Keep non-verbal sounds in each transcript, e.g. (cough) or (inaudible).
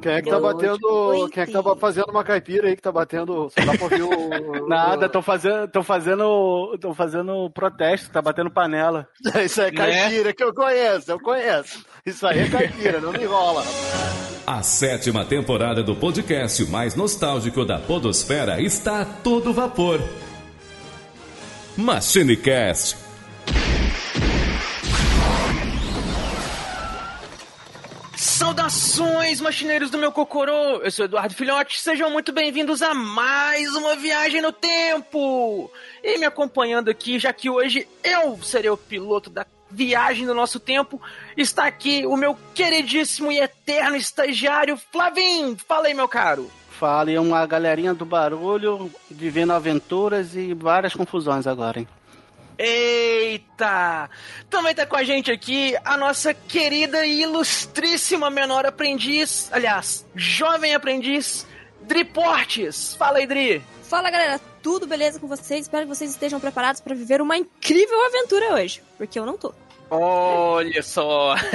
Quem é que tá batendo. Quem é que tá fazendo uma caipira aí que tá batendo. Só dá pra ouvir o. (laughs) Nada, estão fazendo. Estão fazendo. Estão fazendo protesto, tá batendo panela. (laughs) Isso é caipira né? que eu conheço, eu conheço. Isso aí é caipira, não me enrola. A sétima temporada do podcast mais nostálgico da Podosfera está a todo vapor. MachineCast Saudações, machineiros do meu cocorô! Eu sou Eduardo Filhote, sejam muito bem-vindos a mais uma viagem no tempo! E me acompanhando aqui, já que hoje eu serei o piloto da viagem do nosso tempo, está aqui o meu queridíssimo e eterno estagiário Flavim! Fala aí, meu caro! Fala, e uma galerinha do barulho vivendo aventuras e várias confusões agora, hein? Eita! Também tá com a gente aqui a nossa querida e ilustríssima menor aprendiz, aliás, jovem aprendiz, Dri Portes. Fala aí, Dri. Fala, galera. Tudo beleza com vocês? Espero que vocês estejam preparados para viver uma incrível aventura hoje, porque eu não tô. Olha só! (laughs)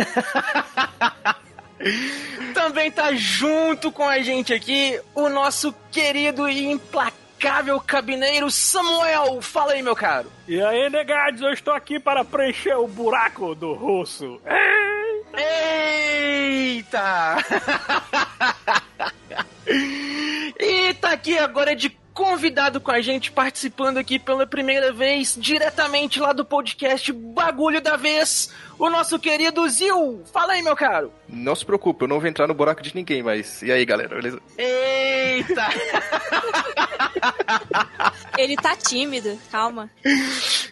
Também tá junto com a gente aqui o nosso querido e implacável impecável cabineiro Samuel. Fala aí, meu caro. E aí, negados, eu estou aqui para preencher o buraco do russo. Eita! (laughs) e tá aqui agora de convidado com a gente, participando aqui pela primeira vez, diretamente lá do podcast Bagulho da Vez, o nosso querido Zil. Fala aí, meu caro. Não se preocupe, eu não vou entrar no buraco de ninguém, mas. E aí, galera, beleza? Eita! (laughs) Ele tá tímido, calma.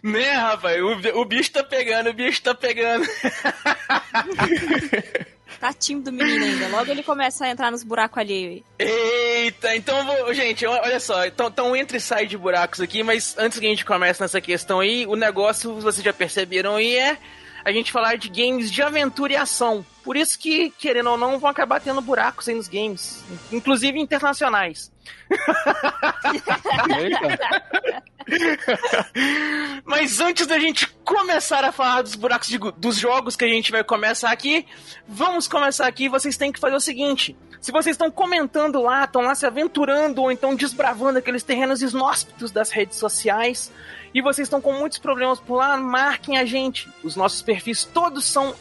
Né, rapaz? O, o bicho tá pegando, o bicho tá pegando. (laughs) Tá tímido o menino ainda. Logo ele começa a entrar nos buracos ali. Eita, então, vou, gente, olha só. Então, então entra e sai de buracos aqui, mas antes que a gente comece nessa questão aí, o negócio, vocês já perceberam aí, é a gente falar de games de aventura e ação. Por isso que, querendo ou não, vão acabar tendo buracos aí nos games, inclusive internacionais. (laughs) (laughs) Mas antes da gente começar a falar dos buracos de, dos jogos que a gente vai começar aqui, vamos começar aqui. Vocês têm que fazer o seguinte: se vocês estão comentando lá, estão lá se aventurando ou então desbravando aqueles terrenos inóspitos das redes sociais, e vocês estão com muitos problemas por lá, marquem a gente. Os nossos perfis todos são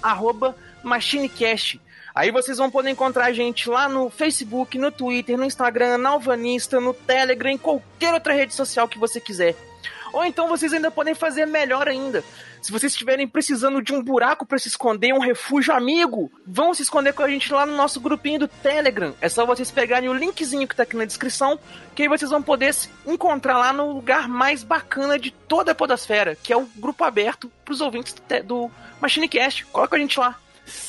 MachineCast. Aí vocês vão poder encontrar a gente lá no Facebook, no Twitter, no Instagram, na Alvanista, no Telegram, em qualquer outra rede social que você quiser. Ou então vocês ainda podem fazer melhor ainda. Se vocês estiverem precisando de um buraco para se esconder, um refúgio amigo, vão se esconder com a gente lá no nosso grupinho do Telegram. É só vocês pegarem o linkzinho que tá aqui na descrição, que aí vocês vão poder se encontrar lá no lugar mais bacana de toda a podosfera, que é o grupo aberto para os ouvintes do MachineCast. Coloca a gente lá.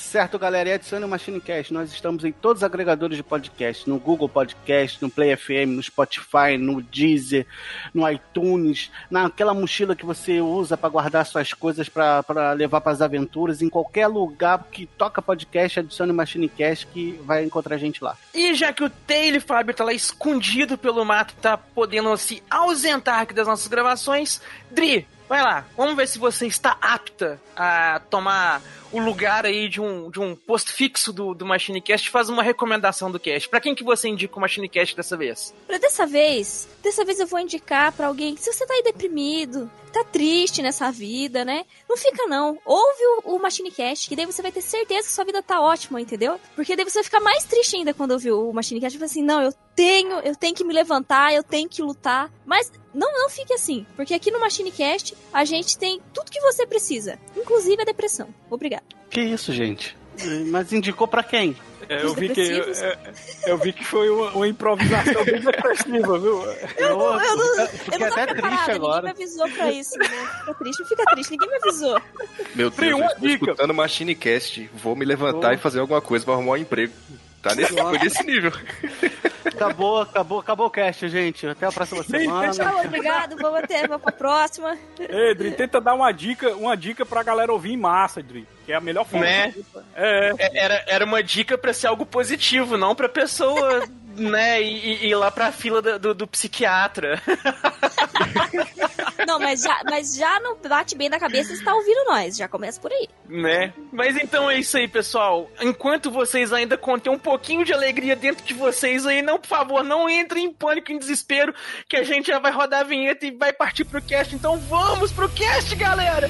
Certo, galera, e adicione o MachineCast. Nós estamos em todos os agregadores de podcast, no Google Podcast, no Play FM, no Spotify, no Deezer, no iTunes, naquela mochila que você usa para guardar suas coisas para levar para as aventuras, em qualquer lugar que toca podcast, adicione o MachineCast que vai encontrar a gente lá. E já que o Taylor Fábio tá lá escondido pelo mato, tá podendo se ausentar aqui das nossas gravações, Dri, vai lá, vamos ver se você está apta a tomar o lugar aí de um, de um posto fixo do, do MachineCast, faz uma recomendação do cast. Para quem que você indica o MachineCast dessa vez? Pra dessa vez, dessa vez eu vou indicar para alguém, se você tá aí deprimido, tá triste nessa vida, né? Não fica não. Ouve o, o MachineCast, que daí você vai ter certeza que sua vida tá ótima, entendeu? Porque daí você vai ficar mais triste ainda quando ouvir o MachineCast. Tipo assim, não, eu tenho, eu tenho que me levantar, eu tenho que lutar. Mas não, não fique assim, porque aqui no MachineCast a gente tem tudo que você precisa, inclusive a depressão. Que isso, gente? Mas indicou para quem? É, eu, vi que, eu, eu, vi que foi uma, uma improvisação bem depressiva, viu? Eu, não, eu, não, eu não até triste agora. Ninguém me avisou pra isso. Né? Fica triste, fica triste. Ninguém me avisou. Meu Deus, eu estou dica. escutando Machinecast. Vou me levantar oh. e fazer alguma coisa pra arrumar um emprego. Tá nesse, nesse nível. Acabou, acabou, acabou o cast, gente. Até a próxima semana. Tchau, obrigado. Vamos até vamos pra próxima. Edri, tenta dar uma dica, uma dica pra galera ouvir em massa, Edri. Que é a melhor forma. Né? É. é. Era, era uma dica pra ser algo positivo, não pra pessoa (laughs) né, ir, ir lá pra fila do, do, do psiquiatra. (laughs) Não, mas já, mas já no bate bem da cabeça está ouvindo nós. Já começa por aí. Né? Mas então é isso aí, pessoal. Enquanto vocês ainda contêm um pouquinho de alegria dentro de vocês aí, não, por favor, não entrem em pânico, em desespero, que a gente já vai rodar a vinheta e vai partir pro cast. Então vamos pro cast, galera!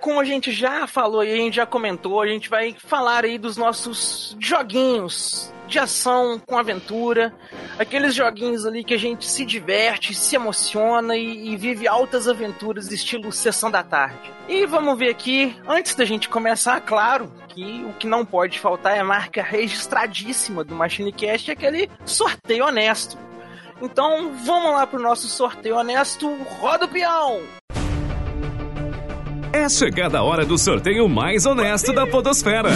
Como a gente já falou e a gente já comentou, a gente vai falar aí dos nossos joguinhos de ação com aventura, aqueles joguinhos ali que a gente se diverte, se emociona e, e, vive altas aventuras estilo sessão da tarde. E vamos ver aqui, antes da gente começar, claro, que o que não pode faltar é a marca registradíssima do MachineCast, aquele sorteio honesto. Então, vamos lá pro nosso sorteio honesto, roda o peão! É chegada a hora do sorteio mais honesto da Podosfera.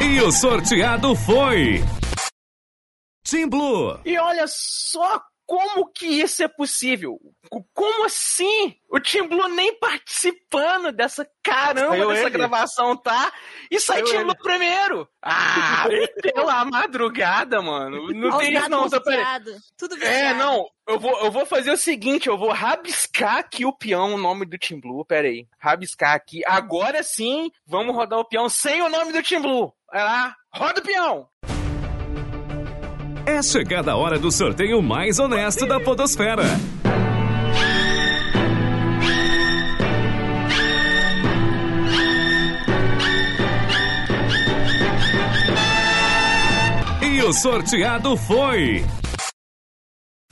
E o sorteado foi. Team Blue. E olha só como que isso é possível? Como assim? O Team Blue nem participando dessa caramba Saiu dessa ele. gravação, tá? E sai Team Blue primeiro! Ah, (laughs) pela madrugada, mano. Não tem isso não, Tudo bem. É, não. Eu vou, eu vou fazer o seguinte, eu vou rabiscar aqui o peão, o nome do Team Blue. Pera aí. Rabiscar aqui. Agora sim, vamos rodar o peão sem o nome do Team Blue. Vai lá, roda o peão! É chegada a hora do sorteio mais honesto da Podosfera. E o sorteado foi.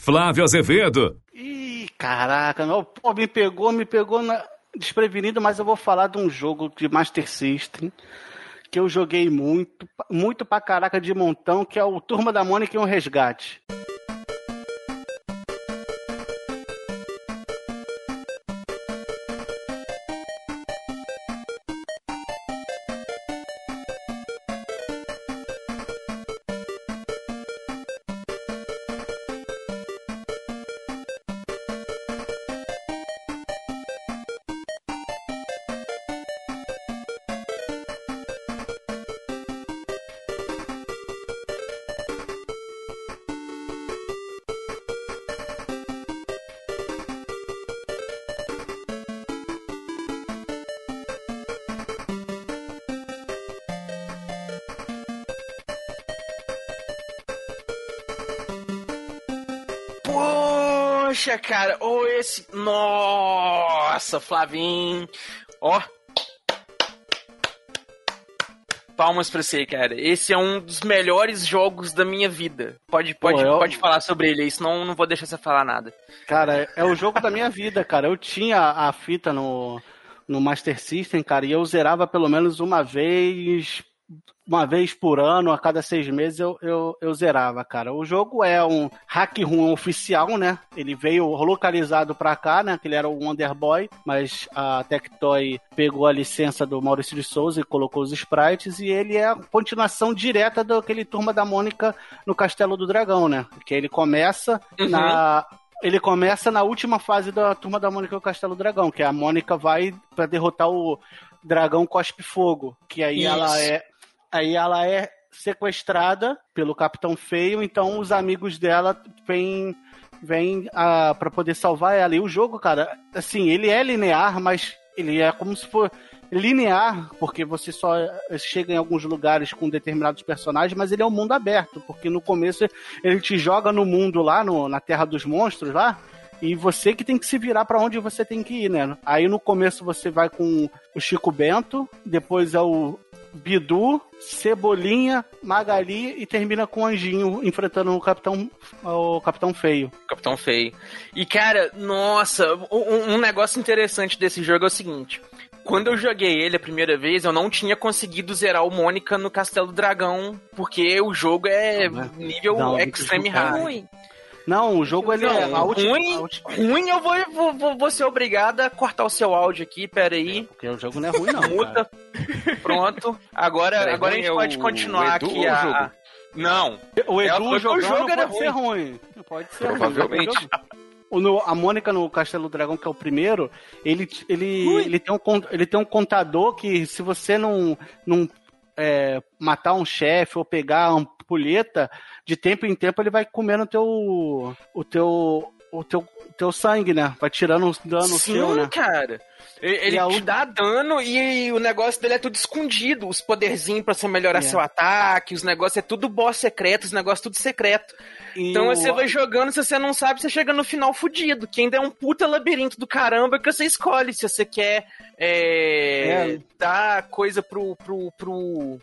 Flávio Azevedo. Ih, caraca, não, pô, me pegou, me pegou na... desprevenido, mas eu vou falar de um jogo de Master System que eu joguei muito, muito pra caraca de montão, que é o Turma da Mônica e um Resgate. Cara, ou esse. Nossa, Flavinho. Ó. Palmas pra você, cara. Esse é um dos melhores jogos da minha vida. Pode, pode, Pô, eu... pode falar sobre ele aí, senão não vou deixar você falar nada. Cara, é o jogo da minha vida, cara. Eu tinha a fita no no Master System, cara, e eu zerava pelo menos uma vez uma vez por ano, a cada seis meses, eu, eu, eu zerava, cara. O jogo é um hack room oficial, né? Ele veio localizado pra cá, né? Que ele era o Wonder Boy, mas a Tectoy pegou a licença do Maurício de Souza e colocou os sprites, e ele é a continuação direta daquele Turma da Mônica no Castelo do Dragão, né? Que ele começa uhum. na ele começa na última fase da Turma da Mônica e o Castelo Dragão, que a Mônica vai para derrotar o dragão Cospe Fogo, que aí Isso. ela é Aí ela é sequestrada pelo Capitão Feio, então os amigos dela vêm vem uh, para poder salvar ela. E o jogo, cara, assim, ele é linear, mas ele é como se for linear, porque você só chega em alguns lugares com determinados personagens, mas ele é um mundo aberto, porque no começo ele te joga no mundo lá, no, na Terra dos Monstros lá, e você que tem que se virar para onde você tem que ir, né? Aí no começo você vai com o Chico Bento, depois é o Bidu, Cebolinha, Magali e termina com o Anjinho enfrentando o Capitão, o Capitão Feio. Capitão Feio. E cara, nossa, um, um negócio interessante desse jogo é o seguinte. Quando eu joguei ele a primeira vez, eu não tinha conseguido zerar o Mônica no Castelo do Dragão, porque o jogo é não, nível não, extreme hard. Não, o jogo ele é a última, ruim, a última... ruim eu vou, vou, vou ser obrigado a cortar o seu áudio aqui, pera aí. É, porque o jogo não é ruim não. Muta. Pronto. Agora, agora a gente pode continuar aqui a Não. O Edu é, jogando o jogo pode ruim. ser ruim. Pode ser Provavelmente. Ruim. No, a Mônica no Castelo do Dragão, que é o primeiro, ele, ele, ele, tem um, ele tem um contador que se você não, não é, matar um chefe ou pegar a ampulheta, de tempo em tempo ele vai comendo o teu, o teu, o teu, teu sangue, né? Vai tirando os danos Sim, seu, né? cara. Ele, ele te dá dano e o negócio dele é tudo escondido. Os poderzinhos pra você melhorar é. seu ataque, os negócios é tudo boss secreto, os negócios tudo secreto. E então o... você vai jogando, se você não sabe, você chega no final fudido. Que ainda é um puta labirinto do caramba que você escolhe se você quer é, é. dar coisa pro, pro, pro.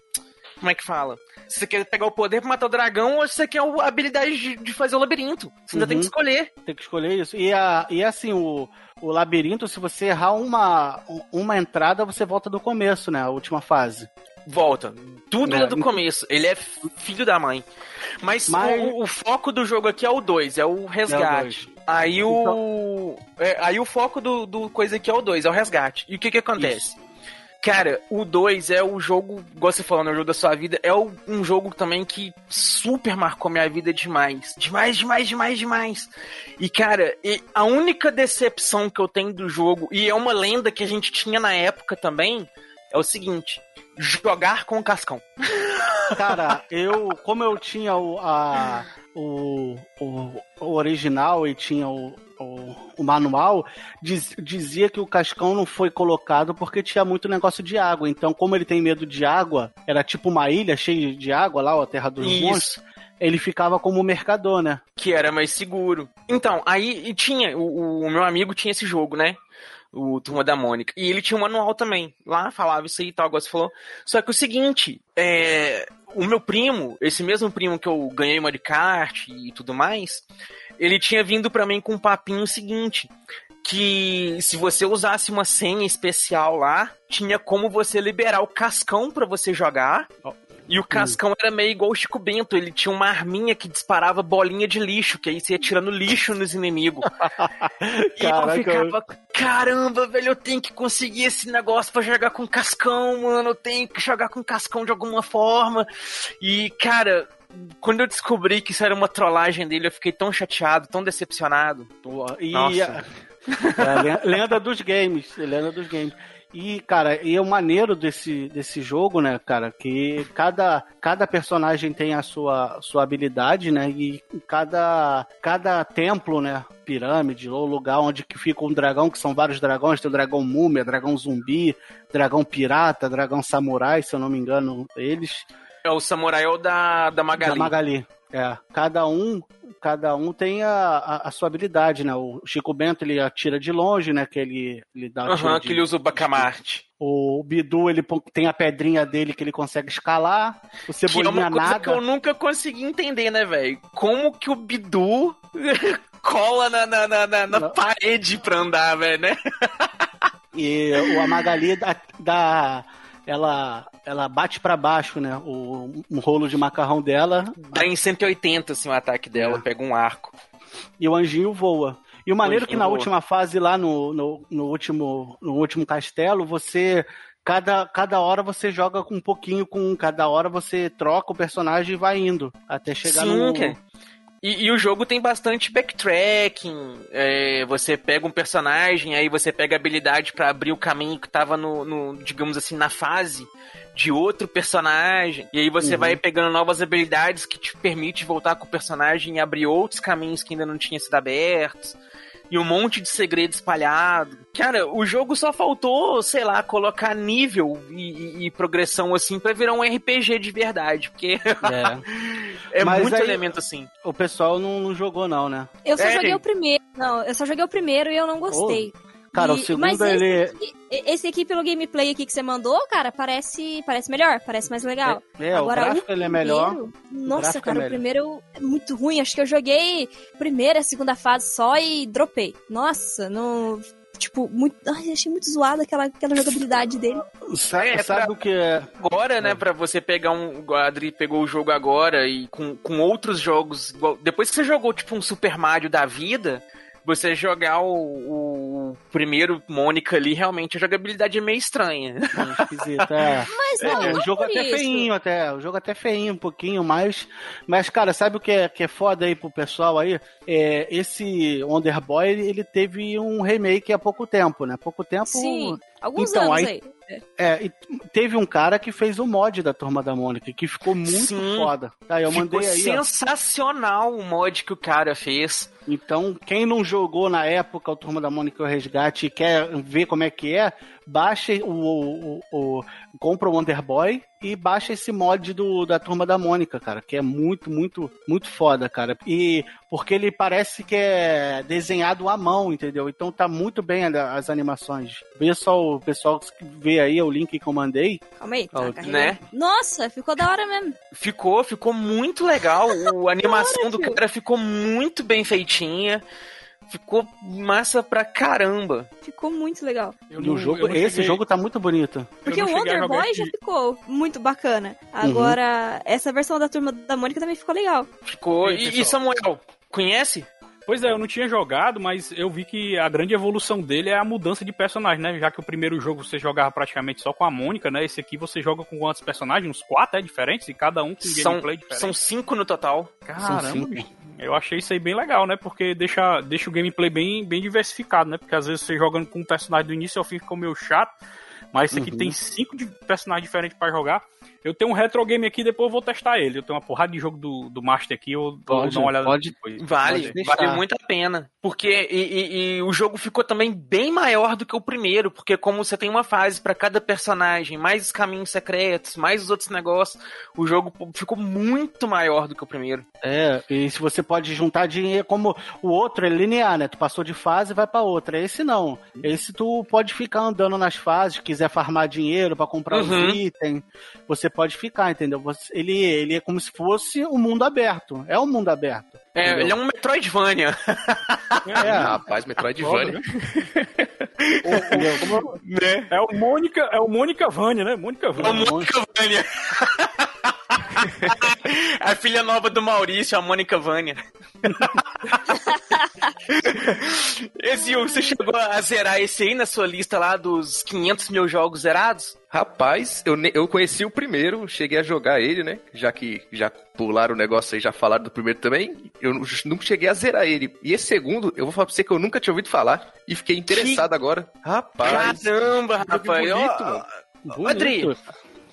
Como é que fala? Se você quer pegar o poder pra matar o dragão ou se você quer a habilidade de, fazer o labirinto. Você ainda tem que uhum. escolher. Tem que escolher isso. E, a, e assim, o, o labirinto, se você errar uma, uma entrada, você volta do começo, né? A última fase. Volta. Tudo é, é do começo. Ele é filho da mãe. Mas, Mas... O, o, foco do jogo aqui é o 2, é o resgate. É o aí o. Então... É, aí o foco do, do coisa aqui é o 2, é o resgate. E o que que acontece? Isso. Cara, o 2 é o jogo, igual você falou, no jogo da sua vida, é um jogo também que super marcou minha vida demais. Demais, demais, demais, demais. E, cara, a única decepção que eu tenho do jogo, e é uma lenda que a gente tinha na época também, é o seguinte: jogar com o Cascão. (laughs) Cara, eu, como eu tinha o, a, o, o, o original e tinha o, o, o manual, diz, dizia que o Cascão não foi colocado porque tinha muito negócio de água. Então, como ele tem medo de água, era tipo uma ilha cheia de água lá, a Terra dos Isso. Monstros ele ficava como mercador, né? Que era mais seguro. Então, aí tinha, o, o, meu amigo tinha esse jogo, né? o Turma da Mônica. E ele tinha um manual também. Lá falava isso aí e tal, agora você falou. Só que o seguinte, é, o meu primo, esse mesmo primo que eu ganhei Mario Kart e tudo mais, ele tinha vindo para mim com um papinho seguinte. Que se você usasse uma senha especial lá, tinha como você liberar o cascão para você jogar. Oh e o Cascão era meio igual o Chico Bento, ele tinha uma arminha que disparava bolinha de lixo, que aí você ia tirando lixo nos inimigos. (laughs) e Caraca, eu ficava, caramba, velho, eu tenho que conseguir esse negócio para jogar com Cascão, mano, eu tenho que jogar com Cascão de alguma forma. E, cara, quando eu descobri que isso era uma trollagem dele, eu fiquei tão chateado, tão decepcionado. E Nossa. A, (laughs) é, lenda dos games, lenda dos games. E, cara, e é o maneiro desse, desse jogo, né, cara, que cada, cada personagem tem a sua, sua habilidade, né, e cada, cada templo, né, pirâmide ou lugar onde que fica um dragão, que são vários dragões, tem o dragão múmia, dragão zumbi, dragão pirata, dragão samurai, se eu não me engano, eles. É o samurai ou da, da Magali. Da Magali. É, cada um, cada um tem a, a, a, sua habilidade, né? O Chico Bento ele atira de longe, né? Que ele, ele dá uhum, que ele usa o bacamarte. O Bidu ele tem a pedrinha dele que ele consegue escalar. O Cebolinha que é uma coisa nada. que eu nunca consegui entender, né, velho? Como que o Bidu (laughs) cola na, na, na, na, na parede pra andar, velho, né? E o- Magali dá, dá- ela, ela bate pra baixo, né? O, um rolo de macarrão dela Dá em 180, assim, o ataque dela, É. pega um arco. e o anjinho voa. E o maneiro é que na voa. última fase lá no, no, no último, no último castelo, você. Cada, cada hora você joga com um pouquinho com um, cada hora você troca o personagem e vai indo. Até chegar Sim, no. cara. E, e o jogo tem bastante backtracking. é, você pega um personagem, aí você pega a habilidade pra abrir o caminho que tava no, no, digamos assim, na fase de outro personagem. E aí você Uhum. vai pegando novas habilidades que te permite voltar com o personagem e abrir outros caminhos que ainda não tinham sido abertos. E um monte de segredo espalhado. Cara, o jogo só faltou, sei lá, colocar nível e, e- e progressão assim pra virar um RPG de verdade. Porque É. (laughs) é Mas muito aí- elemento assim. O pessoal não, não jogou, não, né? Eu só É, joguei tem- o primeiro. Não, eu só joguei o primeiro e eu não gostei. Cara, o E- segundo mas esse ele. aqui- esse aqui, pelo gameplay aqui que você mandou, cara, parece, parece melhor, parece mais legal. É, Agora, o gráfico ele é melhor. Nossa, é cara, o melhor. primeiro é muito ruim. Acho que eu joguei primeira, segunda fase só e dropei. Nossa, não. Tipo, muito. Ai, achei muito zoada aquela, aquela jogabilidade dele. Sabe, É, sabe pra- o que é? Agora, né, pra você pegar um. O Adri pegou o jogo agora e com, com outros jogos. igual- Depois que você jogou, tipo, um Super Mario da vida. Você jogar o, o primeiro Mônica ali, realmente a jogabilidade é meio estranha. (laughs) É esquisito, é. Mas É, não, o não jogo por até isso. feinho, até. O jogo até feinho um pouquinho, mas. Mas, cara, sabe o que é, que é foda aí pro pessoal aí? É, esse Wonder Boy, ele, ele teve um remake há pouco tempo, né? Pouco tempo. Sim, alguns Então, anos aí- aí. É, e teve um cara que fez o mod da Turma da Mônica, que ficou muito Sim. foda. Tá, eu Ficou mandei aí, ó. sensacional o mod que o cara fez. Então, quem não jogou na época o Turma da Mônica e o Resgate e quer ver como é que é, baixe o, o, o- compra o Wonder Boy e baixa esse mod do, da Turma da Mônica, cara, que é muito, muito, muito foda, cara. E porque ele parece que é desenhado à mão, entendeu? Então tá muito bem as animações. Vê só o pessoal que vê aí o link que eu mandei. Calma aí, tá carregando. né? Nossa, ficou da hora mesmo. Ficou, ficou muito legal. O- (laughs) a animação do cara ficou muito bem feitinha. Ficou massa pra caramba. Ficou muito legal. Eu não- jogo, eu esse cheguei- jogo tá muito bonito. Porque o Wonder Boy já ficou muito bacana. Agora, essa versão da turma da Mônica também ficou legal. Ficou. E E? Samuel, conhece? Pois é, eu não tinha jogado, mas eu vi que a grande evolução dele é a mudança de personagem, né? Já que o primeiro jogo você jogava praticamente só com a Mônica, né? Esse aqui você joga com quantos personagens? Uns quatro, é diferentes? E cada um com São, gameplay diferente. são cinco no total. Caramba, são cinco. Eu achei isso aí bem legal, né? Porque deixa, deixa o gameplay bem, bem diversificado, né? Porque às vezes você jogando com um personagem do início ao fim fica meio chato. Mas esse aqui Uhum. tem cinco de- personagens diferentes pra jogar. Eu tenho um retro game aqui, depois eu vou testar ele. Eu tenho uma porrada de jogo do, do Master aqui, eu vou Pode, dar uma olhada pode. depois. Vale, vale muito a pena. Porque e, e- e o jogo ficou também bem maior do que o primeiro, porque como você tem uma fase pra cada personagem, mais os caminhos secretos, mais os outros negócios, o jogo ficou muito maior do que o primeiro. É, e se você pode juntar dinheiro, como o outro é linear, né? Tu passou de fase e vai pra outra. Esse não. Esse tu pode ficar andando nas fases, quiser farmar dinheiro pra comprar Uhum. os itens, você pode ficar, entendeu? Você- ele, ele é como se fosse um mundo aberto. É um mundo aberto. É, ele é um Metroidvania. É, (laughs) Rapaz, Metroidvania. entendeu? (laughs) Como- É o Mônica, é o Mônica Vânia, né? Mônica É o Vânia. Mônica Vânia. (laughs) a filha nova do Maurício, a Mônica Vânia. (laughs) esse, você chegou a zerar esse aí na sua lista lá dos 500 mil jogos zerados? Rapaz, eu, eu conheci o primeiro, cheguei a jogar ele, né? Já que já pularam o negócio aí, já falaram do primeiro também. Eu nu- nunca cheguei a zerar ele. E esse segundo, eu vou falar pra você que eu nunca tinha ouvido falar. E fiquei interessado agora. Rapaz. Caramba, rapaz. bonito, Ó. Adri,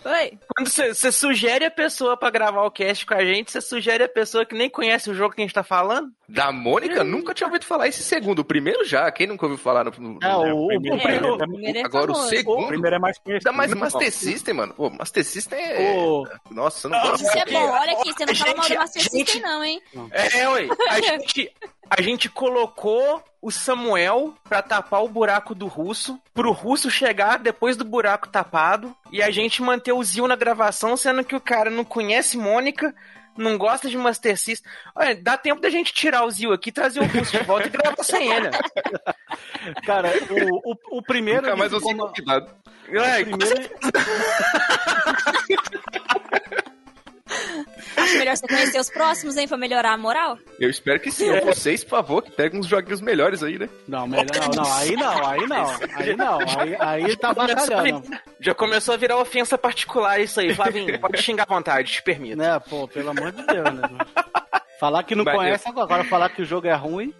Oi. quando você sugere a pessoa pra gravar o cast com a gente, você sugere a pessoa que nem conhece o jogo que a gente tá falando? Da Mônica, nunca tinha ouvido falar esse segundo. O primeiro já, quem nunca ouviu falar no. no- É, o, o, primeiro. o primeiro- É, o primeiro é Agora o famoso. O segundo. primeiro é mais conhecido. Ainda mais Master System, mano. Pô, Master System é. o- Nossa, eu não Nossa, gosto. Isso é bom, olha aqui, você não a fala mal do gente- Master gente- System não, hein? É, ué. A gente, a gente colocou o Samuel pra tapar o buraco do russo, pro russo chegar depois do buraco tapado e a gente manter o Zil na gravação, sendo que o cara não conhece Mônica, não gosta de Master System. Olha, dá tempo da gente tirar o Zil aqui, trazer o russo de volta e gravar sem ele. (laughs) Cara, o, o, o primeiro. Nunca mais ser ficou- convidado. É, o primeiro, (laughs) Acho melhor você conhecer os próximos, hein, pra melhorar a moral. Eu espero que sim. Vocês, por favor, que peguem uns joguinhos melhores aí, né? Não, melhor não, não, aí não, aí não, aí não, aí, aí tá bacalhando. Já começou a virar ofensa particular isso aí, Flavinho. (laughs) Pode xingar à vontade, te permito. Né, pô, pelo amor de Deus, né? Falar que não Mas conhece agora, agora falar que o jogo é ruim.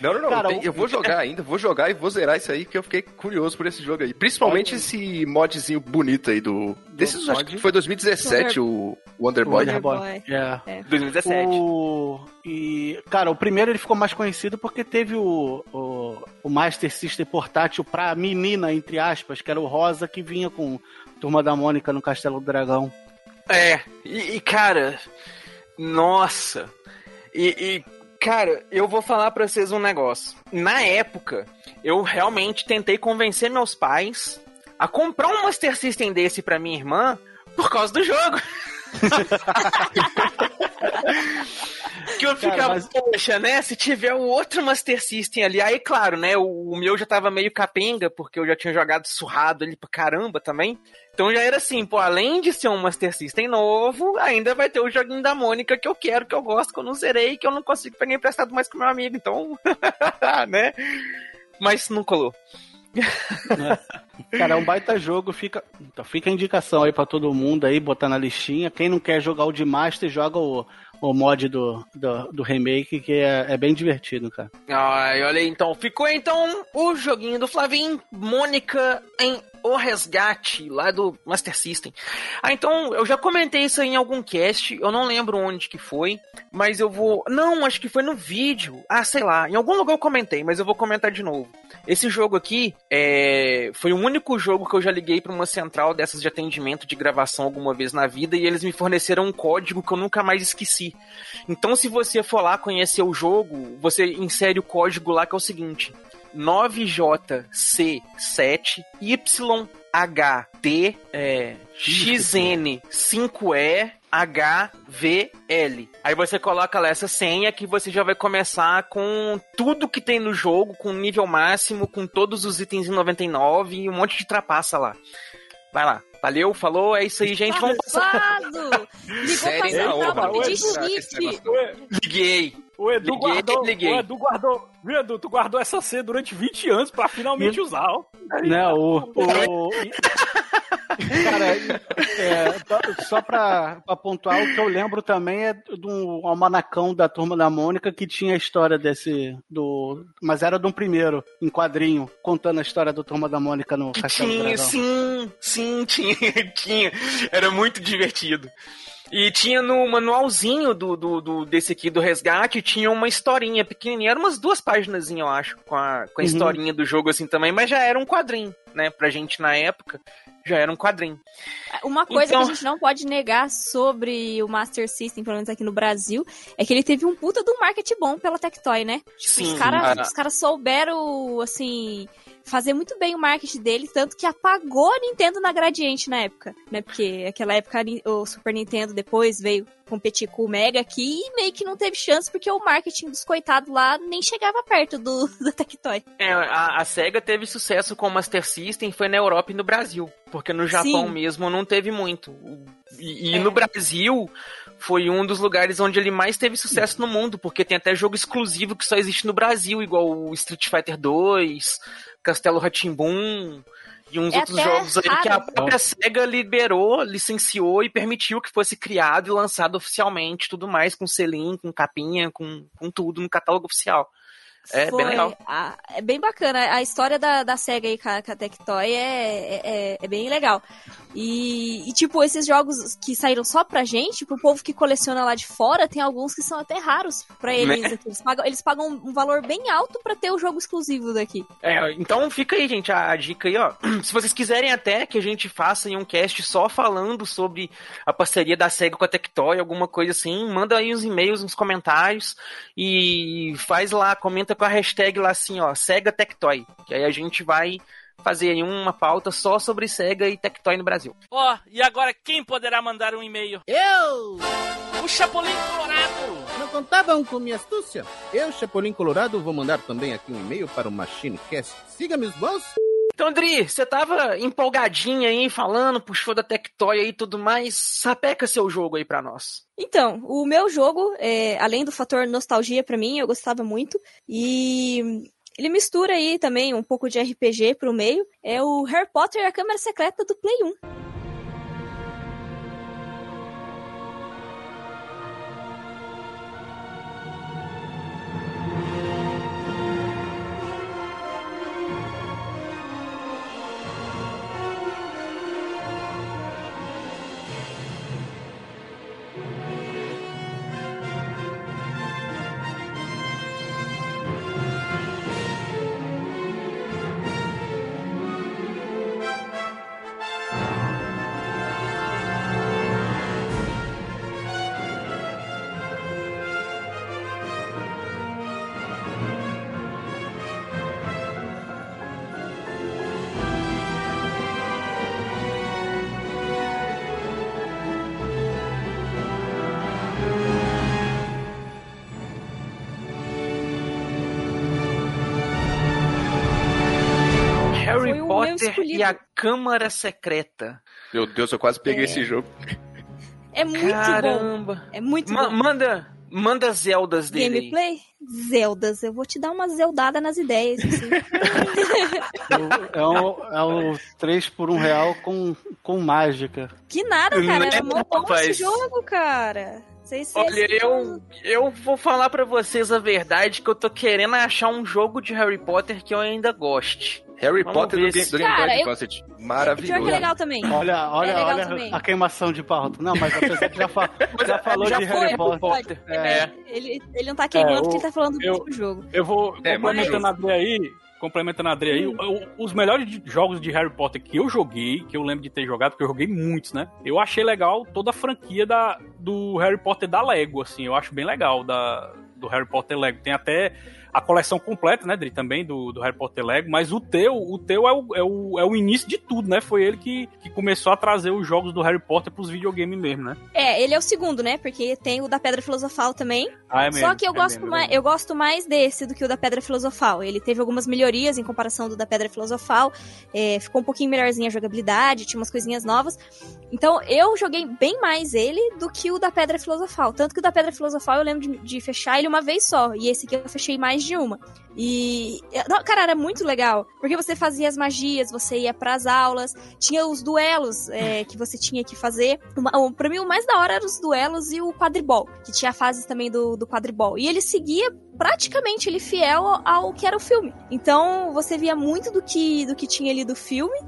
Não, não, não. Cara, eu, tenho- o- eu vou (laughs) jogar ainda, vou jogar e vou zerar isso aí, que eu fiquei curioso por esse jogo aí. Principalmente esse modzinho bonito aí do. Desses, acho que foi 2017, o Wonder Boy. Wonder Boy. Boy. É. 2017. O, e, cara, o primeiro ele ficou mais conhecido porque teve o, o, o Master System portátil pra menina, entre aspas, que era o rosa que vinha com Turma da Mônica no Castelo do Dragão. É, e, e, cara, nossa. E, e, cara, eu vou falar pra vocês um negócio. Na época, eu realmente tentei convencer meus pais a comprar um Master System desse pra minha irmã por causa do jogo. (laughs) (laughs) que eu ficava, mas- poxa, né? Se tiver o outro Master System ali. Aí, claro, né? O, o meu já tava meio capenga, porque eu já tinha jogado surrado ali pra caramba também. Então já era assim, pô, além de ser um Master System novo, ainda vai ter o joguinho da Mônica que eu quero, que eu gosto, que eu não zerei, que eu não consigo pegar emprestado mais com meu amigo. Então, (laughs) né? Mas não colou. Cara, é um baita jogo, fica, então fica a indicação aí pra todo mundo aí, botar na listinha. Quem não quer jogar o de Master, joga o, o mod do, do, do remake, que é, é bem divertido, cara. Ai, olha aí, então. Ficou então o joguinho do Flavinho, Mônica em O Resgate, lá do Master System. Ah, então, eu já comentei isso em algum cast, eu não lembro onde que foi, mas eu vou... Não, acho que foi no vídeo. Ah, sei lá, em algum lugar eu comentei, mas eu vou comentar de novo. Esse jogo aqui é... foi o único jogo que eu já liguei pra uma central dessas de atendimento de gravação alguma vez na vida e eles me forneceram um código que eu nunca mais esqueci. Então, se você for lá conhecer o jogo, você insere o código lá que é o seguinte: 9J C7YHT é, XN5E HVL. Aí você coloca lá essa senha que você já vai começar com tudo que tem no jogo, com nível máximo, com todos os itens em 99 e um monte de trapaça lá. Vai lá. Valeu, falou, é isso aí, gente. Vamos passar. Ligou pra esse chifre. negócio- Liguei. O Edu Liguei, guardou. liguei. O Edu guardou. Viu, Edu? Tu guardou essa C durante 20 anos pra finalmente usar, ó. Né, o, o- Cara, (laughs) é, to- só pra, pra pontuar, o que eu lembro também é de um almanacão da Turma da Mônica que tinha a história desse. do Mas era de um primeiro, em quadrinho, contando a história do Turma da Mônica no Castelo do Tinha, sim, sim, (laughs) tinha, tinha. Era muito divertido. E tinha no manualzinho do, do, do- desse aqui do resgate, tinha uma historinha pequenininha, era umas duas páginas, eu acho, com a, com a Uhum. historinha do jogo assim também, mas já era um quadrinho, né? Pra gente na época, já era um quadrinho. Uma coisa Então- que a gente não pode negar sobre o Master System, pelo menos aqui no Brasil, é que ele teve um puta do marketing bom pela Tectoy, né? Sim, os caras os caras souberam, assim, fazer muito bem o marketing dele, tanto que apagou a Nintendo na Gradiente na época, né? Porque aquela época o Super Nintendo depois veio competir com o Mega aqui e meio que não teve chance porque o marketing dos coitados lá nem chegava perto do (laughs) da Tectoy. É, a, a SEGA teve sucesso com o Master System, foi na Europa e no Brasil. Porque no Japão Sim. mesmo não teve muito. E, e É. no Brasil foi um dos lugares onde ele mais teve sucesso no mundo, porque tem até jogo exclusivo que só existe no Brasil, igual o Street Fighter 2, Castelo Ratimbun e uns É outros jogos aí que a própria SEGA liberou, licenciou e permitiu que fosse criado e lançado oficialmente, tudo mais, com selim, com capinha, com, com tudo no catálogo oficial. É bem legal. a- é bem bacana. A história da, da SEGA aí com a, com a Tectoy é, é, é bem legal. E, e, tipo, esses jogos que saíram só pra gente, pro povo que coleciona lá de fora, tem alguns que são até raros pra eles. Né? aqui. Eles, pagam, eles pagam um valor bem alto pra ter o jogo exclusivo daqui. É, então fica aí, gente, a, a dica aí, ó. (clears throat) Se vocês quiserem até que a gente faça um cast só falando sobre a parceria da SEGA com a Tectoy, alguma coisa assim, manda aí uns e-mails, uns comentários e faz lá, comenta pauta com a hashtag lá assim, ó, Sega Tectoy. Que aí a gente vai fazer aí uma pauta só sobre Sega e Tectoy no Brasil. Ó, e agora quem poderá mandar um e-mail? Eu! O Chapolin Colorado! Não contavam com minha astúcia? Eu, Chapolin Colorado, vou mandar também aqui um e-mail para o MachineCast. Siga meus bons. Então, Andri, você tava empolgadinha aí, falando, puxou da Tectoy aí e tudo mais. Sapeca seu jogo aí pra nós. Então, o meu jogo, é, além do fator nostalgia pra mim, eu gostava muito. E ele mistura aí também um pouco de RPG pro meio. É o Harry Potter e a Câmara Secreta do Play 1. E a Câmara Secreta. Meu Deus, eu quase peguei É. esse jogo. É muito bom. Caramba. É muito Ma- bom. manda, manda Zeldas dele aí. Gameplay? Zeldas. Eu vou te dar uma zeldada nas ideias. assim. (laughs) É um, é um 3 por 1 real com, com mágica. que nada, cara. Era É, mó bom rapaz. esse jogo, cara. Vocês, vocês Olha, eu, eu vou falar pra vocês a verdade que eu tô querendo achar um jogo de Harry Potter que eu ainda goste. Harry Vamos Potter do, Game- do Game Boy Cara, eu- Advance. Pior que é Maravilhoso. legal também. Olha, olha, É legal olha também. a queimação de pauta. Não, mas a pessoa que já, fa- (laughs) já falou já de foi, Harry. Potter. Potter. É. Ele, ele não tá queimando É, porque ele tá falando do eu- último jogo. Eu vou É, complementando a Adri aí. Complementando a Adri aí, o- os melhores jogos de Harry Potter que eu joguei, que eu lembro de ter jogado, porque eu joguei muitos, né? Eu achei legal toda a franquia da, do Harry Potter da Lego, assim, eu acho bem legal da, do Harry Potter Lego. Tem até a coleção completa, né, Dri, também do, do Harry Potter Lego, mas o teu, o teu é o, é o, é o início de tudo, né? Foi ele que, que começou a trazer os jogos do Harry Potter pros videogames mesmo, né? É, ele é o segundo, né? Porque tem o da Pedra Filosofal também. Ah, é Só mesmo, que eu é gosto mesmo, é mais, eu gosto mais desse do que o da Pedra Filosofal. Ele teve algumas melhorias em comparação do da Pedra Filosofal. é, ficou um pouquinho melhorzinha a jogabilidade, tinha umas coisinhas novas. Então eu joguei bem mais ele do que o da Pedra Filosofal. Tanto que o da Pedra Filosofal eu lembro de, de fechar ele uma vez só. E esse aqui eu fechei mais de uma. E. Cara, era muito legal. Porque você fazia as magias, você ia pras aulas, tinha os duelos é, (laughs) que você tinha que fazer. Pra mim, o mais da hora eram os duelos e o quadribol, que tinha a fase também do, do quadribol. E ele seguia praticamente ele fiel ao, ao que era o filme. Então você via muito do que, do que tinha ali do filme.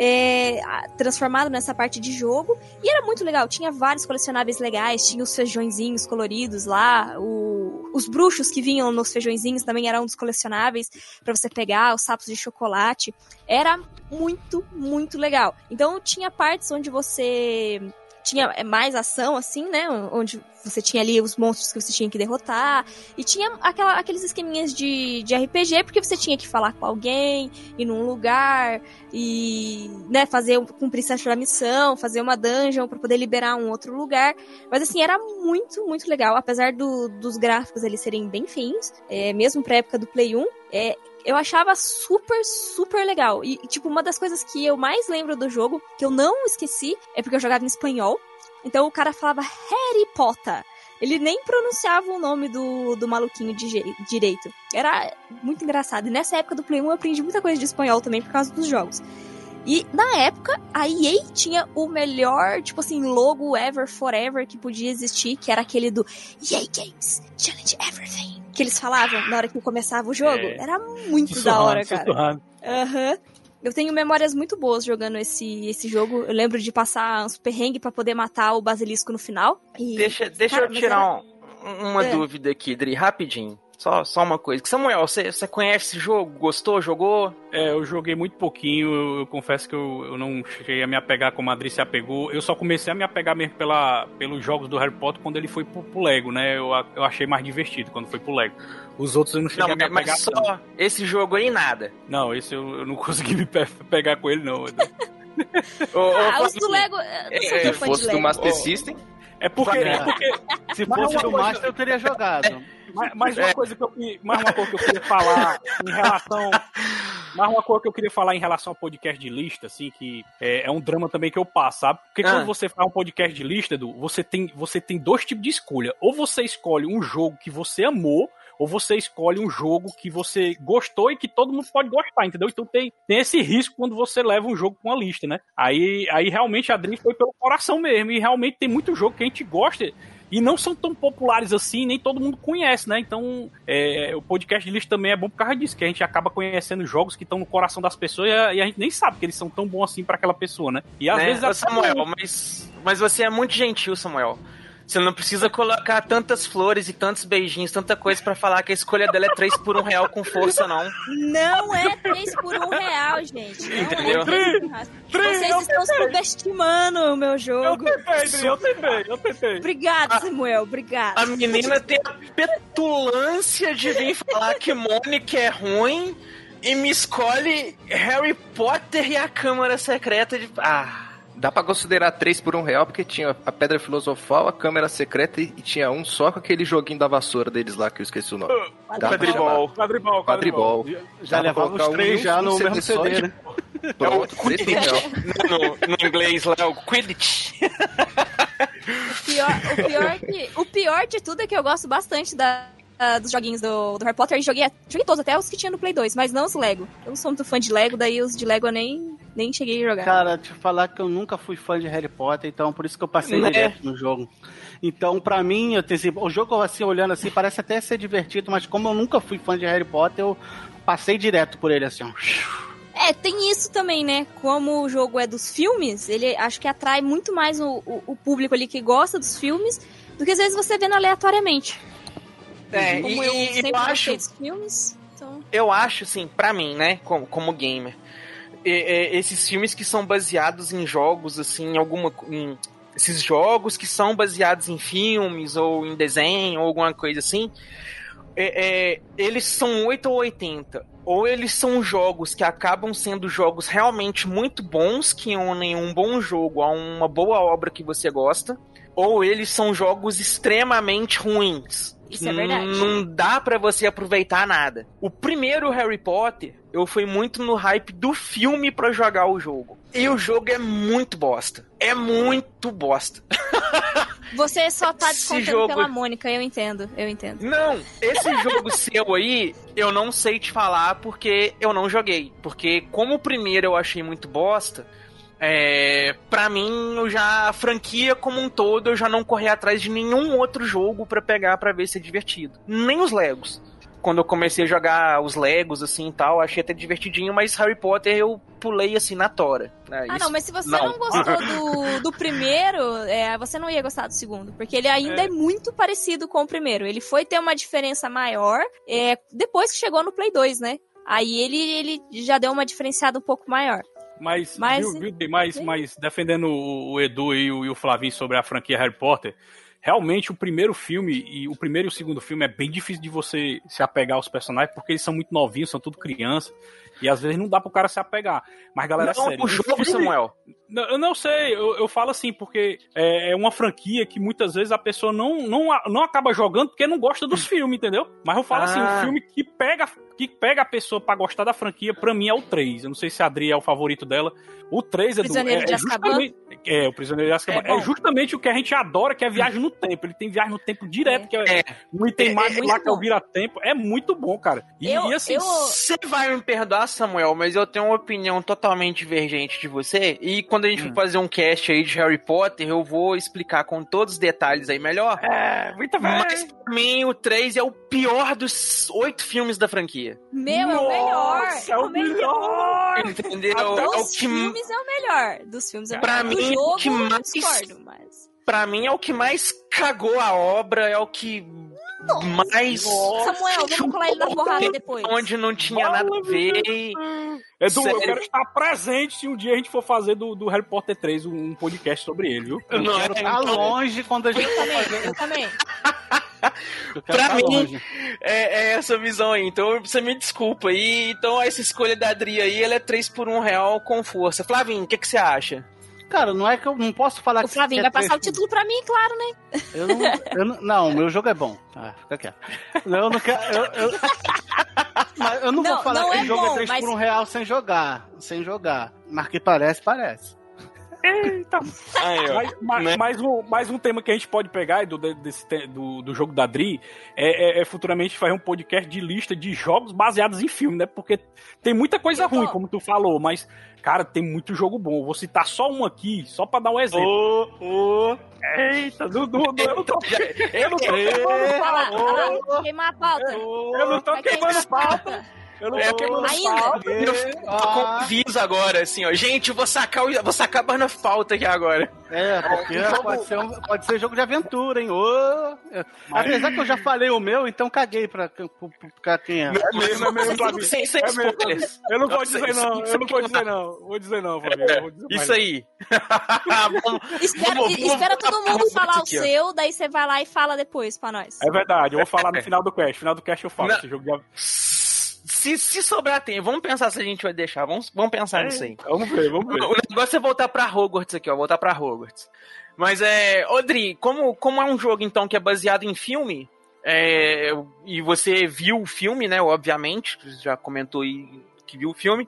É, transformado nessa parte de jogo e era muito legal, tinha vários colecionáveis legais, tinha os feijõezinhos coloridos lá, o- os bruxos que vinham nos feijõezinhos também eram um dos colecionáveis pra você pegar, os sapos de chocolate. Era muito, muito legal. Então tinha partes onde você tinha é, mais ação, assim, né? Onde você tinha ali os monstros que você tinha que derrotar. E tinha aquela, aqueles esqueminhas de, de RPG, porque você tinha que falar com alguém, ir num lugar e, né, fazer, cumprir certa missão, fazer uma dungeon pra poder liberar um outro lugar. Mas assim, era muito, muito legal. Apesar do- dos gráficos eles serem bem feinhos, é, mesmo pra época do Play 1, é, eu achava super, super legal. E, tipo, uma das coisas que eu mais lembro do jogo, que eu não esqueci, é porque eu jogava em espanhol. Então o cara falava Harry Potter. Ele nem pronunciava o nome do, do maluquinho de direito. Era muito engraçado. E nessa época do Play 1 eu aprendi muita coisa de espanhol também por causa dos jogos. E na época, a EA tinha o melhor, tipo assim, logo ever, forever que podia existir, que era aquele do EA Games, Challenge Everything. Que eles falavam na hora que começava o jogo. É. Era muito da hora, cara. Aham. Eu tenho memórias muito boas jogando esse, esse jogo. Eu lembro de passar uns perrengues pra poder matar o basilisco no final. E Deixa, deixa Cara, eu tirar um- uma É. dúvida aqui, Dri, rapidinho. Só, só uma coisa. Samuel, você, você conhece esse jogo? Gostou? Jogou? É, eu joguei muito pouquinho, eu, eu confesso que eu, eu não cheguei a me apegar como a Adri se apegou. Eu só comecei a me apegar mesmo pela, pelos jogos do Harry Potter quando ele foi pro, pro Lego, né? Eu, eu achei mais divertido quando foi pro Lego. Os outros eu não cheguei Não, a me apegar. mas só esse jogo aí nada. Não, esse eu, eu não (laughs) consegui me pe- pegar com ele, não. (laughs) Ah, os do Lego. eu não sou Se de fosse do Lego. Master System, É porque. É porque Se fosse do Master, eu teria jogado. Mas, mas uma coisa que eu, mais uma coisa que eu queria falar em relação. Mais uma coisa que eu queria falar em relação ao podcast de lista, assim, que é, é um drama também que eu passo, sabe? Porque Ah. quando você faz um podcast de lista, Edu, você tem, você tem dois tipos de escolha. Ou você escolhe um jogo que você amou, ou você escolhe um jogo que você gostou e que todo mundo pode gostar, entendeu? Então tem, tem esse risco quando você leva um jogo com uma lista, né? Aí, aí realmente a Adri foi pelo coração mesmo, e realmente tem muito jogo que a gente gosta e não são tão populares assim, nem todo mundo conhece, né? Então, é, o podcast de lista também é bom por causa disso, que a gente acaba conhecendo jogos que estão no coração das pessoas e a, e a gente nem sabe que eles são tão bons assim pra aquela pessoa, né? E às né? vezes Samuel, mas, mas você é muito gentil, Samuel. Você não precisa colocar tantas flores e tantos beijinhos, tanta coisa pra falar que a escolha dela é 3 por 1 real com força, não. Não é 3 por 1 real, gente. Não Entendeu? é 3 por 1 real. Vocês estão subestimando o meu Eu jogo. tentei, Adri, eu tentei, eu tentei. Obrigado, Samuel. Obrigado. A menina tem a petulância de vir falar que Mônica é ruim e me escolhe Harry Potter e a Câmara Secreta de. Ah. Dá pra considerar três por um real, porque tinha a Pedra Filosofal, a Câmera Secreta e, tinha um só com aquele joguinho da vassoura deles lá, que eu esqueci o nome. Pra Quadribol. Quadribol, Quadribol. Já levava os um três em já um no CD mesmo CD, de- né? (laughs) Pronto, três por um real. (laughs) No, no inglês lá, o Quidditch. O pior, o, pior que, o pior de tudo é que eu gosto bastante da, ah, dos joguinhos do, do Harry Potter. Joguei, joguei todos, até os que tinha no Play 2, mas não os Lego. Eu não sou muito fã de Lego, daí os de Lego eu nem, nem cheguei a jogar. Cara, te falar que eu nunca fui fã de Harry Potter, então por isso que eu passei Né? direto no jogo. Então, pra mim, eu tenho, assim, o jogo assim, olhando assim, parece até ser divertido, mas como eu nunca fui fã de Harry Potter, eu passei direto por ele assim, ó. É, tem isso também, né? Como o jogo é dos filmes, ele acho que atrai muito mais o, o, o público ali que gosta dos filmes do que às vezes você vendo aleatoriamente. É, Como e, eu e- sempre eu gostei acho, dos filmes, então... eu acho, assim, pra mim, né, como, como gamer, é, é, esses filmes que são baseados em jogos, assim, alguma. Em, esses jogos que são baseados em filmes ou em desenho ou alguma coisa assim, é, é, eles são 8 ou 80. Ou eles são jogos que acabam sendo jogos realmente muito bons, que unem um bom jogo a uma boa obra que você gosta, ou eles são jogos extremamente ruins. Isso é verdade. Não dá pra você aproveitar nada. O primeiro Harry Potter, eu fui muito no hype do filme pra jogar o jogo. E o jogo é muito bosta. É muito bosta. (laughs) Você só tá descontando jogo- pela Mônica, eu entendo, eu entendo. Não, esse jogo (laughs) seu aí, eu não sei te falar porque eu não joguei. Porque como o primeiro eu achei muito bosta, é, pra mim, eu já, a franquia como um todo, eu já não corri atrás de nenhum outro jogo pra pegar pra ver se é divertido. Nem os Legos. Quando eu comecei a jogar os Legos, assim e tal, achei até divertidinho, mas Harry Potter eu pulei assim na tora. É, Ah, isso- não, mas se você não. não, gostou (laughs) do, do primeiro, é, você não ia gostar do segundo. Porque ele ainda é. muito parecido com o primeiro. Ele foi ter uma diferença maior é, depois que chegou no Play 2, né? Aí ele, ele já deu uma diferenciada um pouco maior. Mas, Mas- viu, viu, mas, mas defendendo o, Edu e o, e o Flavinho sobre a franquia Harry Potter, realmente o primeiro filme e o primeiro e o segundo filme é bem difícil de você se apegar aos personagens, porque eles são muito novinhos, são tudo criança, e às vezes não dá pro cara se apegar. Mas, galera, Não, sério. o jogo, filme- Samuel. Não, Eu não sei, eu, eu falo assim, porque é, é uma franquia que muitas vezes a pessoa não, não, a- não acaba jogando porque não gosta dos filmes, entendeu? Mas eu falo assim, Ah. o filme que pega, que pega a pessoa pra gostar da franquia, pra mim é o 3. Eu não sei se a Adri é o favorito dela. O 3 é do. Prisioneiro é, de é Azkaban? justamente, é, o Prisioneiro de Azkaban. É É, justamente o que a gente adora, que é viagem no tempo. Ele tem viagem no tempo direto, que é, É. um item É, mágico é lá muito que é o bom. vira-tempo. É muito bom, cara. E, Eu- e assim, eu- Você vai me perdoar, Samuel, mas eu tenho uma opinião totalmente divergente de você. E quando a gente Hum. for fazer um cast aí de Harry Potter, eu vou explicar com todos os detalhes aí melhor. É, muito bem. Mas pra mim, o 3 é o pior dos oito filmes da franquia. Meu, é o melhor! Nossa, é o melhor! Entendeu? É o Dos que, filmes é o melhor. Dos filmes é o Pra melhor. mim, Do jogo, o que eu mais- discordo, mas... pra mim, é o que mais cagou a obra, é o que mais. Samuel, vamos colar ele na porrada depois. Onde não tinha nada a ver. e- Edu, eu Sério? quero estar presente se um dia a gente for fazer do, do Harry Potter 3 um, um podcast sobre ele, viu? Eu Não, quero é, estar então- longe quando a gente Eu também, (laughs) eu também. Eu quero Pra estar mim, longe. É, é essa visão aí. Então você me desculpa. E, então essa escolha da Adri aí, ela é 3 por 1 real com força. Flavinho, o que, que você acha? Cara, não é que eu não posso falar O que Flavinho que vai é passar o título pra mim, claro, né? Eu não, eu não, não, meu jogo é bom. Ah, fica quieto. Não, eu não quero. Eu, eu, (laughs) eu não, Não, vou falar que é o jogo bom, é 3 mas- por 1 real sem jogar. Sem jogar. Mas que parece, parece. Aí, ó. Mais, mais, Né? mais um, mais um tema que a gente pode pegar do, desse, do, do jogo da Dri é, é- é futuramente fazer um podcast de lista de jogos baseados em filme, né? Porque tem muita coisa Eu ruim, como tu falou, mas, cara, tem muito jogo bom. Vou citar só um aqui, só pra dar um exemplo. Ô, ô. Eita, Dudu, eu não tô, (laughs) eu não tô queimando pauta. queimar a pauta. Eu não tô queimando pauta. Eu não É, tô queimando ainda. Eu fico com agora, assim, ó. Gente, eu vou sacar, o, vou sacar a Burn Pauta aqui agora. É, porque pode ser, um- pode ser jogo de aventura, hein? Ô, é. Apesar que eu já falei o meu, então caguei pra, pra, pra quem é. É mesmo, é mesmo, Flavinho. Sem, sem É mesmo. spoilers. Eu não vou dizer isso- não, eu não vou dizer não. Vou dizer não, mais Isso aí. (laughs) Espera, espera todo mundo falar o seu, daí você vai lá e fala depois pra nós. É verdade, eu vou falar no final do cast. No final do cast eu falo esse jogo de Se, se sobrar tempo, vamos pensar se a gente vai deixar. Vamos, vamos pensar nisso aí. Vamos ver, vamos ver. O negócio é voltar pra Hogwarts aqui, ó. Voltar pra Hogwarts. Mas é. Odri, como, como é um jogo, então, que é baseado em filme, é, e você viu o filme, né? Obviamente, você já comentou aí que viu o filme.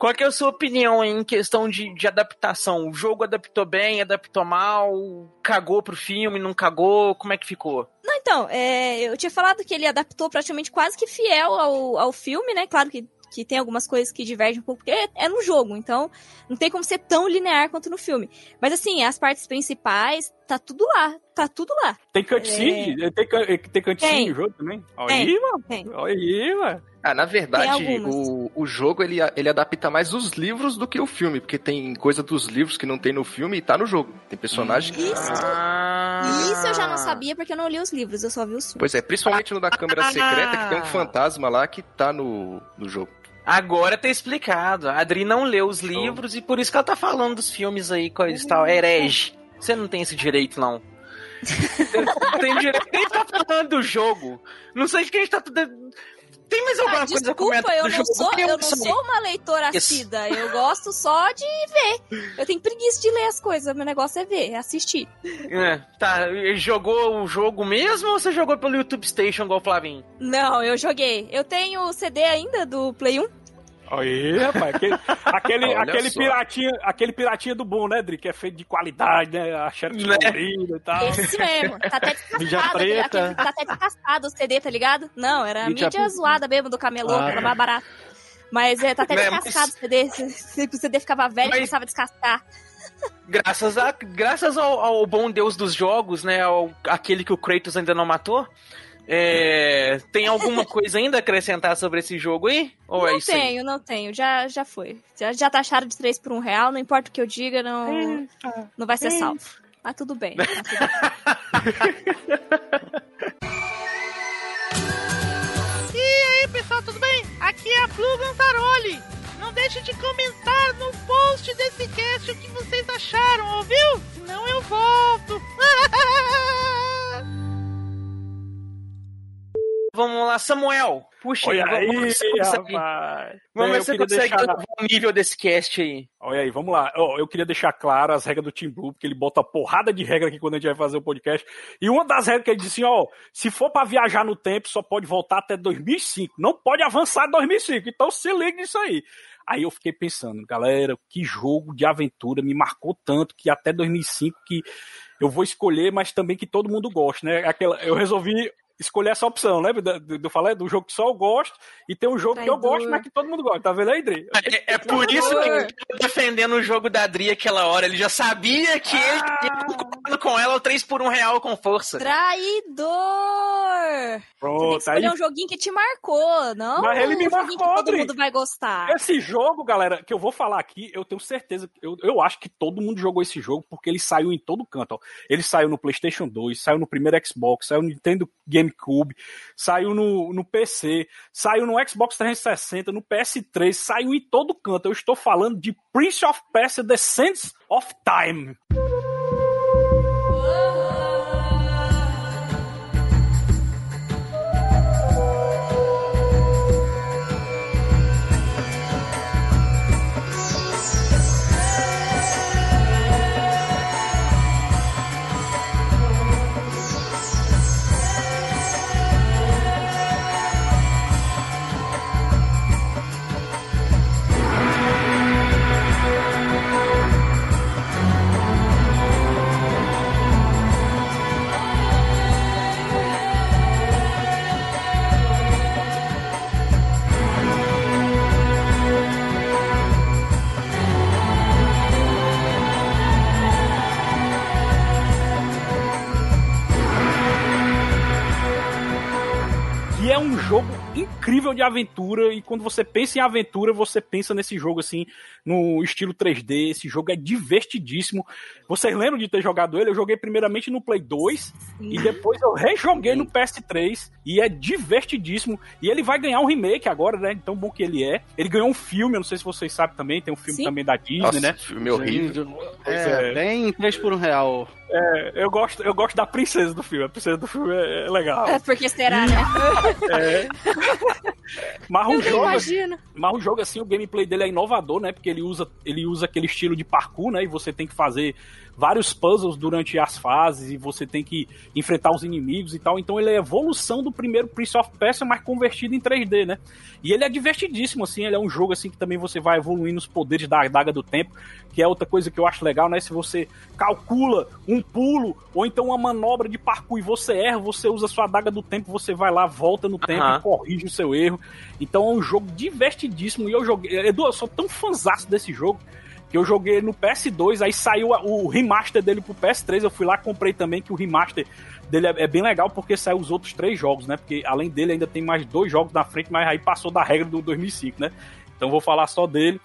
Qual é a sua opinião em questão de, de adaptação? O jogo adaptou bem, adaptou mal, cagou pro filme, não cagou? Como é que ficou? Não, então, é, eu tinha falado que ele adaptou praticamente quase que fiel ao, ao filme, né? Claro que, que tem algumas coisas que divergem um pouco, porque é no jogo, então não tem como ser tão linear quanto no filme. Mas assim, as partes principais, tá tudo lá, tá tudo lá. Tem cutscene? Tem, ca- tem cutscene Tem. no jogo também? Olha Tem. aí, mano. Tem. Olha aí, mano. Ah, na verdade, o, o jogo ele, ele adapta mais os livros do que o filme, porque tem coisa dos livros que não tem no filme e tá no jogo. Tem personagem que. Isso, Ah. isso eu já não sabia porque eu não li os livros, eu só vi os filmes. Pois é, principalmente no da câmera secreta, que tem um fantasma lá que tá no, no jogo. Agora tá explicado. A Adri não leu os livros e por isso que ela tá falando dos filmes aí, coisa e tal. Herege. Você não tem esse direito, não. Você não tem direito de tá falando do jogo. Não sei de quem está. Tem mais alguma Ah, coisa desculpa, eu não, jogo? sou, eu não sei. sou uma leitora assídua. Eu gosto só de ver. Eu tenho preguiça de ler as coisas. Meu negócio é ver, é assistir. É, tá, jogou o jogo mesmo ou você jogou pelo YouTube Station igual o Flavinho? Não, eu joguei. Eu tenho o CD ainda do Play 1. Olha aí, rapaz. Aquele, (laughs) aquele, aquele, piratinha, aquele piratinha do bom, né, Dri? Que é feito de qualidade, né? A xerox Né? colorida e tal. Esse mesmo. Tá até descascado. (laughs) aquele- tá até descascado o CD, tá ligado? Não, era a Mídia zoada mesmo do camelô, Ah, que era mais barato. Mas é, tá até Né, descascado mas- o CD. (laughs) O CD ficava velho, Mas- começava a descascar. Graças, a, graças ao, ao bom Deus dos jogos, né? Ao, aquele que o Kratos ainda não matou. É, tem alguma (laughs) coisa ainda a acrescentar sobre esse jogo aí? Ou é não isso aí? tenho, não tenho. Já, já foi. Já, já taxaram de 3 por 1 real, não importa o que eu diga, não, não vai ser salvo. Mas tudo bem. tá tudo bem. (laughs) E aí, pessoal, tudo bem? Aqui é a Blue Gantaroli. Não deixe de comentar no post desse cast o que vocês acharam, ouviu? Senão eu volto. (laughs) Vamos lá, Samuel. Puxa Olha aí, aí, vamos ver se consegue, vamos ver se você consegue deixar- o nível desse cast aí. Olha aí, vamos lá. Ó, eu queria deixar claro as regras do Team Blue, porque ele bota porrada de regra aqui quando a gente vai fazer o podcast. E uma das regras que ele disse assim, ó, se for pra viajar no tempo, só pode voltar até 2005. Não pode avançar 2005. Então se liga nisso aí. Aí eu fiquei pensando, galera, que jogo de aventura me marcou tanto que até 2005 que eu vou escolher, mas também que todo mundo gosta, né? Aquela, eu resolvi escolher essa opção, lembra do, do, do falei? Do jogo que só eu gosto e tem um jogo que eu Traidor. gosto, mas que todo mundo gosta. Tá vendo aí, Dri? É, é por isso que ele tava defendendo o jogo da Adri aquela hora. Ele já sabia que ele ia concordando com ela o 3 por 1 real com força. Traidor! Pronto, aí um joguinho que te marcou, não Mas ele me um joguinho marcou, que todo mundo vai gostar. Esse jogo, galera, que eu vou falar aqui, eu tenho certeza, eu, eu acho que todo mundo jogou esse jogo porque ele saiu em todo canto. Ó. Ele saiu no PlayStation 2, saiu no primeiro Xbox, saiu no Nintendo GameCube, saiu no, no PC, saiu no Xbox 360, no PS3, saiu em todo canto. Eu estou falando de Prince of Persia: The Sands of Time. E é um jogo incrível de aventura. E quando você pensa em aventura, você pensa nesse jogo assim, no estilo 3D. Esse jogo é divertidíssimo. Vocês lembram de ter jogado ele? Eu joguei primeiramente no Play 2 e depois eu rejoguei no PS3. E é divertidíssimo. E ele vai ganhar um remake agora, né? Tão bom que ele é. Ele ganhou um filme, eu não sei se vocês sabem também. Tem um filme Sim. também da Disney, Nossa, né? filme horrível. É, é. bem 3 por 1 real. É, eu gosto, eu gosto da princesa do filme. A princesa do filme é, é legal. É, porque será, né? (laughs) É. (laughs) Um Eu nem jogo, imagino. jogo assim, o gameplay dele é inovador, né? Porque ele usa, ele usa aquele estilo de parkour, né? E você tem que fazer vários puzzles durante as fases e você tem que enfrentar os inimigos e tal. Então ele é a evolução do primeiro Prince of Persia, mas convertido em 3D, né? E ele é divertidíssimo, assim. Ele é um jogo assim que também você vai evoluindo os poderes da Daga do Tempo, que é outra coisa que eu acho legal, né? Se você calcula um pulo ou então uma manobra de parkour e você erra, você usa sua Daga do Tempo, você vai lá, volta no tempo Aham. e corrige o seu erro. Então é um jogo divertidíssimo e eu joguei. Edu, eu sou tão fanzaço desse jogo que eu joguei no PS2, aí saiu o remaster dele pro PS3, eu fui lá comprei também, que o remaster dele é, é bem legal porque saiu os outros três jogos, né? Porque além dele ainda tem mais dois jogos na frente, mas aí passou da regra do 2005, né? Então vou falar só dele.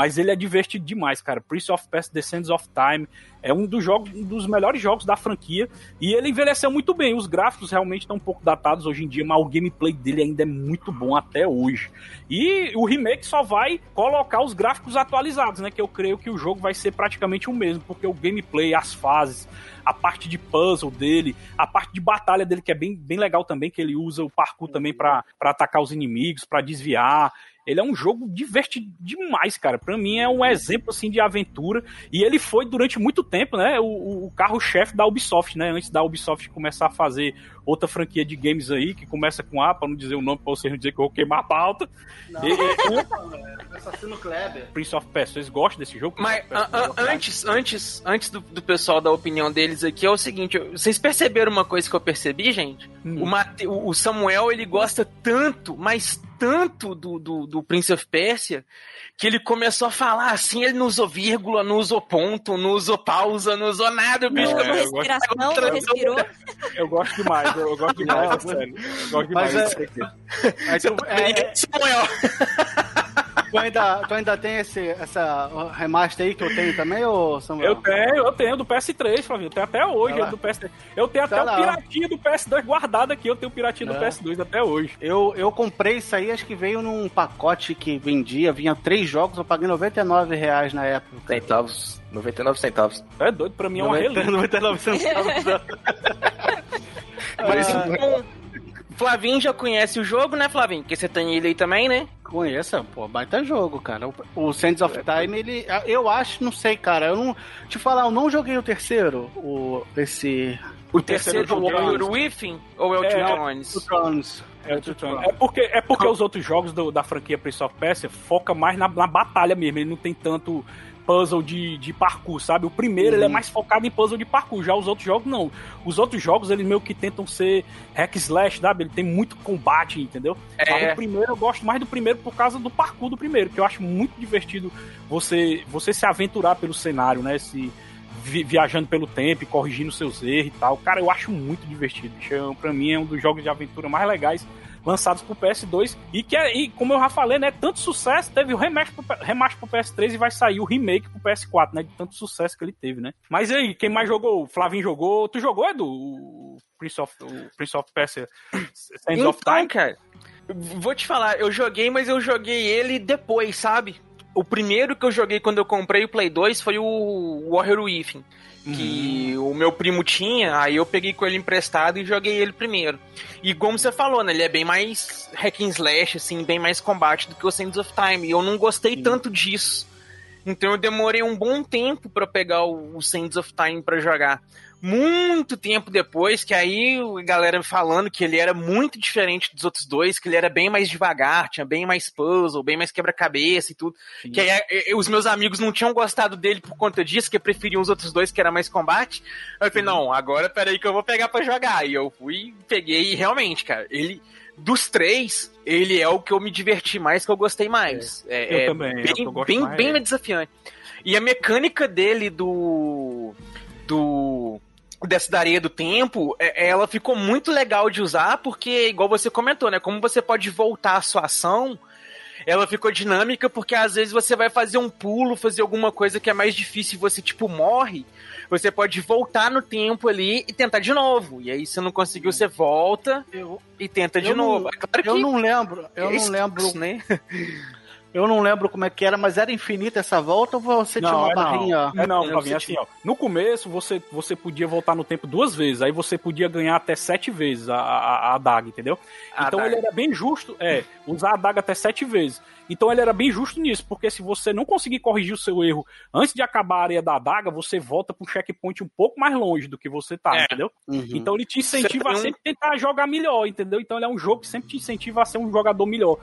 Mas ele é divertido demais, cara. Prince of Persia: The Sands of Time é um dos jogos, um dos melhores jogos da franquia e ele envelheceu muito bem. Os gráficos realmente estão um pouco datados hoje em dia, mas o gameplay dele ainda é muito bom até hoje. E o remake só vai colocar os gráficos atualizados, né? Que eu creio que o jogo vai ser praticamente o mesmo, porque o gameplay, as fases, a parte de puzzle dele, a parte de batalha dele, que é bem, bem legal também, que ele usa o parkour também pra atacar os inimigos, pra desviar. Ele é um jogo divertido demais, cara. Pra mim é um exemplo assim de aventura. E ele foi durante muito tempo, né? O, o- carro-chefe da Ubisoft, né? Antes da Ubisoft começar a fazer outra franquia de games aí, que começa com A, pra não dizer o nome, pra vocês não dizer que eu vou queimar a pauta. E- e- (laughs) Assassino Kleber. Prince of Persia, vocês gostam desse jogo? Mas Prince of a- a- Persia? antes, antes, antes do, do pessoal dar a opinião deles aqui, é o seguinte: vocês perceberam uma coisa que eu percebi, gente? Hum. O, Mate- o- o Samuel ele gosta tanto, mas tanto do, do, do Prince of Persia, que ele começou a falar assim, ele não usou vírgula, não usou ponto, não usou pausa, não usou nada, o bicho Não, é, eu gosto- respiração, não respirou. Eu gosto demais, eu, eu gosto demais, é sério. Eu gosto demais. Mas é- Aí tu, é, Samuel. Tu ainda, tu ainda tem esse, essa remaster aí que eu tenho também, ô Samuel? Eu tenho, eu tenho do PS3, Flavinho. Eu tenho até hoje Tá lá. do PS3. Eu tenho até o lá. piratinha do PS2 guardado aqui. Eu tenho o piratinha do É. PS2 até hoje. Eu, eu comprei isso aí, acho que veio num pacote que vendia, vinha três jogos, eu paguei 99 reais na época. Centavos. 99 centavos. É doido, pra mim é uma 90, relíquia. 99 centavos. (laughs) Mas Ah, Flavinho já conhece o jogo, né, Flavinho? Porque você tem ele aí também, né? Conheça, pô, baita jogo, cara. O, o Sands of Time, ele. Eu acho, não sei, cara. Eu não. Te falar, eu não joguei o terceiro. O. Esse. O terceiro terceiro é o Within ou é o É, é, Thrones? O Thrones. É, o Tutorial. É porque, é porque os outros jogos do- da franquia Prince of Persia foca mais na, na batalha mesmo. Ele não tem tanto puzzle de, de parkour, sabe? O primeiro ele é mais focado em puzzle de parkour. Já os outros jogos, não. Os outros jogos, eles meio que tentam ser hack slash, sabe? Ele tem muito combate, entendeu? É. Mas o primeiro, eu gosto mais do primeiro por causa do parkour do primeiro, que eu acho muito divertido você, você se aventurar pelo cenário, né? Se vi- viajando pelo tempo e corrigindo seus erros e tal. Cara, eu acho muito divertido. bicho. É, Pra mim é um dos jogos de aventura mais legais lançados pro PS2 e que é, e como eu já falei, né, tanto sucesso, teve o remaster pro, remaster pro PS3 e vai sair o remake pro PS4, né, de tanto sucesso que ele teve, né. Mas aí, quem mais jogou? O Flavinho jogou. Tu jogou, Edu? O Prince of, o Prince of Persia Sands of Então, Time? cara, vou te falar, eu joguei, mas eu joguei ele depois, sabe? O primeiro que eu joguei quando eu comprei o Play 2 foi o Warrior Within, que o meu primo tinha, aí eu peguei com ele emprestado e joguei ele primeiro. E como você falou, né, ele é bem mais hack and slash, assim, bem mais combate do que o Sands of Time, e eu não gostei tanto disso. Então eu demorei um bom tempo pra pegar o, o Sands of Time pra jogar. Muito tempo depois, que aí a galera falando que ele era muito diferente dos outros dois, que ele era bem mais devagar, tinha bem mais puzzle, bem mais quebra-cabeça e tudo. Que aí eh, os meus amigos não tinham gostado dele por conta disso, que preferiam os outros dois, que era mais combate. Aí eu falei, não, agora peraí que eu vou pegar pra jogar. E eu fui, peguei e realmente, cara, ele. Dos três, ele é o que eu me diverti mais, que eu gostei mais. É, Eu é também, é bem, eu bem, mais, bem é. desafiante. E a mecânica dele do. do. Dessa da areia do tempo, é- ela ficou muito legal de usar, porque, igual você comentou, né? Como você pode voltar a sua ação, ela ficou dinâmica, porque às vezes você vai fazer um pulo, fazer alguma coisa que é mais difícil e você, tipo, morre. Você pode voltar no tempo ali e tentar de novo. E aí, se não conseguiu, você volta e tenta de eu não- novo. É claro Eu não lembro, eu é não lembro, né? Eu não lembro como é que era, mas era infinita essa volta ou você tinha uma é barrinha? Não, é não, Não, Flavinho, assim, ó. No começo, você, você podia voltar no tempo duas vezes, aí você podia ganhar até sete vezes a, a, a adaga, entendeu? A então adaga. ele era bem justo, é, usar a adaga até sete vezes. Então ele era bem justo nisso, porque se você não conseguir corrigir o seu erro antes de acabar a área da adaga, você volta pro checkpoint um pouco mais longe do que você tá, É. entendeu? Uhum. Então ele te incentiva a Você tem um- sempre tentar jogar melhor, entendeu? Então ele é um jogo que sempre te incentiva a ser um jogador melhor.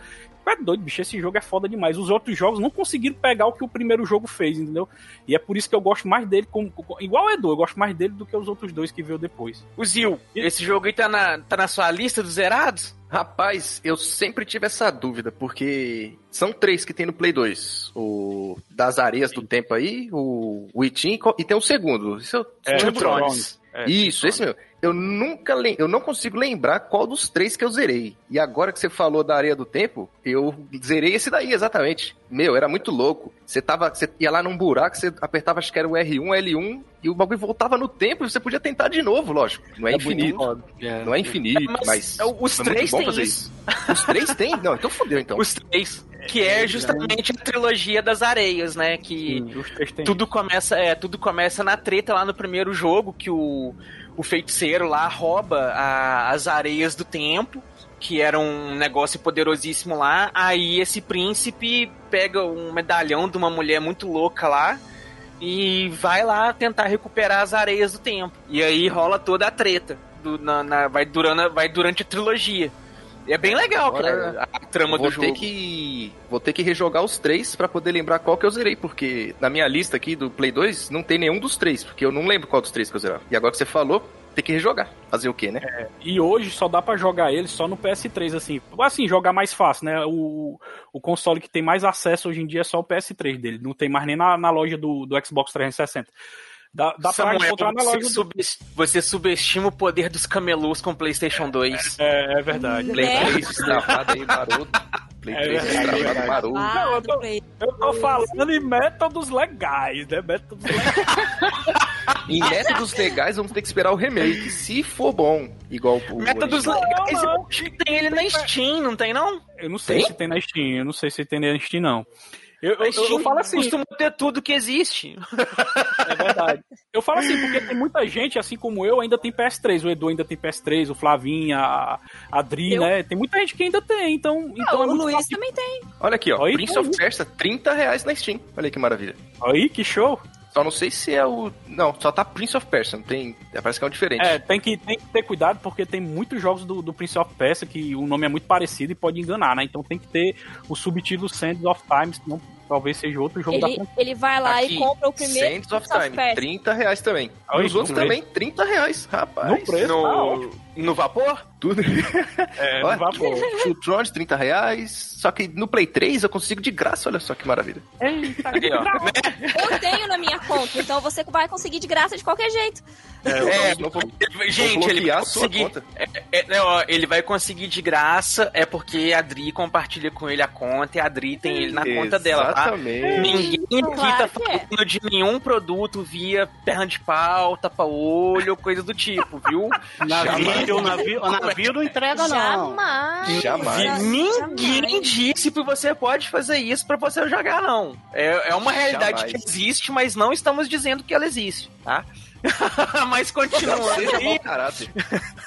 Tu É doido, bicho, esse jogo é foda demais. Os outros jogos não conseguiram pegar o que o primeiro jogo fez, entendeu? E é por isso que eu gosto mais dele, como, como- igual o Edu, eu gosto mais dele do que os outros dois que veio depois. O Zil, esse jogo aí tá na, tá na sua lista dos zerados? Rapaz, eu sempre tive essa dúvida, porque são três que tem no Play 2. O das areias do tempo aí, o Within e tem o segundo. Isso É, lembro Thrones. qual. É, Isso, esse mesmo. Eu nunca lem- eu não consigo lembrar qual dos três que eu zerei. E agora que você falou da areia do tempo, eu zerei esse daí exatamente. Meu, era muito louco. Você tava, você ia lá num buraco, você apertava acho que era o R1, L1 e o bagulho voltava no tempo e você podia tentar de novo, lógico. Não é, muito infinito. É. Não é infinito, mas, é, os é muito três têm fazer isso. Os três tem? Não, então fodeu então. Os três. Que é justamente a trilogia das areias, né? Que Os têm tudo começa, é, tudo começa na treta lá no primeiro jogo, que o, o feiticeiro lá rouba a- as areias do tempo, que era um negócio poderosíssimo lá. Aí esse príncipe pega um medalhão de uma mulher muito louca lá e vai lá tentar recuperar as areias do tempo. E aí rola toda a treta. do- na- na- vai, durando, vai durante a trilogia. E é bem legal, Agora, cara, a trama vou do ter jogo. que vou ter que rejogar os três pra poder lembrar qual que eu zerei, porque na minha lista aqui do Play 2 não tem nenhum dos três, porque eu não lembro qual dos três que eu zerava. E agora que você falou, tem que rejogar. Fazer o quê, né? E hoje só dá pra jogar ele só no PS3, assim. Assim, jogar mais fácil, né? O, o console que tem mais acesso hoje em dia é só o PS3 dele. Não tem mais nem na, na loja do, do Xbox 360. Dá, dá pra Samuel, encontrar na você, loja do... subes- você subestima o poder dos camelôs com o PlayStation 2. É, é verdade. Play Né? 3 destravado aí, maroto. Play É 3 verdade, destravado, maroto. Não, eu tô-. Eu tô falando em métodos legais, né? Métodos legais. (laughs) Em métodos legais, vamos ter que esperar o remake. Se for bom, igual o Métodos legais, não. eu acho que tem ele na Steam, não tem não? Eu não sei Tem? se tem na Steam, eu não sei se tem na Steam, não. Eu, eu, eu, Steam falo assim, costuma ter tudo que existe. é verdade. Eu falo assim, porque tem muita gente, assim como eu, ainda tem PS3. O Edu ainda tem PS3, o Flavinho, a, a Dri, Eu? né? Tem muita gente que ainda tem, então, então Ah, é o muito Luiz fácil. também tem. Olha aqui, ó. Aí, Prince of. Persia, 30 reais na Steam. Olha aí que maravilha. Aí, que show. Só não sei se é o. Não, só tá Prince of Persia. Não tem. Parece que é um diferente. É, tem que, tem que ter cuidado porque tem muitos jogos do, do Prince of Persia que o nome é muito parecido e pode enganar, né? Então tem que ter o subtítulo Sands of Time, senão talvez seja outro jogo da Ele, conta. ele vai lá Aqui, e compra o primeiro Sands of Prince of Time, Persia. 30 reais também. Aí, Os outros também, 30 reais, rapaz. No preço, tá No, ótimo. no vapor? Tudo. (laughs) É, Olha, vapor. Chutron 30 reais. Só que no Play 3 eu consigo de graça, olha só que maravilha. Eita, Aí, ó. Eu tenho na minha conta, então você vai conseguir de graça de qualquer jeito. É, eu vou- Gente, Vou ele vai bloquear a sua conseguir. conta. É, é, não, ele vai conseguir de graça, é porque a Adri compartilha com ele a conta e a Adri tem ele na conta dela, tá? Exatamente. Ninguém aqui Claro tá que é. falando de nenhum produto via perna de pau, tapa-olho, coisa do tipo, viu? Navio, navio, o navio não entrega, não. Jamais. Jamais. Ninguém Jamais. disse que você pode fazer isso pra você jogar, não. É, é uma realidade Jamais. que existe, mas não estamos dizendo que ela existe, tá? (laughs) mas continua. Caráter.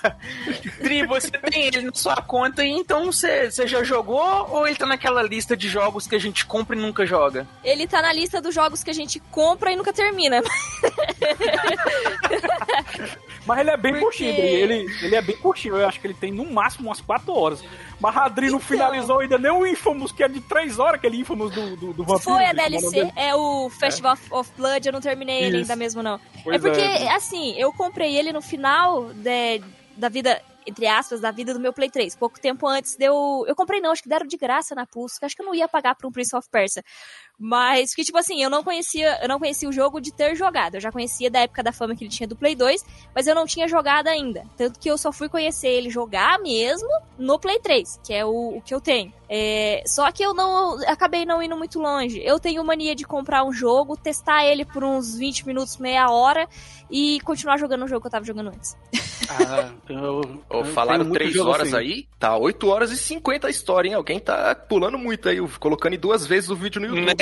(laughs) Tri, você tem ele na sua conta e então você, você já jogou ou ele tá naquela lista de jogos que a gente compra e nunca joga? Ele tá na lista dos jogos que a gente compra e nunca termina. (laughs) Mas ele é bem Porque- curtinho. Ele, ele é bem curtinho. Eu acho que ele tem no máximo umas 4 horas. Mas a Adri não Então. finalizou ainda nem o Infamous, que é de 3 horas, aquele Infamous do, do, do Vampiro. Foi a DLC, é o Festival of Blood, eu não terminei ele Isso. ainda mesmo, não. Pois é porque, é. assim, eu comprei ele no final de- da vida, entre aspas, da vida do meu Play 3. Pouco tempo antes deu. Eu comprei, não, acho que deram de graça na Pulse, acho que eu não ia pagar por um Prince of Persia. Mas que, tipo assim, eu não conhecia, eu não conhecia o jogo de ter jogado. Eu já conhecia da época da fama que ele tinha do Play 2, mas eu não tinha jogado ainda. Tanto que eu só fui conhecer ele jogar mesmo no Play 3, que é o, o que eu tenho. É, só que eu não acabei não indo muito longe. Eu tenho mania de comprar um jogo, testar ele por uns 20 minutos, meia hora e continuar jogando o jogo que eu tava jogando antes. (laughs) Ah, eu, eu falaram tenho muito 3 jogo horas assim. aí, tá 8 horas e 50 a história, hein? Alguém tá pulando muito aí, colocando em duas vezes o vídeo no YouTube. Né?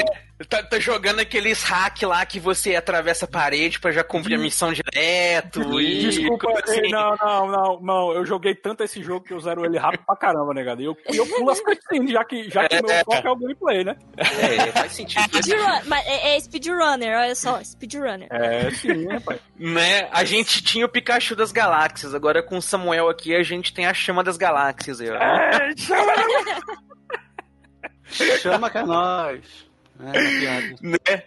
Tá, tá jogando aqueles hack lá que você atravessa a parede pra já cumprir a missão direto. e Desculpa, assim. não, não, não, não. Eu joguei tanto esse jogo que eu zero ele rápido pra caramba, negado. E eu, e eu pulo as cutscenes, já que, já que o meu foco é o gameplay, né? É, faz sentido. Speedrun, mas é, é speedrunner, olha só, speedrunner. É, sim, né, rapaz? Né? A gente tinha o Pikachu das galáxias, agora com o Samuel aqui a gente tem a chama das galáxias aí, ó. É, (laughs) Chama que é nós. É, piada. né?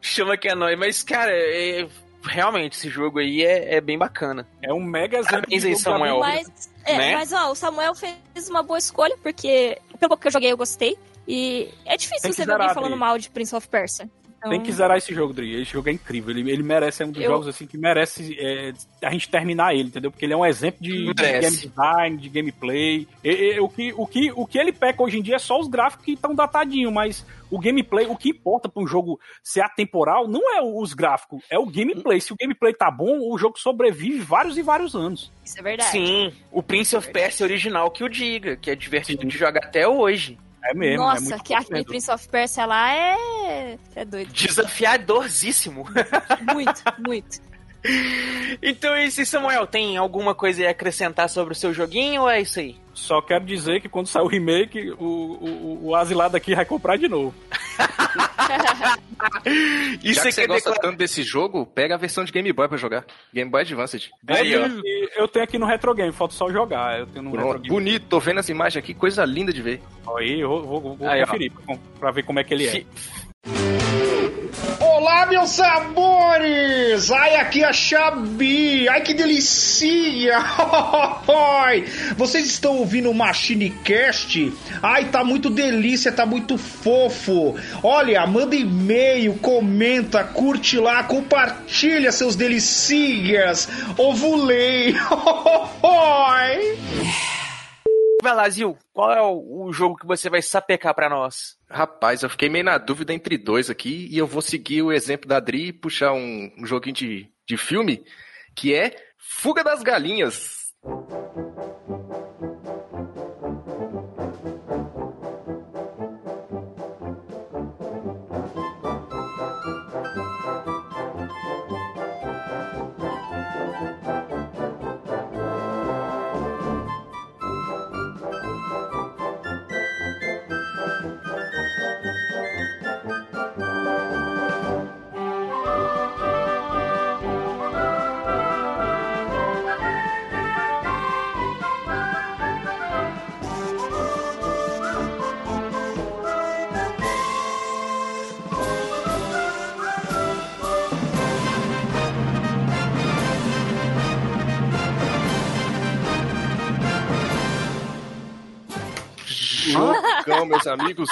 Chama que é nóis. Mas, cara, é- realmente, esse jogo aí é, é bem bacana. é um mega Parabéns aí, Samuel. Mas, é, Né? mas ó, o Samuel fez uma boa escolha, porque pelo pouco que eu joguei eu gostei. E é difícil você ver alguém falando mal de Prince of Persia. Então, Tem que zerar esse jogo, Dri. Esse jogo é incrível. Ele, ele merece, é um dos Eu- jogos assim que merece é, a gente terminar ele, entendeu? Porque ele é um exemplo de, de game design, de gameplay. E- e- o, que, o, que, o que ele peca hoje em dia é só os gráficos que estão datadinhos, mas o gameplay, o que importa para um jogo ser atemporal não é os gráficos, é o gameplay. Se o gameplay tá bom, o jogo sobrevive vários e vários anos. Isso é verdade. Sim, o Prince of Persia original que o diga, que é divertido de jogar até hoje. É mesmo. é Nossa, muito que aquele. Prince of Persia lá é. É doido. Desafiadorzíssimo. Muito, muito. Então, esse Samuel, tem alguma coisa a acrescentar sobre o seu joguinho ou é isso aí? Só quero dizer que quando sair o remake, o, o, o asilado aqui vai comprar de novo. (laughs) Isso Já que é você que é gosta declara- tanto desse jogo, pega a versão de Game Boy pra jogar. Game Boy Advanced. Aí, eu tenho aqui no Retro Game, falta só jogar. Eu tenho no Retro Pronto, Game. bonito, tô vendo as imagens aqui, coisa linda de ver. Aí eu vou, vou, vou Aí, conferir pra, pra ver como é que ele é. Fi- Meus sabores! Ai, aqui a Xabi! Ai, que delícia! (laughs) Vocês estão ouvindo o Machine Cast? Ai, tá muito delícia, tá muito fofo! Olha, manda e-mail, comenta, curte lá, compartilha seus delicias! Ovulei! (laughs) Oi! Vai lá, Zil, qual é o, jogo que você vai sapecar pra nós? Rapaz, eu fiquei meio na dúvida entre dois aqui e eu vou seguir o exemplo da Adri e puxar um, um joguinho de, de filme que é Fuga das Galinhas. Meus amigos.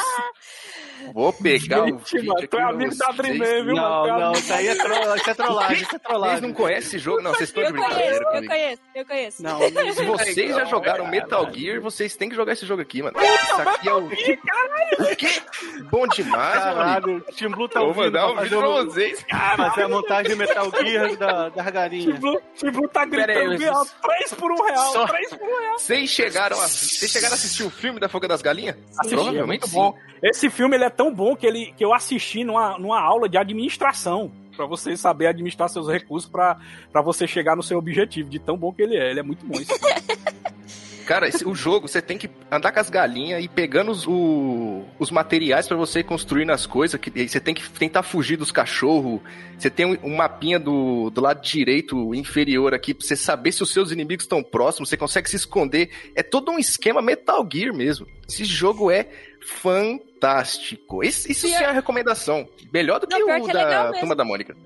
Vou pegar o Gente, vídeo mano, aqui tu é amigo da vocês. Adriné, viu, Não, mano? É não, isso aí é, tro... isso é trollagem, isso é Vocês trollagem. não conhecem esse jogo? Não, vocês estão de brincadeira eu conheço, eu conheço. Não, (laughs) Se vocês já jogaram Metal Gear, vocês têm que jogar esse jogo aqui, mano. Isso aqui é o. O quê? Bom demais, amigo. Caralho, o Team Blue tá Eu vou ouvindo mandar um vídeo pra o... vocês. fazer a montagem de Metal Gear da, da galinha. Blue, Blue tá gritando, 3 por 1 real, 3 por 1 real. Vocês chegaram a, vocês assistir o filme da Fuga das Galinhas? Provavelmente muito sim. bom. Esse filme ele é tão bom que, ele, que eu assisti numa, numa aula de administração. Pra você saber administrar seus recursos pra pra você chegar no seu objetivo. De tão bom que ele é. Ele é muito bom. Esse (laughs) Cara, esse- o jogo, você tem que andar com as galinhas e pegando os, o- os materiais pra você construir nas coisas. Que, você tem que tentar fugir dos cachorros. Você tem um, um mapinha do, do lado direito inferior aqui pra você saber se os seus inimigos estão próximos. Você consegue se esconder. É todo um esquema Metal Gear mesmo. Esse jogo é fantástico. Esse- isso sim é a recomendação. Melhor do que Não, o que é da mesmo. Turma da Mônica.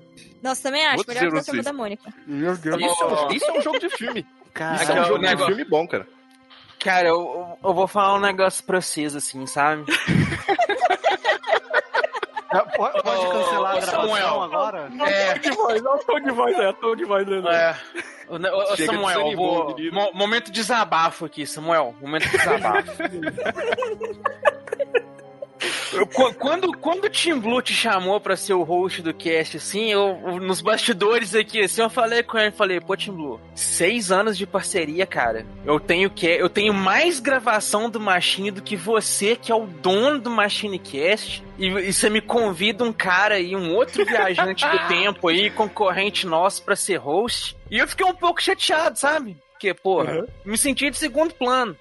Nossa, também acho. Vou Melhor dizer que a turma da Mônica. Meu Deus. Isso, é um- isso é um jogo de filme. Cara, Isso é um jogo de filme bom, cara. Cara, eu, eu vou falar um negócio pra vocês, assim, sabe? pode, cancelar a gravação Samuel. agora? É. tom de voz, olha o tom de voz, é, de voz. É. Samuel, vou... mo- momento de desabafo aqui, Samuel. Momento de desabafo. Quando, quando o Tim Blue te chamou pra ser o host do cast, assim, eu, eu- nos bastidores aqui, assim, eu falei com ele, falei, pô, Tim Blue, seis anos de parceria, cara. Eu tenho que, eu tenho mais gravação do Machine do que você, que é o dono do Machine Cast. E, e você me convida um cara aí, um outro viajante do (laughs) tempo aí, concorrente nosso pra ser host. E eu fiquei um pouco chateado, sabe? Porque, porra, Uhum. me senti de segundo plano.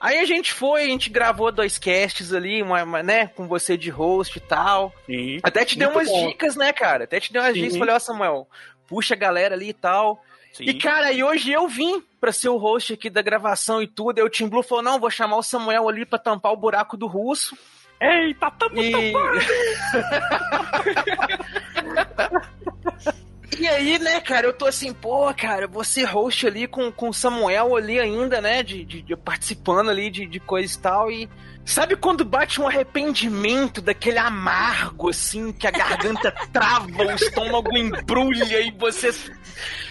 Aí a gente foi, a gente gravou dois casts ali, uma, uma, né, com você de host e tal. Sim. Até te deu umas bom. dicas, né, cara? Até te deu umas Sim. dicas, falei, ó, Samuel, puxa a galera ali e tal. Sim. E, cara, e hoje eu vim pra ser o host aqui da gravação e tudo. Aí o Tim Blue falou, não, vou chamar o Samuel ali pra tampar o buraco do russo. Eita, tá E... (laughs) E aí, né, cara, eu tô assim, pô, cara, você host ali com, com o Samuel ali ainda, né, de, de- de- participando ali de, de coisa e tal, e sabe quando bate um arrependimento daquele amargo, assim, que a garganta (laughs) trava, o estômago embrulha e você,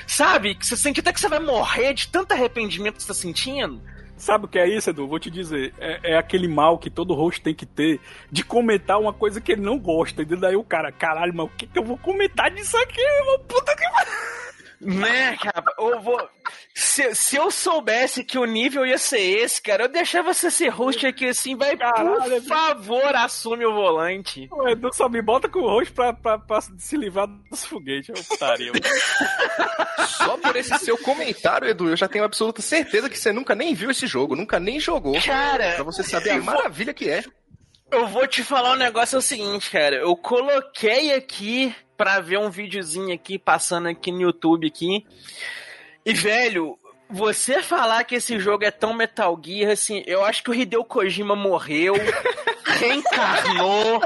sabe, que você sente até que você vai morrer de tanto arrependimento que você tá sentindo? Sabe o que é isso, Edu? Vou te dizer. É, é aquele mal que todo host tem que ter de comentar uma coisa que ele não gosta. E daí o cara, caralho, mas o que, que eu vou comentar disso aqui, irmão? Puta que Né, cara, eu vou. Se, se eu soubesse que o nível ia ser esse, cara, eu deixava você ser host aqui assim, vai, Caralho, por favor, assume o volante. O Edu só me bota com o host pra, pra, pra se livrar dos foguetes. É putaria. (laughs) Só por esse seu comentário, Edu, eu já tenho absoluta certeza que você nunca nem viu esse jogo, nunca nem jogou. Cara, Pra você saber a eu vou- maravilha que é. Eu vou te falar um negócio é o seguinte, cara. Eu coloquei aqui pra ver um videozinho aqui passando aqui no YouTube aqui. E velho, você falar que esse jogo é tão Metal Gear assim, eu acho que o Hideo Kojima morreu, (laughs) reencarnou,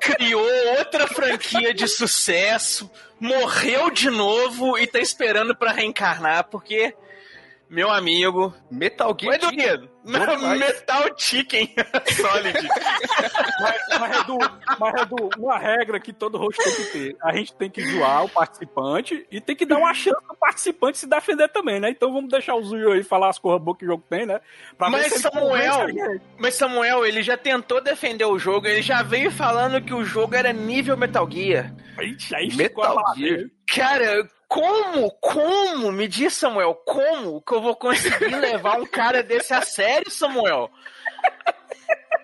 criou outra franquia de sucesso, morreu de novo e tá esperando pra reencarnar, porque meu amigo, Metal Gear. Oi, Duguedo. Metal Chicken (laughs) Solid. Mas, mas, Edu, mas, Edu, uma regra que todo host tem que ter. A gente tem que zoar o participante e tem que dar uma chance pro participante se defender também, né? Então vamos deixar o Zuyo aí falar as coisas boas que o jogo tem, né? Pra ver Mas Samuel, mas Samuel, ele já tentou defender o jogo, ele já veio falando que o jogo era nível Metal Gear. Ixi, aí Metal. Gear. Cara, como, como, me diz Samuel, como que eu vou conseguir (laughs) levar um cara desse a sério, Samuel?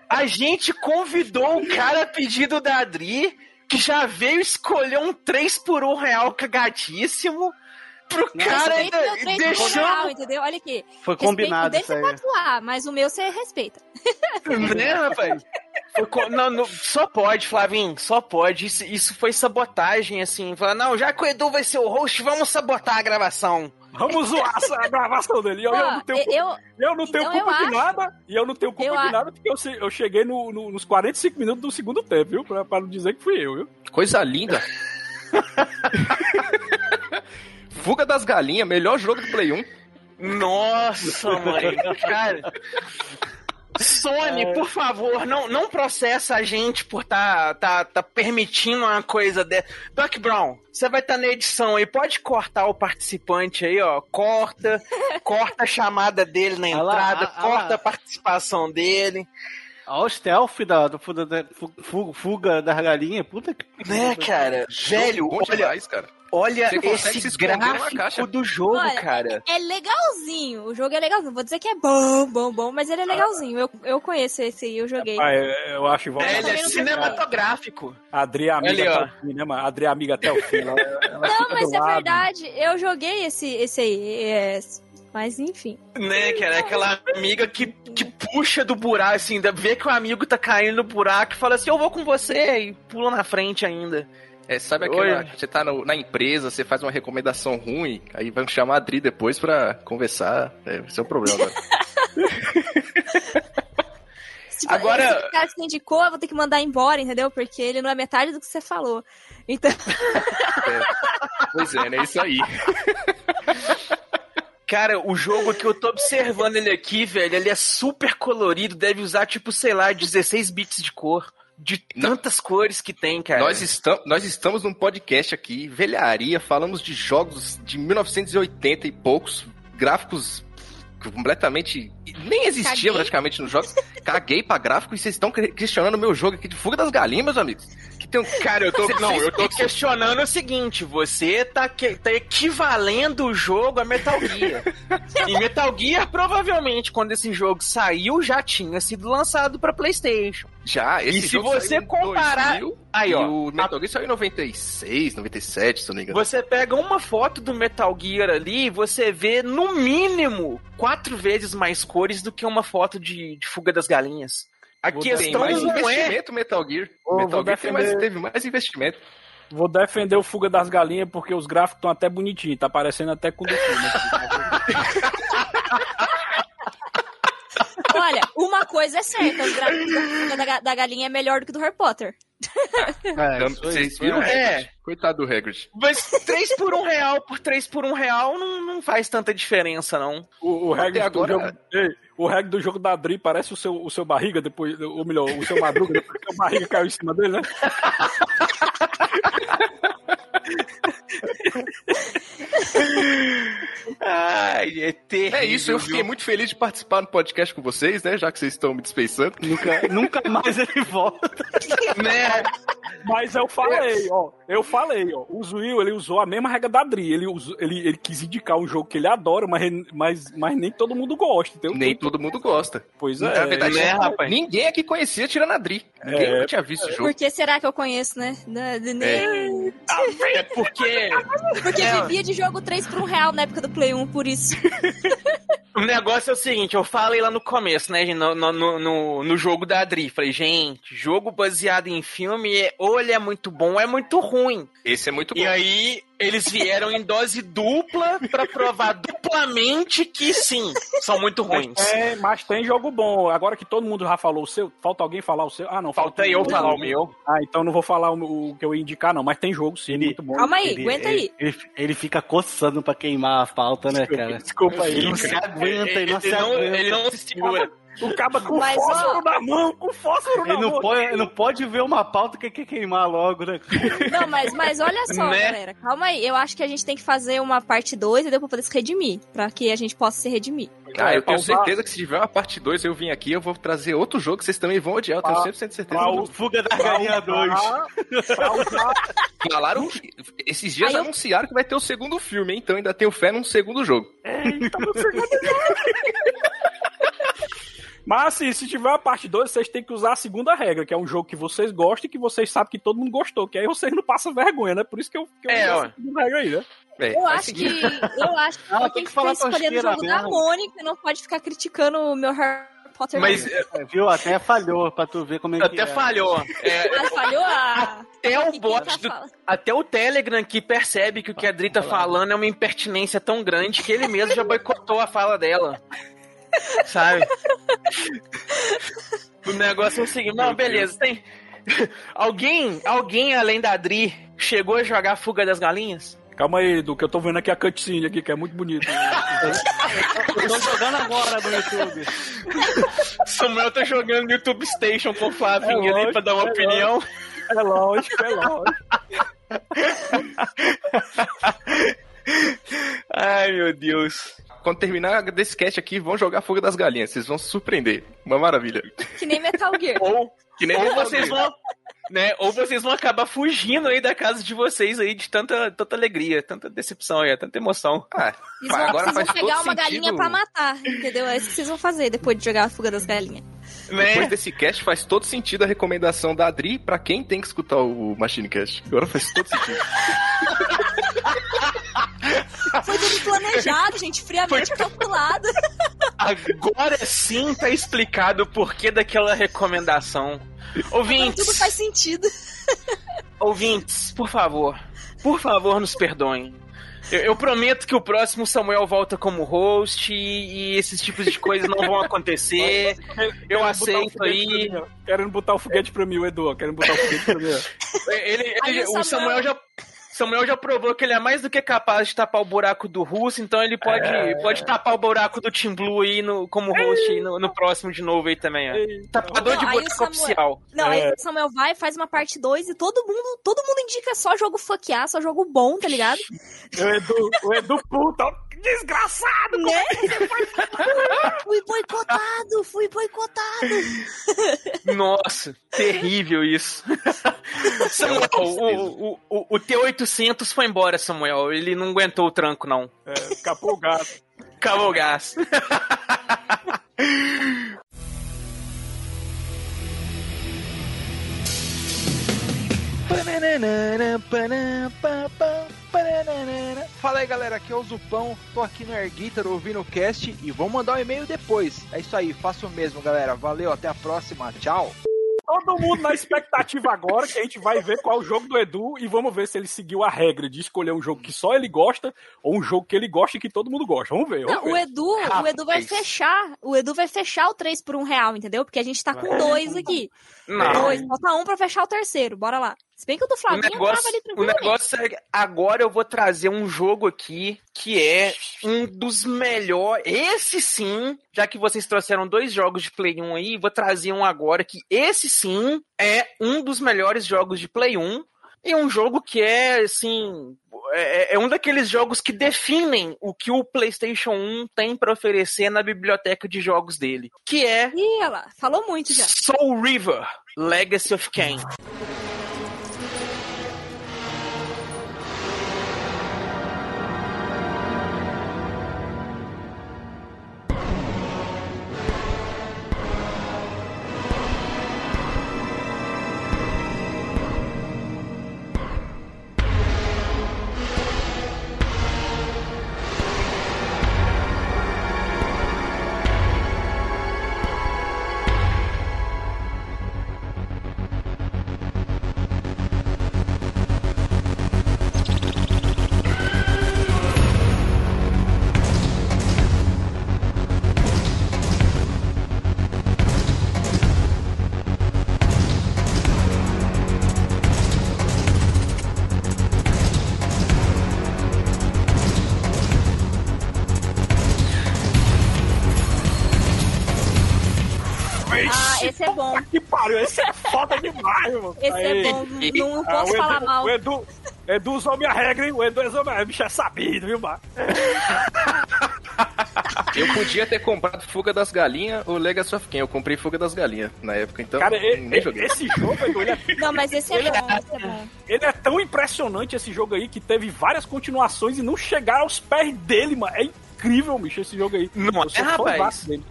A gente convidou o cara a pedido da Adri, que já veio escolher um 3 por 1 real cagadíssimo, pro cara Respeita ainda deixando real, entendeu? Olha aqui. Foi combinado isso aí. você pode zoar, mas o meu você respeita. Né, rapaz? Não, não, só pode, Flavinho, só pode. Isso, isso foi sabotagem, assim. Falar, não, já que o Edu vai ser o host, vamos sabotar a gravação. Vamos zoar essa (laughs) gravação dele. Eu, eu Ó, não tenho, eu, eu não tenho então culpa eu de acho- nada. E eu não tenho culpa eu de acho- nada porque eu, se- eu cheguei no- no- nos 45 minutos do segundo tempo, viu? Pra, pra não dizer que fui eu, viu? Coisa linda. (laughs) Fuga das Galinhas, melhor jogo do Play 1. Nossa, mãe. Cara, Sony, por favor, não, não processa a gente por tá, tá, tá permitindo uma coisa dessa. Doc Brown, você vai estar na edição aí, pode cortar o participante aí, ó. Corta, (laughs) corta a chamada dele na Ah lá, entrada, ah, ah corta lá. a participação dele. Olha o stealth da, da, fuga, da fu- fuga das galinhas, puta que. Né, cara? Velho, olha, demais, cara. Olha Você esse gráfico do jogo, Olha, cara. É legalzinho. O jogo é legalzinho. Vou dizer que é bom, bom, bom, mas ele é legalzinho. Eu, eu conheço esse aí, eu joguei. Ah, eu, acho igual. É, ele é cinematográfico. A Adri é amiga Ali, até ó. o fim, né, mano? A Adri é amiga até o fim. Ela, ela (laughs) Não, mas é verdade. Eu joguei esse, esse aí. é, Mas enfim. Né, cara? É aquela amiga que, que puxa do buraco, assim, vê que o amigo tá caindo no buraco e fala assim, eu vou com você, e pula na frente ainda. É, sabe aquela. Você tá no- na empresa, você faz uma recomendação ruim, aí vão chamar a Adri depois pra conversar. É, esse é o problema. (laughs) Se Agora- esse cara que você indicou, eu vou ter que mandar embora, entendeu? Porque ele não é metade do que você falou. Então, pois é, né? Isso aí. (laughs) Cara, o jogo que eu tô observando ele aqui, velho, ele é super colorido, deve usar, tipo, sei lá, 16 bits de cor. De tantas cores que tem, cara. Nós, estam, nós estamos num podcast aqui, velharia, falamos de jogos de 1980 e poucos, gráficos completamente. nem existia Caguei. praticamente nos jogos. Caguei pra gráfico e vocês estão que- questionando o meu jogo aqui de Fuga das Galinhas, meus amigos. Um. Cara, eu tô, não, eu tô questionando o seguinte: você tá, que- tá equivalendo o jogo a Metal Gear. e Metal Gear, provavelmente, quando esse jogo saiu, já tinha sido lançado pra PlayStation. Já, esse E se jogo você comparar- 2000, Aí, e ó. o Metal Gear saiu em 96, 97, se não me engano. Você pega uma foto do Metal Gear ali, você vê no mínimo quatro vezes mais cores do que uma foto de, de Fuga das Galinhas. A Vou questão mais não é. investimento Metal Gear. Ô, Metal Gear tem mais- defender- teve mais investimento. Vou defender o Fuga das Galinhas porque os gráficos estão até bonitinhos. Tá parecendo até com o do filme. (laughs) olha, uma coisa é certa: os gráficos da Fuga da, da galinha é melhor do que do Harry Potter. (laughs) É, Vocês viram? É. Hagrid? Coitado do Hagrid. Mas 3 por 1 real por 3 por 1 real não, não faz tanta diferença, não. O, o do agora- jogo, Ei, o reggae do jogo da Adri parece o seu, o seu barriga depois, ou melhor, o seu madruga depois que a barriga caiu em cima dele, né? (laughs) Ai, é terrível. É isso, eu fiquei viu? muito feliz de participar no podcast com vocês, né? Já que vocês estão me dispensando. Nunca, nunca mais ele volta. Né? Mas eu falei, ó, eu falei, ó, o Zuil, ele usou a mesma regra da Adri, ele, usou, ele, ele quis indicar um jogo que ele adora, mas, mas, mas nem todo mundo gosta, entendeu? Nem todo mundo gosta. Pois é. Na verdade, né, rapaz? ninguém aqui conhecia tirando a Dri. Ninguém É. nunca tinha visto o jogo. Por que será que eu conheço, né? Da- da- nem- É porque Porque É. vivia de jogo 3 por 1 real na época do Play 1, por isso. (laughs) o negócio é o seguinte, eu falei lá no começo, né, no, no, no- no, no jogo da Adri, falei, gente, jogo baseado em filme, é- ou ele é muito bom ou é muito ruim. Esse é muito bom. E aí, eles vieram em dose dupla pra provar duplamente que sim, são muito ruins. Mas tem, mas tem jogo bom. Agora que todo mundo já falou o seu, falta alguém falar o seu? Ah, não. Falta eu o falar o meu. Ah, então não vou falar o, o que eu ia indicar, não. Mas tem jogo sim, muito bom. Calma aí, Ele- aguenta ele, aí. Ele, ele fica coçando pra queimar a pauta, né, cara? Desculpa aí. Ele não se aguenta, ele não se Ele aguenta. ele não se segura. O caba com Mas, fósforo ó, na mão, com fósforo na Ele não, mão. pode, ele não pode ver uma pauta que quer queimar logo, né? Não, mas, mas olha só, Né? galera. Calma aí. Eu acho que a gente tem que fazer uma parte 2, entendeu? Pra poder se redimir. Pra que a gente possa se redimir. Ah, eu tenho pra usar- certeza que se tiver uma parte 2 eu vim aqui, eu vou trazer outro jogo que vocês também vão odiar. Eu tenho Ah, 100% de certeza. pra o- Fuga da Galinha 2. Pra usar, Falaram que esses dias Aí eu- anunciaram que vai ter o segundo filme, hein? então ainda tenho fé num segundo jogo. (laughs) Mas assim, se tiver a parte 2, vocês têm que usar a segunda regra, que é um jogo que vocês gostam e que vocês sabem que todo mundo gostou, que aí vocês não passam vergonha, né? Por isso que eu, que eu É, uso essa segunda regra aí, né? É, Eu acho que. (laughs) Eu acho que eu tem que que falar a escolhendo o jogo da mesmo. Mônica e não pode ficar criticando o meu Harry Potter. Mas não. É, viu? Até falhou pra tu ver como é que até é. falhou. É, (laughs) Ah, falhou a. até o que bot do? Até o Telegram que percebe que o que a Dri tá falando é uma impertinência tão grande que ele mesmo já boicotou a fala dela. Sabe? O negócio é o seguinte, não, beleza, tem. Alguém, alguém além da Dri chegou a jogar Fuga das Galinhas? Calma aí, Edu, que eu tô vendo aqui a cutscene aqui, que é muito bonito. eu tô jogando agora no YouTube. Samuel tá jogando no YouTube Station com o Flavinho É ali lógico, pra dar uma é opinião. É lógico, é lógico. Ai, meu Deus. Quando terminar desse cast aqui, vão jogar Fuga das Galinhas. Vocês vão se surpreender. Uma maravilha. Que nem Metal Gear. Ou, Que nem ou Metal vocês Gear. vão. Né, ou vocês vão acabar fugindo aí da casa de vocês aí de tanta, tanta alegria, tanta decepção aí, tanta emoção. Ah, vão, agora vocês vão pegar uma galinha sentido. pra matar, entendeu? É isso que vocês vão fazer depois de jogar a fuga das galinhas. Depois Né? desse cast faz todo sentido a recomendação da Adri pra quem tem que escutar o Machine Cast. Agora faz todo sentido. (laughs) Foi tudo planejado, gente, friamente calculado. Agora sim tá explicado o porquê daquela recomendação. Agora Ouvintes, tudo faz sentido. ouvintes, por favor, por favor, nos perdoem. Eu, eu prometo que o próximo Samuel volta como host e, e esses tipos de coisas não vão acontecer. (laughs) Eu aceito aí. Querendo botar o foguete pra mim, o Edu. Querendo botar o foguete pra mim. (laughs) Ele, ele- o Samuel Samuel já. Samuel já provou que ele é mais do que capaz de tapar o buraco do Russo, então ele pode, É. pode tapar o buraco do Team Blue aí no, como host aí no, no próximo de novo aí também, ó. Eita, Tapador Não, de buraco Samuel- oficial. Não, É. aí o Samuel vai, faz uma parte 2 e todo mundo, todo mundo indica só jogo fuckar, só jogo bom, tá ligado? (laughs) O Edu, o Edu puta, desgraçado! Né? (laughs) fui boicotado, fui boicotado. Nossa, terrível isso. (laughs) Samuel, o, o, o, o T-800 foi embora, Samuel. Ele não aguentou o tranco, não. É, capou o gato. Acabou o gás. Fala aí galera, aqui é o Zupão, tô aqui no Air Guitar ouvindo o cast e vou mandar um e-mail depois. É isso aí, faça o mesmo galera, valeu, até a próxima, tchau! Todo mundo na expectativa agora que a gente vai ver qual é o jogo do Edu e vamos ver se ele seguiu a regra de escolher um jogo que só ele gosta ou um jogo que ele gosta e que todo mundo gosta. Vamos ver, vamos Não, o ver. Edu, o Edu vai fechar, o Edu vai fechar o 3 por um real, entendeu? Porque a gente tá com dois aqui. Não. Dois, falta um pra fechar o terceiro, bora lá. Se bem que o do O Flavinho tava negócio, ali o negócio é agora eu vou trazer um jogo aqui que é um dos melhores. Esse sim, já que vocês trouxeram dois jogos de Play 1 aí, vou trazer um agora que esse sim é um dos melhores jogos de Play 1. E um jogo que é, assim, é, é um daqueles jogos que definem o que o PlayStation 1 tem pra oferecer na biblioteca de jogos dele. Que é Ih, lá, falou muito já. Soul River Legacy of Kain. Pariu, esse é foda demais, mano. Esse Aí. é bom, não, não Ah, posso Edu- falar mal. O Edu, Edu usou minha regra, hein? O Edu usou minha regra. Bicho é sabido, viu, mano? (laughs) Eu podia ter comprado Fuga das Galinhas ou Legacy of Kain. Eu comprei Fuga das Galinhas na época, então Cara, nem joguei. esse jogo, Edu, ele é, (laughs) Não, mas esse é Ele bom, esse é bom. ele é tão impressionante, esse jogo aí, que teve várias continuações e não chegaram aos pés dele, mano. É incrível, bicho, esse jogo aí. Não Eu sou é, rapaz? dele.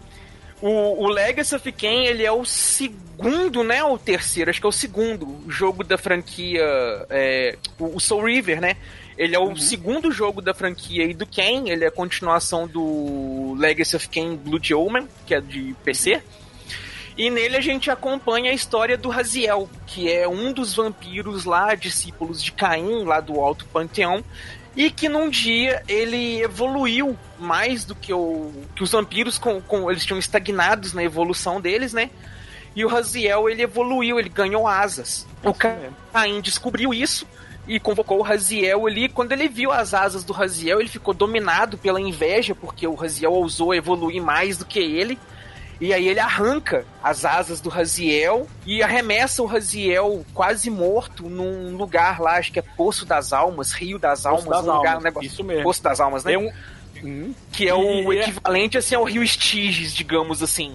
O, o Legacy of Kain, ele é o segundo, né? Ou o terceiro, acho que é o segundo jogo da franquia. é, o Soul River, né? Ele é o segundo jogo da franquia aí do Kain. Ele é a continuação do Legacy of Kain Blood Omen, que é de PC. E nele a gente acompanha a história do Raziel, que é um dos vampiros lá, discípulos de Caim, lá do Alto Panteão, e que num dia ele evoluiu mais do que, o, que os vampiros, com, com, eles tinham estagnados na evolução deles, né? E o Raziel, ele evoluiu, ele ganhou asas. O Caim descobriu isso e convocou o Raziel ali. Quando ele viu as asas do Raziel, ele ficou dominado pela inveja, porque o Raziel ousou evoluir mais do que ele. E aí ele arranca as asas do Raziel e arremessa o Raziel quase morto num lugar lá, acho que é Poço das Almas, Rio das Almas, das um lugar, um negócio. isso mesmo. Poço das Almas, né? É um- Hum. Que é o E- equivalente assim ao Rio Estiges, digamos assim.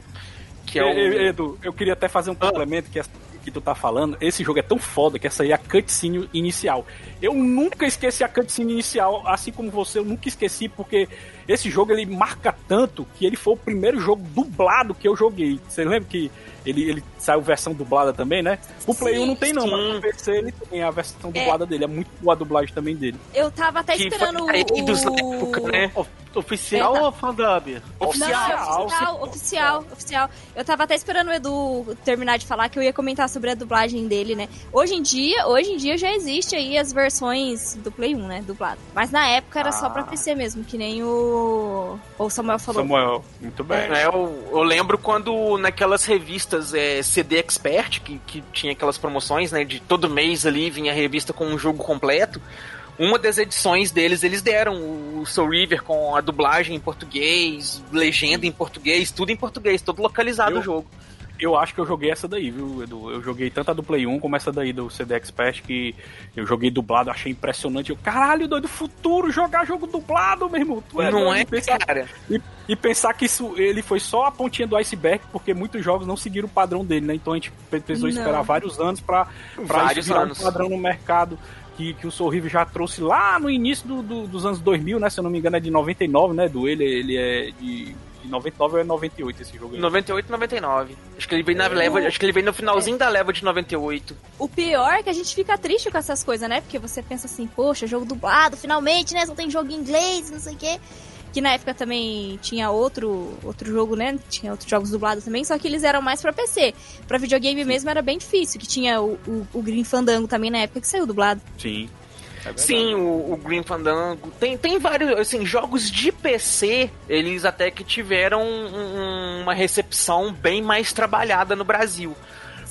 Que é o... Edu, eu queria até fazer um complemento que, essa- que tu tá falando. Esse jogo é tão foda que essa aí é a cutscene inicial. Eu nunca esqueci a cutscene inicial, assim como você, eu nunca esqueci, porque esse jogo ele marca tanto que ele foi o primeiro jogo dublado que eu joguei. Você lembra que ele, ele saiu versão dublada também, né? O Play 1 não tem não, sim. mas no PC ele tem a versão dublada dele. É muito boa a dublagem também dele. Eu tava até Que esperando foi o... dos na época, né? Oficial É, tá. ou fandub? Não, Oficial, oficial, oficial, oficial. Eu tava até esperando o Edu terminar de falar que eu ia comentar sobre a dublagem dele, né? Hoje em dia, hoje em dia já existe aí as versões do Play 1, né? Dublado. Mas na época era só pra PC mesmo, que nem o, o Samuel falou. Samuel, muito bem. É, eu, eu lembro quando naquelas revistas é, CD Expert, que, que tinha aquelas promoções, né? De todo mês ali vinha a revista com um jogo completo. Uma das edições deles, eles deram o Soul River com a dublagem em português, legenda em português, tudo em português, todo localizado Eu- o jogo. Eu acho que eu joguei essa daí, viu, Edu? Eu joguei tanto a do Play 1 como essa daí do CD Expert, que eu joguei dublado, achei impressionante. Eu, caralho, doido, futuro, jogar jogo dublado, meu irmão. Tu Não doido, é, e pensar, cara? E, e pensar que isso, ele foi só a pontinha do iceberg, porque muitos jogos não seguiram o padrão dele, né? Então a gente precisou Não. esperar vários anos pra, pra Vários isso virar anos. um padrão no mercado. Que, que o Soul River já trouxe lá no início do- do- dos anos 2000, né? Se eu não me engano é de 99, né? Do ele, ele é de, de 99 ou é 98 esse jogo aí. 98 e 99. Acho que ele veio na leva, acho que ele veio no finalzinho da leva de 98. O pior é que a gente fica triste com essas coisas, né? Porque você pensa assim, poxa, jogo dublado, finalmente, né? Só tem jogo em inglês, não sei o quê. Que na época também tinha outro, outro jogo, né? Tinha outros jogos dublados também, só que eles eram mais pra PC. Pra videogame mesmo era bem difícil, que tinha o, o, o Green Fandango também na época que saiu dublado. Sim. É. Sim, o, o Green Fandango. Tem, tem vários, assim, jogos de PC, eles até que tiveram um- uma recepção bem mais trabalhada no Brasil.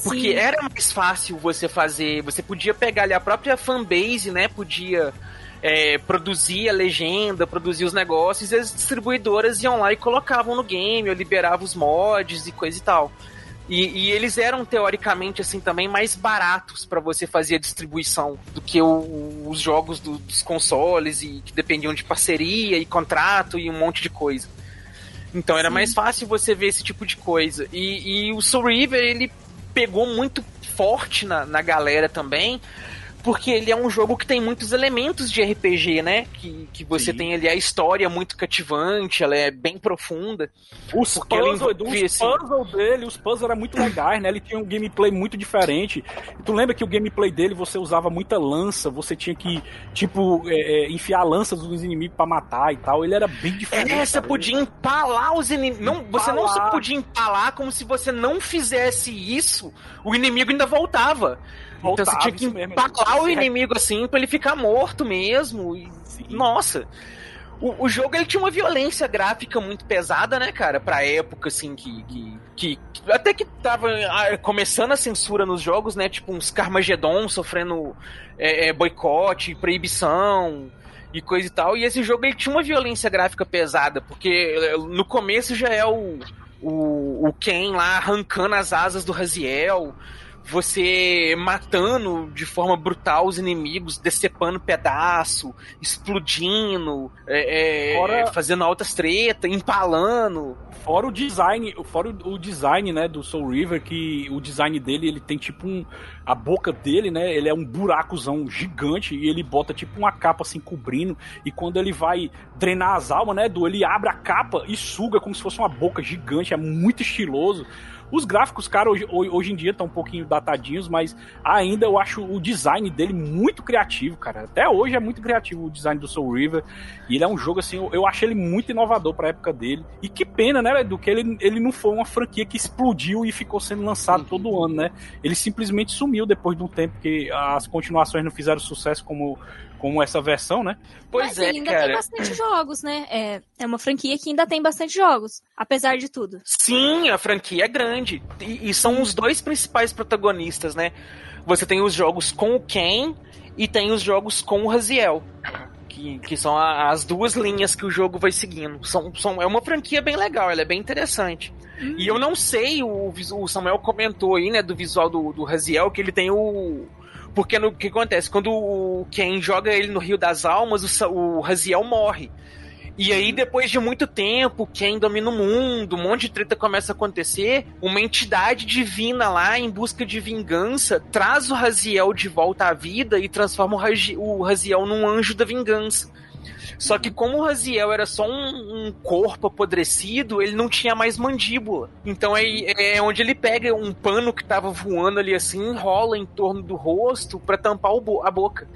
Porque Sim. era mais fácil você fazer, você podia pegar ali a própria fanbase, né? Podia é, produzir a legenda, produzir os negócios, e as distribuidoras iam lá e colocavam no game, ou liberavam os mods e coisa e tal. E, e eles eram, teoricamente, assim, também mais baratos para você fazer a distribuição do que o- os jogos do- dos consoles e que dependiam de parceria e contrato e um monte de coisa. Então era mais fácil você ver esse tipo de coisa. E, e o Soul River, ele pegou muito forte na, na galera também, porque ele é um jogo que tem muitos elementos de RPG, né? Que, que você Sim. tem ali a história muito cativante, ela é bem profunda. Os puzzles, assim- puzzles dele, os puzzles eram muito legais, né? Ele tinha um gameplay muito diferente. Tu lembra que o gameplay dele você usava muita lança, você tinha que, tipo, é, é, enfiar lanças nos inimigos pra matar e tal. Ele era bem diferente. É, você podia empalar os inimigos. Não, você não só podia empalar, como se você não fizesse isso, o inimigo ainda voltava. Então Voltava, você tinha que empalar o inimigo assim pra ele ficar morto mesmo. E, nossa. O, o jogo ele tinha uma violência gráfica muito pesada, né, cara? Pra época, assim, que. que, que- que- até que tava ah, começando a censura nos jogos, né? Tipo uns Carmageddon sofrendo é, é, boicote, proibição e coisa e tal. E esse jogo ele tinha uma violência gráfica pesada, porque eh, no começo já é o, o, o Ken lá arrancando as asas do Raziel, você matando de forma brutal os inimigos, decepando pedaço, explodindo, é, é, Fora- fazendo altas tretas, empalando. Fora o design, fora o, o design, né, do Soul River, que o design dele, ele tem tipo um. A boca dele, né? Ele é um buracozão gigante e ele bota tipo uma capa assim cobrindo. E quando ele vai drenar as almas, né, do ele abre a capa e suga como se fosse uma boca gigante. É muito estiloso. Os gráficos, cara, hoje, hoje em dia estão um pouquinho datadinhos, mas ainda eu acho o design dele muito criativo, cara. Até hoje é muito criativo o design do Soul River. E ele é um jogo, assim, eu, eu achei ele muito inovador pra época dele. E que pena, né, Edu, que ele, ele não foi uma franquia que explodiu e ficou sendo lançado todo ano, né? Ele simplesmente sumiu depois de um tempo que as continuações não fizeram sucesso como, como essa versão, né? Pois Mas é, ainda tem cara. bastante jogos, né? É, é uma franquia que ainda tem bastante jogos, apesar de tudo. Sim, a franquia é grande. E, e são os dois principais protagonistas, né? Você tem os jogos com o Ken e tem os jogos com o Raziel. Que, que são a- as duas linhas que o jogo vai seguindo. São, são, é uma franquia bem legal, ela é bem interessante. E eu não sei, o, o Samuel comentou aí, né, do visual do, do Raziel, que ele tem o. Porque no, o que acontece? Quando o Ken joga ele no Rio das Almas, o, o Raziel morre. E aí, depois de muito tempo, quem domina o mundo, um monte de treta começa a acontecer, uma entidade divina lá, em busca de vingança, traz o Raziel de volta à vida e transforma o Raziel num anjo da vingança. Só que como o Raziel era só um, um corpo apodrecido, ele não tinha mais mandíbula. Então é, é onde ele pega um pano que tava voando ali assim, enrola em torno do rosto pra tampar bo- a boca.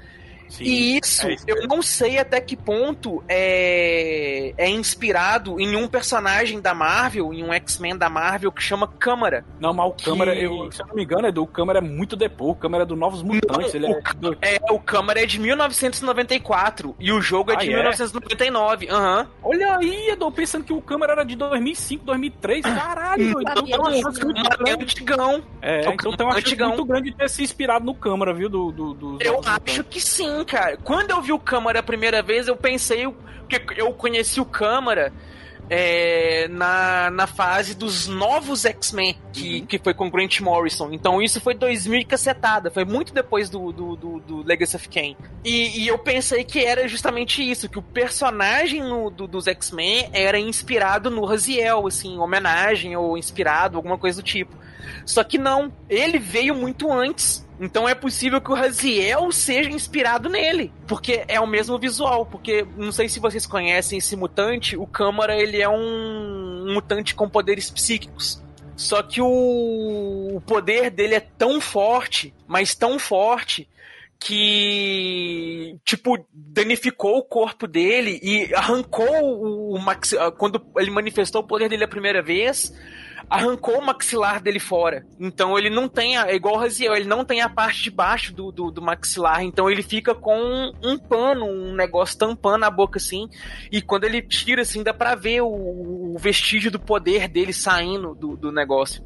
E isso, é isso eu não sei até que ponto é, é inspirado em um personagem da Marvel, em um X-Men da Marvel que chama Câmara. Não, mas o Que- câmera, eu, se eu não me engano, Edu, o câmera é muito depois. O câmera é do Novos Mutantes. ele é do- É, o Câmara é de 1994 e o jogo é Ah, de é? 1999. Aham. Olha aí, Edu, pensando que o câmera era de 2005, 2003. Caralho, então tem uma chance muito é grande. antigão. É, O então tem uma chance muito grande de ter se inspirado no câmera, viu? Do, do, dos Eu acho que sim, cara. Quando eu vi o Câmara a primeira vez, eu pensei. Porque eu conheci o Câmara é, na, na fase dos novos X-Men, que, que foi com Grant Morrison. Então isso foi 2000 e cacetada. Foi muito depois do, do, do, do Legacy of Kain. E, e eu pensei que era justamente isso: que o personagem no- do- dos X-Men era inspirado no Raziel, assim, homenagem ou inspirado, alguma coisa do tipo. Só que não, ele veio muito antes. Então é possível que o Raziel seja inspirado nele, porque é o mesmo visual. Porque não sei se vocês conhecem esse mutante, o Câmara ele é um mutante com poderes psíquicos. Só que o, o poder dele é tão forte, mas tão forte que tipo danificou o corpo dele e arrancou o, o quando ele manifestou o poder dele a primeira vez arrancou o maxilar dele fora. Então ele não tem, a, é igual o Raziel, ele não tem a parte de baixo do, do, do maxilar. Então ele fica com um, um pano, um negócio tampando a boca assim. E quando ele tira, assim, dá pra ver o, o vestígio do poder dele saindo do, do negócio.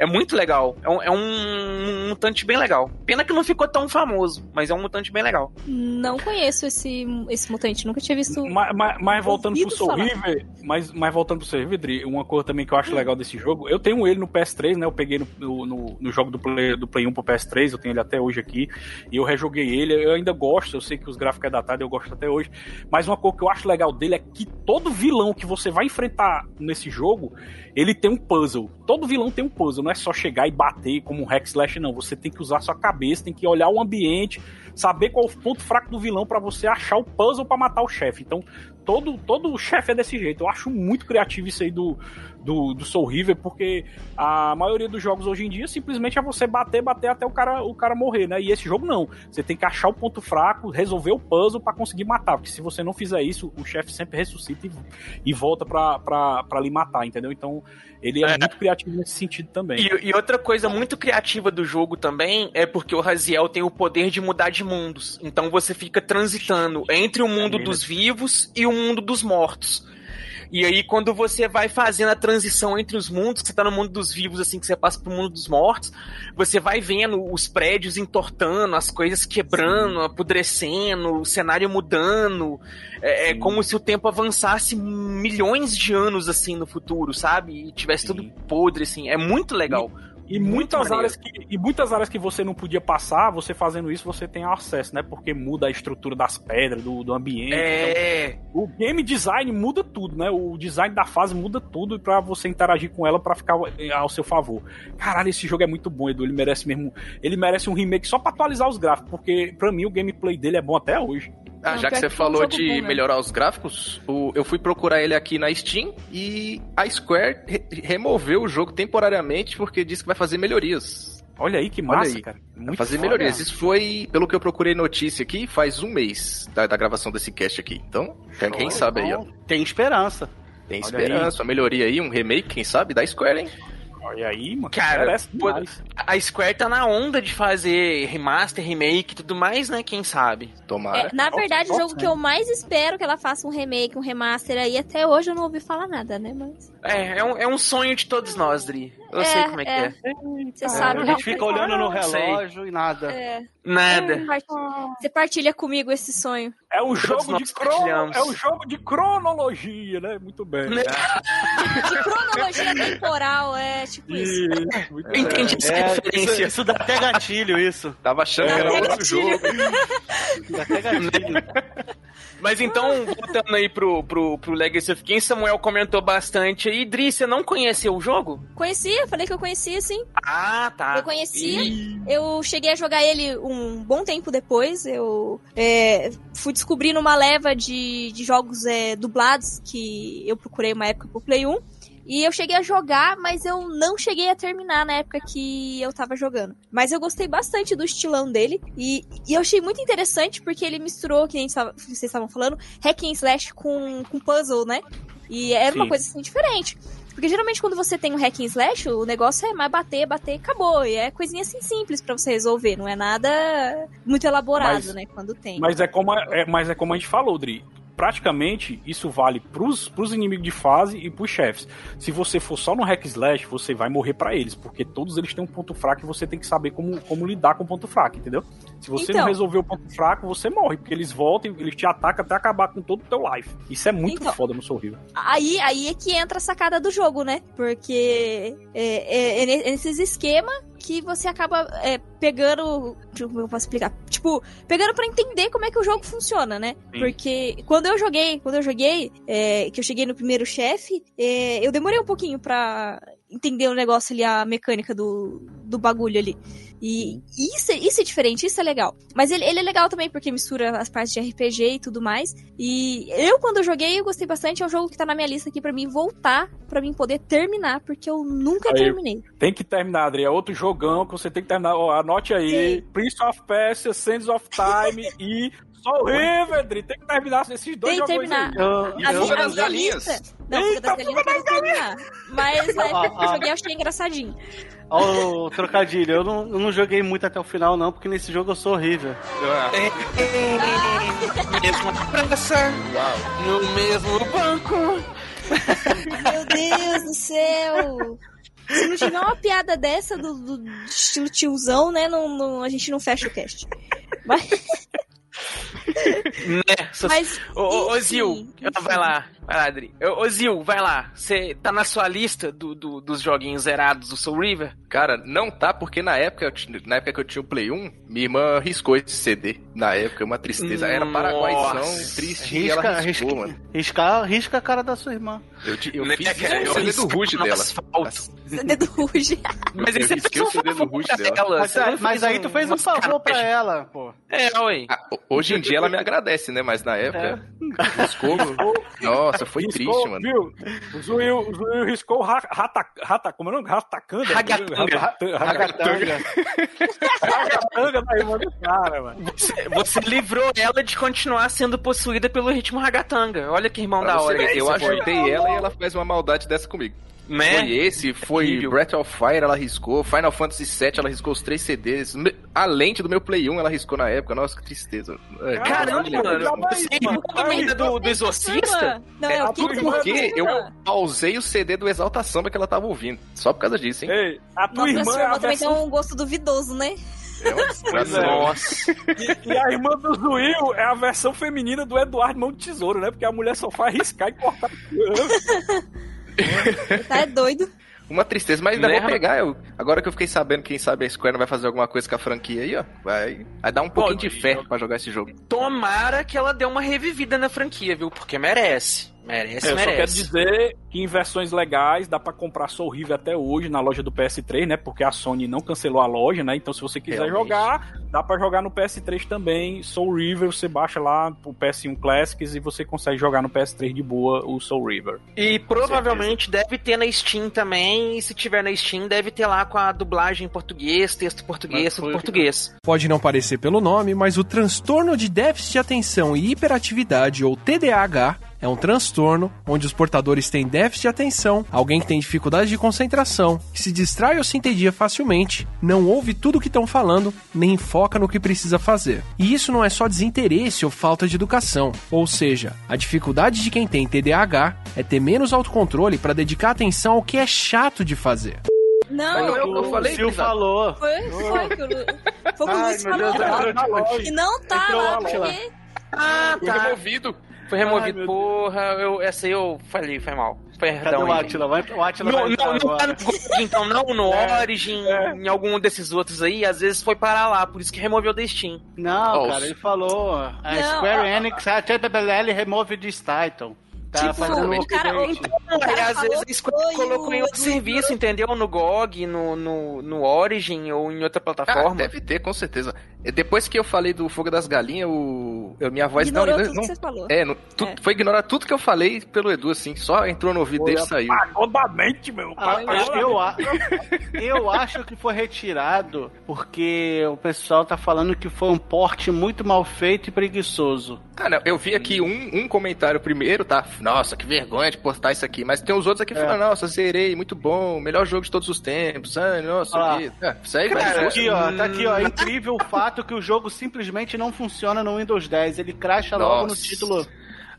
É muito legal. É um, é um mutante bem legal. Pena que não ficou tão famoso, mas é um mutante bem legal. Não conheço esse, esse mutante, nunca tinha visto. Mas, mas- mas voltando pro Soul falar. River, mas, mas voltando pro Soul River, Dri, uma coisa também que eu acho legal desse jogo, eu tenho ele no PS3, né? Eu peguei no, no, no- no jogo do Play, do Play 1 pro PS3, eu tenho ele até hoje aqui, e eu rejoguei ele, eu ainda gosto, eu sei que os gráficos é datado, eu gosto até hoje, mas uma coisa que eu acho legal dele é que todo vilão que você vai enfrentar nesse jogo, ele tem um puzzle. Todo vilão tem um puzzle, não é só chegar e bater como um hack slash, não. Você tem que usar sua cabeça, tem que olhar o ambiente, saber qual é o ponto fraco do vilão pra você achar o puzzle pra matar o chefe. Então, todo, todo chefe é desse jeito. Eu acho muito criativo isso aí do, do, do Soul River, porque a maioria dos jogos hoje em dia simplesmente é você bater, bater até o cara, o cara morrer, né? E esse jogo não. Você tem que achar o ponto fraco, resolver o puzzle pra conseguir matar, porque se você não fizer isso, o chefe sempre ressuscita e, e volta pra lhe matar, entendeu? Então, ele é, muito criativo nesse sentido também. E, e outra coisa muito criativa do jogo também é porque o Raziel tem o poder de mudar de mundos. Então você fica transitando entre o mundo dos vivos e o mundo dos mortos. E aí, quando você vai fazendo a transição entre os mundos, que você tá no mundo dos vivos, assim, que você passa pro mundo dos mortos, você vai vendo os prédios entortando, as coisas quebrando, apodrecendo, o cenário mudando. É, é como se o tempo avançasse milhões de anos, assim, no futuro, sabe? E tivesse tudo podre, assim. É muito legal. E Muito muitas, maneiro. áreas que, e muitas áreas que você não podia passar, você fazendo isso, você tem acesso, né? Porque muda a estrutura das pedras, do, do ambiente. É. Então, o game design muda tudo, né? O design da fase muda tudo pra você interagir com ela pra ficar ao seu favor. Caralho, esse jogo é muito bom, Edu. Ele merece mesmo. Ele merece um remake só pra atualizar os gráficos, porque pra mim o gameplay dele é bom até hoje. Ah, já que você falou de melhorar os gráficos, o- eu fui procurar ele aqui na Steam e a Square re- removeu o jogo temporariamente porque disse que vai fazer melhorias. Olha aí que massa, aí. cara. Vai Muito fazer foda. melhorias. Isso foi, pelo que eu procurei notícia aqui, faz um mês da, da gravação desse cast aqui. Então, quem, quem sabe aí, ó. Tem esperança. Tem Olha esperança, uma melhoria aí, um remake, quem sabe, da Square, hein? Olha aí, mano. Cara, merece pô, a Square tá na onda de fazer remaster, remake e tudo mais, né? Quem sabe? Tomara. É, na verdade, o jogo que eu mais espero que ela faça um remake, um remaster aí, até hoje eu não ouvi falar nada, né? Mas. É, é um, é um sonho de todos nós, Dri. Eu sei como é que é. Você sabe. A gente fica olhando no relógio e nada. É. Nada. Você partilha comigo esse sonho. É um jogo de crono, partilhamos. é um jogo de cronologia, né? Muito bem. De cronologia temporal, é tipo isso. Isso, muito entendi essa É, isso, referência. isso dá até gatilho, isso. Tava achando que era outro jogo. Dá até gatilho. Mas então, voltando aí pro, pro, pro Legacy of Kings, Samuel comentou bastante aí. Dri, você não conheceu o jogo? Conhecia, falei que eu conhecia, sim. Ah, tá. Eu conhecia. Eu cheguei a jogar ele um bom tempo depois. Eu é, fui descobrindo uma leva de, de jogos é, dublados que eu procurei uma época pro Play 1. E eu cheguei a jogar, mas eu não cheguei a terminar na época que eu tava jogando. Mas eu gostei bastante do estilão dele. E, e eu achei muito interessante porque ele misturou, que nem tava- vocês estavam falando, hack and slash com, com puzzle, né? E era uma Sim. coisa assim diferente. Porque geralmente quando você tem um hack and slash, o negócio é mais bater, bater e acabou. E é coisinha assim simples pra você resolver. Não é nada muito elaborado, Mas- né? Quando tem. Mas é como, a- é, mas é como a gente falou, Dri. Praticamente, isso vale pros, pros inimigos de fase e pros chefes. Se você for só no hack slash, você vai morrer pra eles, porque todos eles têm um ponto fraco e você tem que saber como, como lidar com o ponto fraco, entendeu? Se você não Então. resolver o ponto fraco, você morre, porque eles voltam e eles te atacam até acabar com todo o teu life. Isso é muito Então. foda no River. Aí, aí é que entra a sacada do jogo, né? Porque é, é- é nesses esquemas que você acaba é, pegando. Deixa eu como eu posso explicar. Tipo, pegando pra entender como é que o jogo funciona, né? Sim. Porque quando eu joguei, quando eu joguei, é, que eu cheguei no primeiro chefe, é, eu demorei um pouquinho pra entender o negócio ali, a mecânica do, do bagulho ali. E isso, é- isso é diferente, isso é legal. Mas ele, ele é legal também porque mistura as partes de RPG e tudo mais. E eu, quando eu joguei, eu gostei bastante. É um jogo que tá na minha lista aqui pra mim voltar, pra mim poder terminar, porque eu nunca Aí. terminei. Tem que terminar, Adri. É outro jogão que você tem que terminar. Ó, anote aí: Sim. Prince of Persia, Sands of Time (laughs) e Soul River, Adri. Tem que terminar esses dois Tem que terminar. aí. A Fuga das galinhas. lista. Não, Fuga das Galinhas. Mas na época que eu joguei, eu achei engraçadinho. Ó, o trocadilho, eu não, eu não joguei muito até o final, não, porque nesse jogo eu sou horrível. Mesma praça, no mesmo banco. Meu Deus do céu! Se não tiver uma piada dessa do, do- do estilo tiozão, né? Não, não- a gente não fecha o cast. Mas, Né? Mas Ô, ô, Zil, vai lá, vai lá, Adri. Ô, ô, Zil, vai lá. Você tá na sua lista do, do- dos joguinhos zerados do Soul River? Cara, não tá, porque na época, eu na época que eu tinha o Play 1, minha irmã riscou esse CD. Na época, uma tristeza. Era Paraguaizão, triste, e ela Risca, riscou, risca, mano. risca, risca a cara da sua irmã. Eu, eu Né, fiz cara, o CD do Ruge dela. asfalto. (laughs) CD do Ruge. Mas Eu aí você risquei fez o CD do Ruge dela. ela. Mas, mas aí tu fez um favor pra ela, pô. É, ué. Ah, hoje em dia ela me agradece, né? Mas na época, riscou. Nossa, foi Riscou, triste, mano. Viu? O Zuil, o Zuil riscou rata, rata, como é o nome? Ratacanda? Ragatanga. Ragatanga. Ragatanga. Ragatanga da irmã do cara, mano. Você, você livrou ela de continuar sendo possuída pelo ritmo ragatanga. Olha que irmão Pra da hora. eu ajudei ela e ela faz uma maldade dessa comigo. Né? Foi esse, foi Terrível. Breath of Fire, ela riscou. Final Fantasy VII, ela riscou os três CDs. A lente do meu Play 1, ela riscou na época. Nossa, que tristeza. É, Caramba, mano. Você mano. irmão ainda do, do Exorcista? Não, É, é o tudo que porque eu pausei o CD do Exalta Samba que ela tava ouvindo. Só por causa disso, hein? Ei, a tua Nossa, irmã sua é irmã também tem versão... um gosto duvidoso, né? É. Nossa. E a irmã do Zuil é a versão feminina do Eduardo Mão de Tesouro, né? Porque a mulher só faz riscar e cortar. (laughs) (laughs) Tá é doido. Uma tristeza, mas ainda Né, vou pegar. Eu, agora que eu fiquei sabendo, quem sabe a Square não vai fazer alguma coisa com a franquia aí, ó. Vai, vai dar um pouquinho de fé pra jogar esse jogo. Tomara que ela dê uma revivida na franquia, viu? Porque merece. Merece, É, eu só quero merece. dizer que em versões legais dá pra comprar Soul River até hoje na loja do PS3, né? Porque a Sony não cancelou a loja, né? Então se você quiser Realmente. jogar, dá pra jogar no PS3 também. Soul River você baixa lá pro PS1 Classics e você consegue jogar no PS3 de boa o Soul River. E provavelmente deve ter na Steam também. E se tiver na Steam, deve ter lá com a dublagem em português, texto em português, tudo foi- português. Pode não parecer pelo nome, mas o transtorno de déficit de atenção e hiperatividade, ou TDAH, é um transtorno onde os portadores têm déficit de atenção, alguém que tem dificuldade de concentração, que se distrai ou se entedia facilmente, não ouve tudo o que estão falando, nem foca no que precisa fazer. E isso não é só desinteresse ou falta de educação, ou seja, a dificuldade de quem tem TDAH é ter menos autocontrole para dedicar atenção ao que é chato de fazer. Não, Não, eu, eu O falei, Sil Brisa. falou. Foi, foi que o, Lu- foi o que o falou. E não tá Entrou lá, porque... Ah, Foi tá. removido. Foi Ai, removido. meu Porra, eu, essa aí eu falei, foi mal. Cadê Perdão. o aí, Atila? Vai, o Atila Não, vai não, não tá no GOG, então, não no (laughs) É. Origin, em algum desses outros aí, às vezes foi parar lá, por isso que removeu da Steam. Não, Ó, cara, os- ele falou. A Não, Square Enix, a TBL remove this title. Tá Tipo, fazendo o cara- então, o cara às vezes colocou em o- outro serviço, entendeu? No GOG, no, no, no Origin ou em outra Ah, plataforma. deve ter, com certeza. E Depois que eu falei do Fogo das Galinhas, o... eu- minha voz Ignorou não, tudo não, que você falou. É, não- tu- É. foi ignorar tudo que eu falei pelo Edu, assim. Só entrou no ouvido dele e saiu. Totalmente, meu. Ah, eu, eu, a- eu acho que foi retirado porque o pessoal tá falando que foi um porte muito mal feito e preguiçoso. Ah, não, eu vi aqui um, um comentário primeiro, tá? Nossa, que vergonha de postar isso aqui. Mas tem os outros aqui que É. falam, nossa, zerei, muito bom, melhor jogo de todos os tempos. Ah, nossa, Ah. Ah, isso aí Cara, vai tá aqui, ó, tá aqui, ó. É incrível o fato que o jogo simplesmente não funciona no Windows 10. Ele cracha logo no Nossa. título.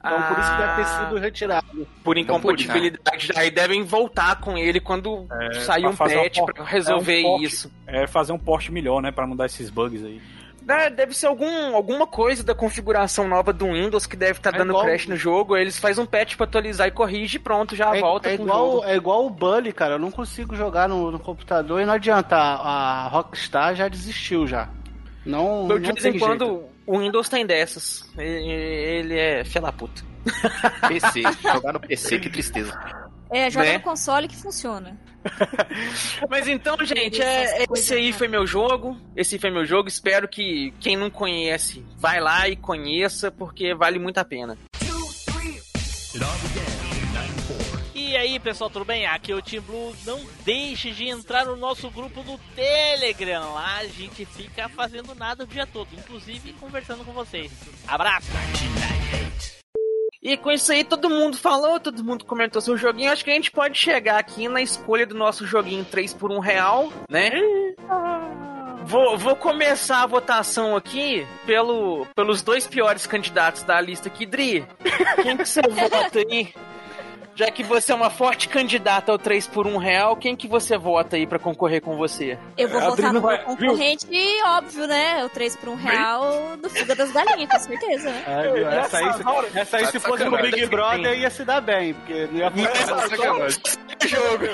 Então por isso que deve ter Ah. sido retirado. Por incompatibilidade. Aí devem voltar com ele quando sair pra um um patch por- pra resolver é um porte. isso. É fazer um porte melhor, né? Pra não dar esses bugs aí. É, deve ser algum, alguma coisa da configuração nova do Windows que deve estar É dando igual- crash no jogo. Eles fazem um patch pra atualizar e corrige e pronto, já É, volta é igual, jogo. é igual o Bully, cara. Eu não consigo jogar no, no computador e não adianta. A, a Rockstar já desistiu já. Não, Eu, não de vez em tem quando jeito. o Windows tem dessas. Ele, ele é fia da puta. (laughs) PC. Jogar no PC, que tristeza. É, joga Né? no console que funciona. (laughs) Mas então, gente, é, esse aí foi meu jogo. Esse foi meu jogo. Espero que quem não conhece, vai lá e conheça, porque vale muito a pena. E aí, pessoal, tudo bem? Aqui é o Team Blue. Não deixe de entrar no nosso grupo do Telegram. Lá a gente fica fazendo nada o dia todo, inclusive conversando com vocês. Abraço! E com isso aí, todo mundo falou, todo mundo comentou seu joguinho. Acho que a gente pode chegar aqui na escolha do nosso joguinho 3 por 1 real, né? Vou, vou começar a votação aqui pelo, pelos dois piores candidatos da lista aqui. Dri, quem que você vota aí? Já que você é uma forte candidata ao 3 por 1 real, quem que você vota aí pra concorrer com você? Eu vou Adri votar no vai- meu concorrente, óbvio, né? O 3 por 1 real do Fuga das Galinhas, com certeza, né? É, viu? essa aí, essa aí Tá se fosse no. Big Brother ia se dar bem, porque não ia Essa sacanagem. Jogo.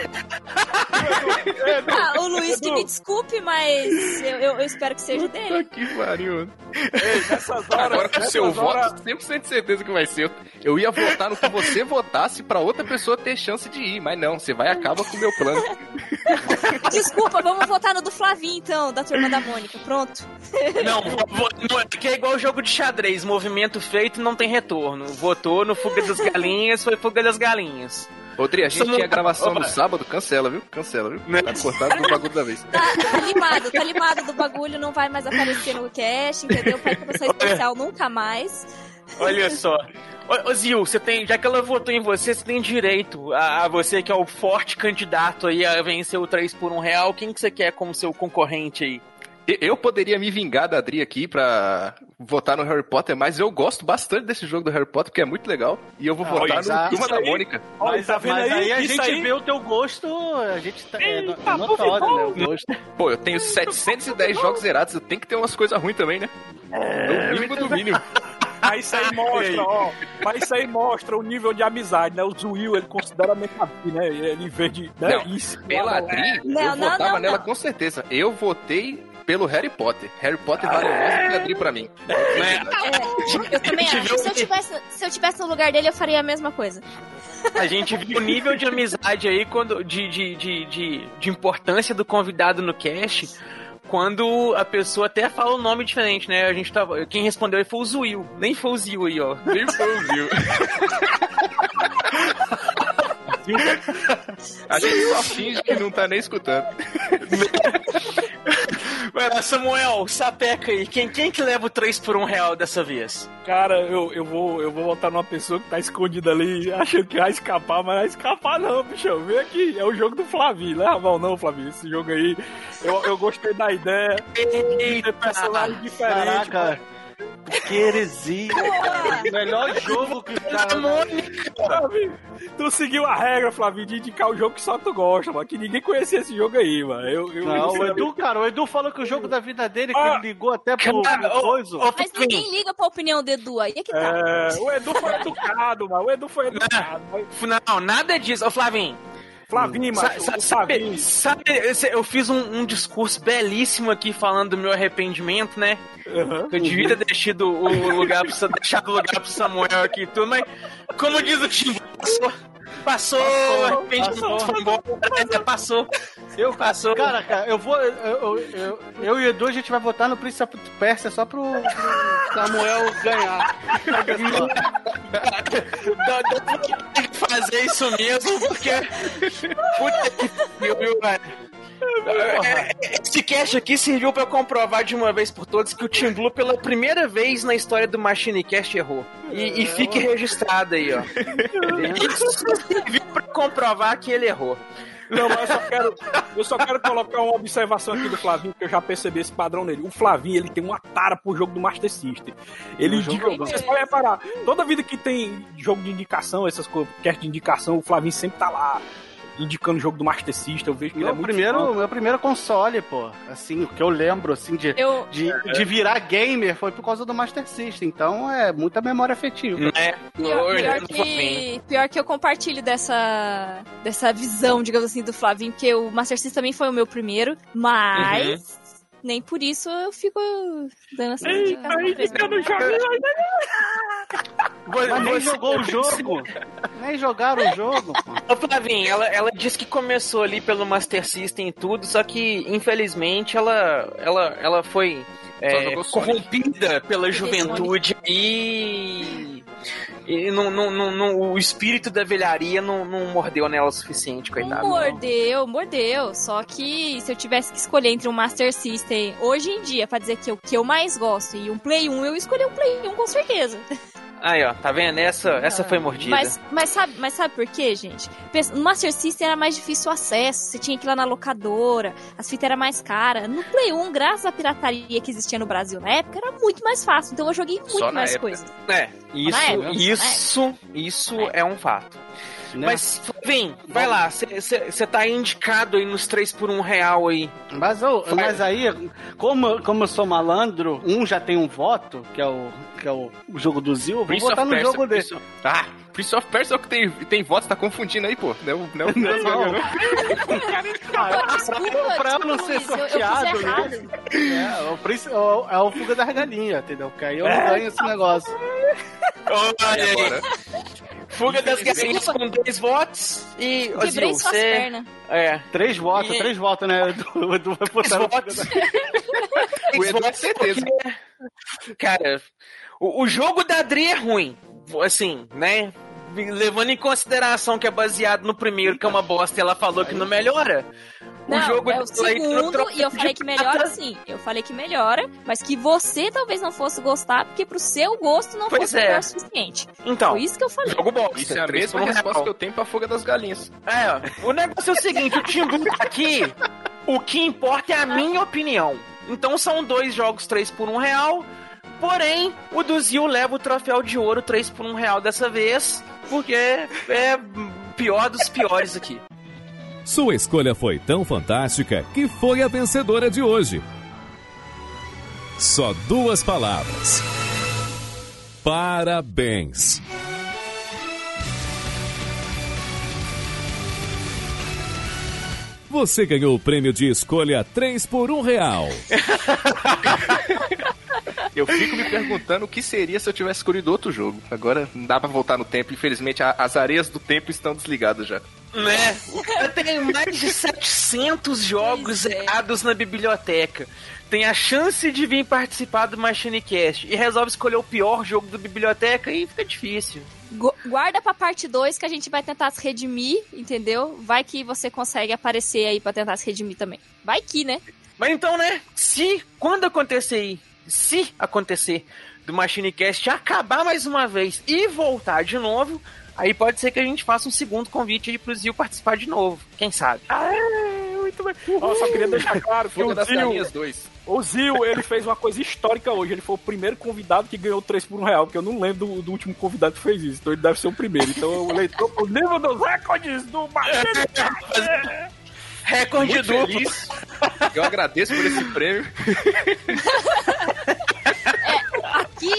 Ah, o Luiz que me desculpe, mas eu, eu- eu espero que seja dele. Que pariu. Nessas horas, Agora com o seu horas- voto, 100% de certeza que vai ser. Eu- Eu ia votar no que você votasse pra outra pessoa ter chance de ir, mas não, você vai e acaba com o meu plano. (laughs) Desculpa, vamos votar no do Flavinho, então, da turma da Mônica. Pronto. Não, é porque é igual o jogo de xadrez, movimento feito não tem retorno. Votou no Fuga das Galinhas, foi Fuga das Galinhas. Rodri, a gente Somos- tinha gravação no Opa. sábado, cancela, viu? Cancela, viu? Tá cortado do bagulho da vez. Tá, tá limado, tá limado do bagulho, não vai mais aparecer no cast, entendeu? Vai começar especial nunca mais. Olha só. Ô, ô, Zil, você tem, já que ela votou em você, você tem direito a, a você que é o forte candidato aí a vencer o 3 por 1 real. Quem que você quer como seu concorrente aí? Eu poderia me vingar da Adri aqui pra votar no Harry Potter, mas eu gosto bastante desse jogo do Harry Potter, porque é muito legal. E eu vou Ah, votar isso aí- no Turma da aí- Mônica. Olha, Mas, tá vendo mas aí, a Isso gente aí- vê o teu gosto, a gente tá, é, Eita, é notório, né? O gosto. Pô, eu tenho 710 jogos zerados, eu tenho que ter umas coisas ruins também, né? No mínimo do mínimo. (laughs) Mas isso aí mostra, ó. Mas isso aí mostra o nível de amizade, né? O Zuil, ele considera mesmo assim, né? Ele vê de. Né? Não, Isso. Pela Adri, eu não, votava não, nela não. com certeza. Eu votei pelo Harry Potter. Harry Potter valeu mais do que Adri pra mim. É, eu também acho. Se eu, tivesse, se eu tivesse no lugar dele, eu faria a mesma coisa. A gente viu o nível de amizade aí, quando, de, de, de, de, de importância do convidado no cast, quando a pessoa até fala um nome diferente, né? A gente tava. Quem respondeu aí foi o Zuil. Nem foi o Zil aí, ó. Nem foi o Zil. (laughs) (laughs) A gente só finge que não tá nem escutando. (laughs) Vai lá, Samuel, sapeca aí. Quem, quem que leva o 3 por 1 real dessa vez? Cara, eu, eu, vou, eu vou votar numa pessoa que tá escondida ali, achando que vai escapar, mas não vai escapar não, bicho. Vem aqui, é o jogo do Flavinho, leva mal não, Flavinho. Esse jogo aí, eu, eu gostei da ideia. de ter personagem diferente. Caraca, Que heresia. Melhor jogo que o cara. Flavinho, tu seguiu a regra, Flavinho, de indicar o jogo que só tu gosta, mano. Que ninguém conhecia esse jogo aí, mano. Eu, eu, Não, o Edu, cara, o Edu falou que o jogo da vida dele, que Ah, ele ligou até pro, cara, pro ô, coisa. Mas ninguém liga pra opinião do Edu aí, é que tá. É, o Edu foi educado, mano. O Edu foi educado. mas- Não, nada disso. Ô, Flavinho, Flavinho, Sa- sabe, Flavinho. sabe, eu fiz um, um discurso belíssimo aqui falando do meu arrependimento, né? Aham. Eu devia ter deixado o lugar pro, (laughs) deixado o lugar pro Samuel aqui e tudo, mas como diz o Tim, passou. Passou, passou. passou. Eu passou. Cara, cara, eu vou. Eu, eu, eu, e o Edu, a gente vai votar no Príncipe Pérsia só pro, pro Samuel ganhar. Ter que fazer isso mesmo, porque. Puta que pariu, velho? É, Esse cast aqui serviu pra comprovar de uma vez por todas que o Team Blue, pela primeira vez na história do Machine Cast, errou. E, e fique registrado aí, ó. (laughs) Isso serviu pra comprovar que ele errou. Não, mas eu só quero, eu só quero colocar uma observação aqui do Flavinho, que eu já percebi esse padrão nele. O Flavinho, ele tem uma tara pro jogo do Master System. Ele indica, vocês podem reparar, toda vida que tem jogo de indicação, essas coisas, cast de indicação, o Flavinho sempre tá lá indicando o jogo do Master System. Eu vejo que ele é Meu muito primeiro, fã. meu primeiro console, pô. Assim, o que eu lembro, assim, de, Eu, de, de virar gamer foi por causa do Master System. Então é muita memória afetiva. Né? Pior, pior que, pior que eu compartilho dessa, dessa visão, digamos assim, do Flavinho, porque o Master System também foi o meu primeiro, mas nem por isso eu fico dando essa eu não joguei Mas nem jogou o jogo. nem jogaram o jogo, pô. Ô, Flavinho, ela, ela disse que começou ali pelo Master System e tudo, só que, infelizmente, ela, ela, ela foi é, corrompida pela juventude e. E não, não, não, não- o espírito da velharia não, não mordeu nela o suficiente, coitado. Mordeu, mordeu. Só que se eu tivesse que escolher entre um Master System hoje em dia, pra dizer que o que eu mais gosto e um Play 1, eu escolhi um Play 1 com certeza. Aí, ó, tá vendo? Essa, essa foi mordida. Mas, mas, sabe, mas sabe por quê, gente? No Master System era mais difícil o acesso, você tinha que ir lá na locadora, as fitas eram mais caras. No Play 1, graças à pirataria que existia no Brasil na época, era muito mais fácil. Então eu joguei muito Só na mais época. coisas. É, isso, isso, isso é um fato. Né? Mas, vem, vai lá, você tá indicado aí nos 3 por 1 real aí. Mas, eu- mas aí, como, como eu sou malandro, um já tem um voto, que é o, que é o, jogo do Zil, eu vou Prince votar no Persia, jogo dele. Prince Ah, Prince of Persia é o que tem, tem votos, tá confundindo aí, pô. Não, não, não, Não. não. Ah, Desculpa, pra, pra eu não ser sorteado, né? É, o, é o- é o fuga das galinhas, entendeu? Porque aí eu não ganho esse negócio. Olha aí. Fuga das galinhas com dois votos e. Quebrei Zil, suas você- pernas. É. Três votos, E- três votos, né? (laughs) O Edu, o Edu vai botar no fuga votos. (laughs) O Edu com certeza. porque, (laughs) Cara, o, o jogo da Adri é ruim. Assim, né? Levando em consideração que é baseado no primeiro, que é uma bosta, e ela falou que não melhora. Não, o jogo é o segundo, e eu falei que melhora sim. Eu falei que melhora, mas que você talvez não fosse gostar, porque pro seu gosto não Pois fosse é. melhor o suficiente. Então, Foi isso que eu falei. jogo bosta. Isso é a três mesma um resposta real. que eu tenho pra Fuga das Galinhas. É, ó. o negócio é o seguinte, o Timbu tá aqui, o que importa é a minha opinião. Então são dois jogos 3 por 1 real, porém, o do Zil leva o troféu de ouro 3 por 1 real dessa vez, porque é pior dos piores aqui. Sua escolha foi tão fantástica que foi a vencedora de hoje. Só duas palavras. Parabéns. Você ganhou o prêmio de escolha 3 por 1 real. Eu fico me perguntando o que seria se eu tivesse escolhido outro jogo. Agora não dá pra voltar no tempo. Infelizmente, a- as areias do tempo estão desligadas já. Né? O cara tem mais de 700 jogos é. zerados na biblioteca. Tem a chance de vir participar do Machine Cast e resolve escolher o pior jogo da biblioteca e fica difícil. Gu- Guarda pra parte 2 que a gente vai tentar se redimir, entendeu? Vai que você consegue aparecer aí pra tentar se redimir também. Vai que, né? Mas então, né? Se quando acontecer aí, se acontecer do Machine Cast acabar mais uma vez e voltar de novo, aí pode ser que a gente faça um segundo convite aí pro Zil participar de novo. Quem sabe? Ah, muito bem. Ó, só queria deixar claro que o das Galinhas 2. O Zil, ele fez uma coisa histórica hoje. Ele foi o primeiro convidado que ganhou 3 por 1 real, porque eu não lembro do, do último convidado que fez isso. Então ele deve ser o primeiro. Então o leitor, o nível dos recordes do Machine. Recorde Muito duplo. feliz. Eu agradeço por esse prêmio. Aqui,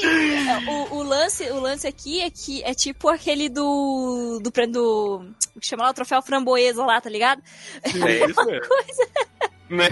o, o lance, o lance aqui é que é tipo aquele do. do. do. o que chama lá o troféu framboesa lá, tá ligado? É isso mesmo. Né?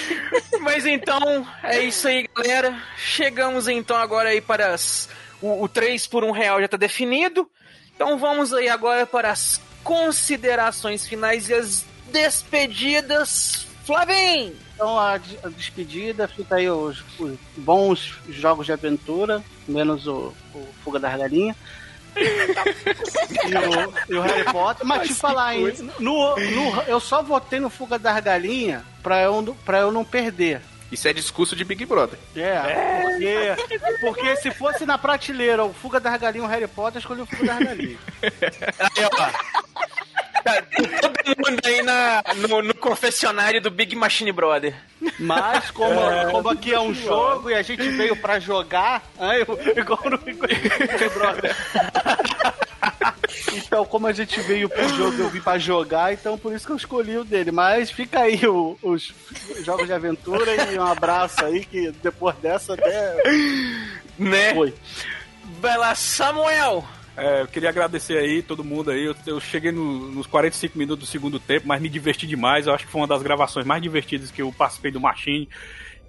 (laughs) Mas então, é isso aí, galera. Chegamos então agora aí para as, o, o 3 por 1 real já tá definido. Então vamos aí agora para as considerações finais e as despedidas. Flavim! Então a, a despedida fica aí os, os bons jogos de aventura, menos o, o Fuga das Galinhas. E, o, e o Harry Potter. Mas te falar, hein, no, no, eu só votei no Fuga das Galinhas pra eu, não- pra eu não perder. Isso é discurso de Big Brother. É, porque, porque se fosse na prateleira o Fuga das Galinhas e o Harry Potter, eu escolhi o Fuga das Galinhas. (laughs) Aí, ó. Tá todo mundo aí na, no, no confessionário do Big Machine Brother. Mas como, como aqui é um jogo e a gente veio pra jogar, aí, igual no Big Brother. Então, como a gente veio pro jogo, eu vim pra jogar, então por isso que eu escolhi o dele. Mas fica aí o- os jogos de aventura e um abraço aí, que depois dessa até. Né? Foi. Vai lá, Samuel! É, eu queria agradecer aí todo mundo aí. Eu, eu cheguei no- nos 45 minutos do segundo tempo, mas me diverti demais. Eu acho que foi uma das gravações mais divertidas que eu participei do Machine,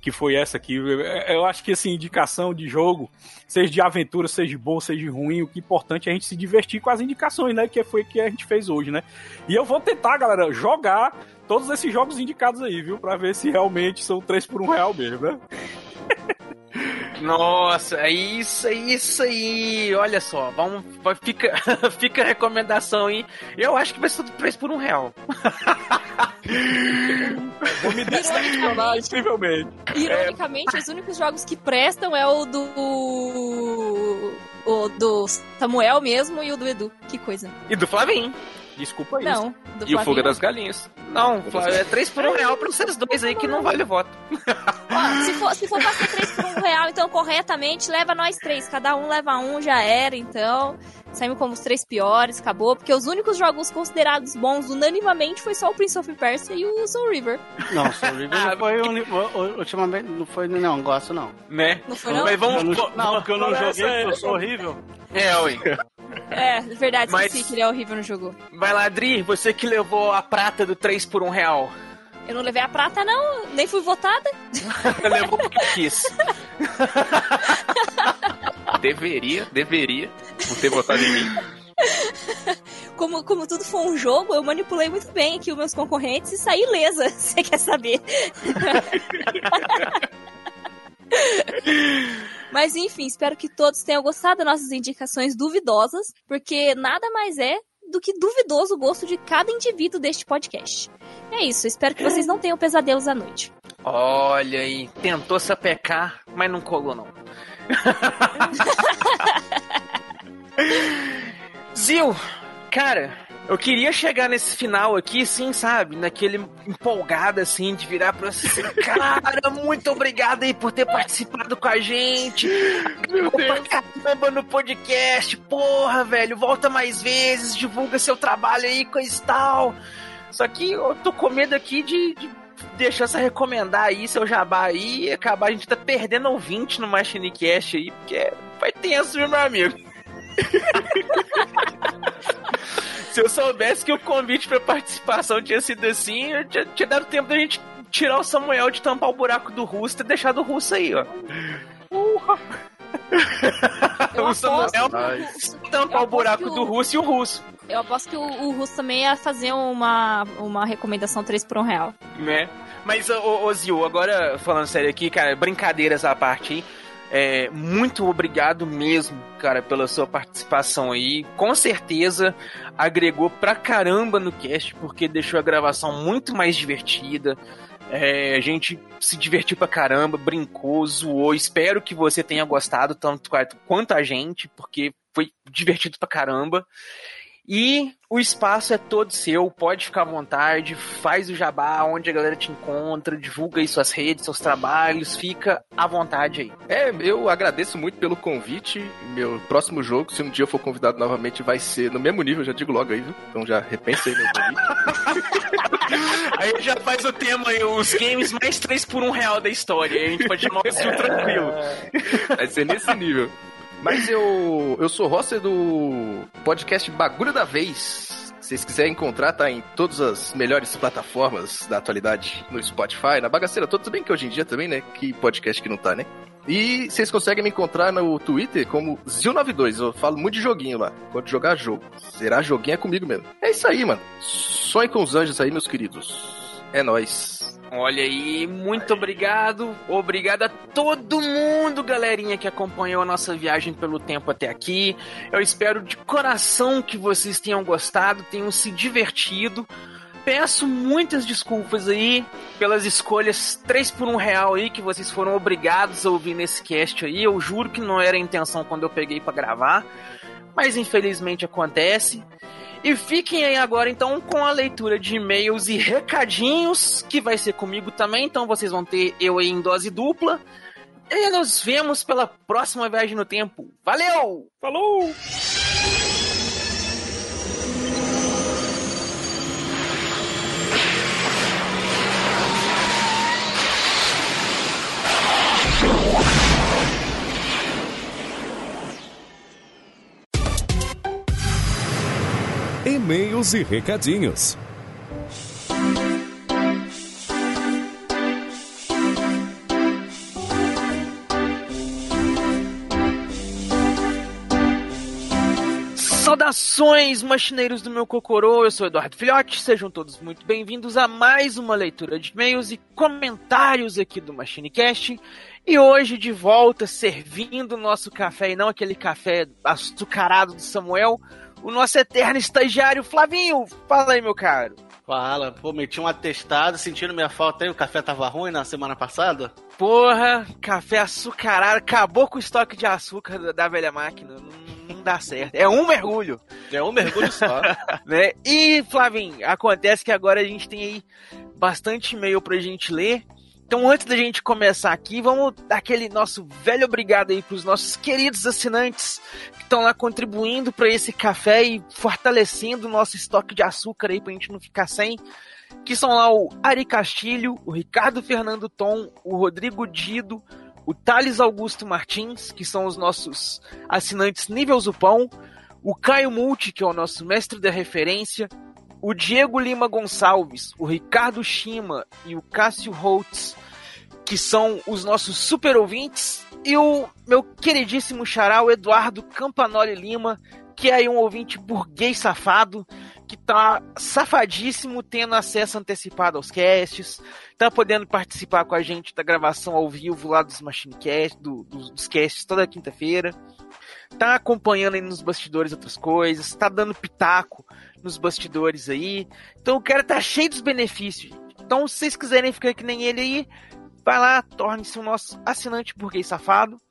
que foi essa aqui. Eu, acho que assim, indicação de jogo, seja de aventura, seja de bom, seja de ruim, o que é importante é a gente se divertir com as indicações, né? Que foi que a gente fez hoje, né? E eu vou tentar, galera, jogar todos esses jogos indicados aí, viu? Pra ver se realmente são 3 por 1 real mesmo, né? (laughs) Nossa, é isso, é isso aí. Olha só, vamos, vai- fica, (laughs) fica a recomendação aí. Eu acho que vai ser tudo 3 por 1 real. (laughs) Vou me decepcionar incrivelmente. Ironicamente, os únicos jogos que prestam é o do. O do Samuel mesmo e o do Edu. Que coisa. E do Flavinho. Desculpa isso. Não, E o Fuga das Galinhas. Não, Flávio, é 3 por 1 real pra vocês dois aí que não vale o voto. Ó, se for, se for pra ser 3 por 1 real, então corretamente, leva nós três. Cada um leva um, já era, então. Saímos como os três piores, acabou. Porque os únicos jogos considerados bons unanimamente foi só o Prince of Persia e o Soul River. Não, Soul River não foi uni- ultimamente. Não foi, não, gosto não. Né? Não foi, não? Mas vamos. Não, não, porque eu não joguei, eu sou horrível. É, ui. É, verdade, Mas- esqueci que ele é horrível no jogo. Vai lá, Adri, você que levou a prata do 3 por 1 real. Eu não levei a prata, não, nem fui votada. (laughs) levou porque quis. (laughs) Deveria, deveria. Não ter votado em mim. Como, como tudo foi um jogo, eu manipulei muito bem aqui os meus concorrentes e saí ilesa. (laughs) Você quer saber? Mas enfim, espero que todos tenham gostado das nossas indicações duvidosas, porque nada mais é do que duvidoso o gosto de cada indivíduo deste podcast. É isso, espero que vocês não tenham pesadelos à noite. Olha aí, tentou sapecar, mas não colou não. (laughs) (laughs) Zil, cara, eu queria chegar nesse final aqui, sim, sabe? Naquele empolgado, assim, de virar pra você. assim, (laughs) Cara, muito obrigado aí por ter participado com a gente. Pra caramba no podcast. Porra, velho, volta mais vezes, divulga seu trabalho aí, coisa e tal. Só que eu tô com medo aqui de, de deixar você recomendar aí seu jabá aí e acabar a gente tá perdendo ouvinte no Machinecast aí, porque vai tenso, meu amigo? (laughs) Se eu soubesse que o convite pra participação tinha sido assim, eu tinha, tinha dado tempo da gente tirar o Samuel de tampar o buraco do russo e deixar do russo aí, ó. Eu (laughs) o Samuel que o russo- tampar o buraco que do o- russo e o russo, Eu aposto que o, o Russo também ia fazer uma, uma recomendação 3 por 1 real. né? Mas, ô, ô Zil, agora falando sério aqui, cara, brincadeiras à parte aí. É, muito obrigado mesmo, cara, pela sua participação aí. Com certeza agregou pra caramba no cast, porque deixou a gravação muito mais divertida. É, a gente se divertiu pra caramba, brincou, zoou. Espero que você tenha gostado tanto quanto a gente, porque foi divertido pra caramba. E o espaço é todo seu, pode ficar à vontade, faz o jabá, onde a galera te encontra, divulga aí suas redes, seus trabalhos, fica à vontade aí. É, eu agradeço muito pelo convite. Meu próximo jogo, se um dia eu for convidado novamente, vai ser no mesmo nível, já digo logo aí, viu? Então já repensei meu convite. (laughs) Aí já faz o tema aí, os games mais 3 por 1 real da história. Aí a gente pode chamar o estilo tranquilo. Vai ser nesse nível. Mas eu, eu sou hoster do podcast Bagulho da Vez. Se vocês quiserem encontrar, tá em todas as melhores plataformas da atualidade, no Spotify, na bagaceira toda, bem que hoje em dia também, né? Que podcast que não tá, né? E vocês conseguem me encontrar no Twitter como Zil92. Eu falo muito de joguinho lá. Quando jogar jogo. Será joguinho é comigo mesmo. É isso aí, mano. Sonhe com os anjos aí, meus queridos. É nóis. Olha aí, muito obrigado. Obrigado a todo mundo, galerinha, que acompanhou a nossa viagem pelo tempo até aqui. Eu espero de coração que vocês tenham gostado, tenham se divertido. Peço muitas desculpas aí pelas escolhas 3 por 1 real aí que vocês foram obrigados a ouvir nesse cast aí. Eu juro que não era a intenção quando eu peguei para gravar, mas infelizmente acontece. E fiquem aí agora então com a leitura de e-mails e recadinhos, que vai ser comigo também, então vocês vão ter eu aí em dose dupla. E nos vemos pela próxima viagem no tempo. Valeu! Falou! E-mails e recadinhos. Saudações, machineiros do meu cocorô, eu sou Eduardo Filhote, sejam todos muito bem-vindos a mais uma leitura de e-mails e comentários aqui do MachineCast. E hoje de volta, servindo o nosso café, e não aquele café açucarado do Samuel, o nosso eterno estagiário Flavinho. Fala aí, meu caro. Fala, pô, meti um atestado, sentindo minha falta aí, o café tava ruim na semana passada? Porra, café açucarado, acabou com o estoque de açúcar da, velha máquina. Não, não dá certo. É um mergulho. É um mergulho só. (laughs) né? E, Flavinho, acontece que agora a gente tem aí bastante e-mail pra gente ler. Então, antes da gente começar aqui, vamos dar aquele nosso velho obrigado aí pros nossos queridos assinantes que estão lá contribuindo para esse café e fortalecendo o nosso estoque de açúcar aí pra gente não ficar sem. Que são lá o Ari Castilho, o Ricardo Fernando Tom, o Rodrigo Dido, o Thales Augusto Martins, que são os nossos assinantes nível Zupão, o Caio Multi, que é o nosso mestre da referência, o Diego Lima Gonçalves, o Ricardo Shima e o Cássio Holtz, que são os nossos super ouvintes, e o meu queridíssimo xará, o Eduardo Campanoli Lima, que é aí um ouvinte burguês safado, que tá safadíssimo tendo acesso antecipado aos casts, tá podendo participar com a gente da gravação ao vivo lá dos Machine Cast, do, dos, dos casts toda quinta-feira, tá acompanhando aí nos bastidores outras coisas, tá dando pitaco nos bastidores aí. Então o cara tá cheio dos benefícios. Então, se vocês quiserem ficar que nem ele aí, vai lá, torne-se o nosso assinante burguês safado.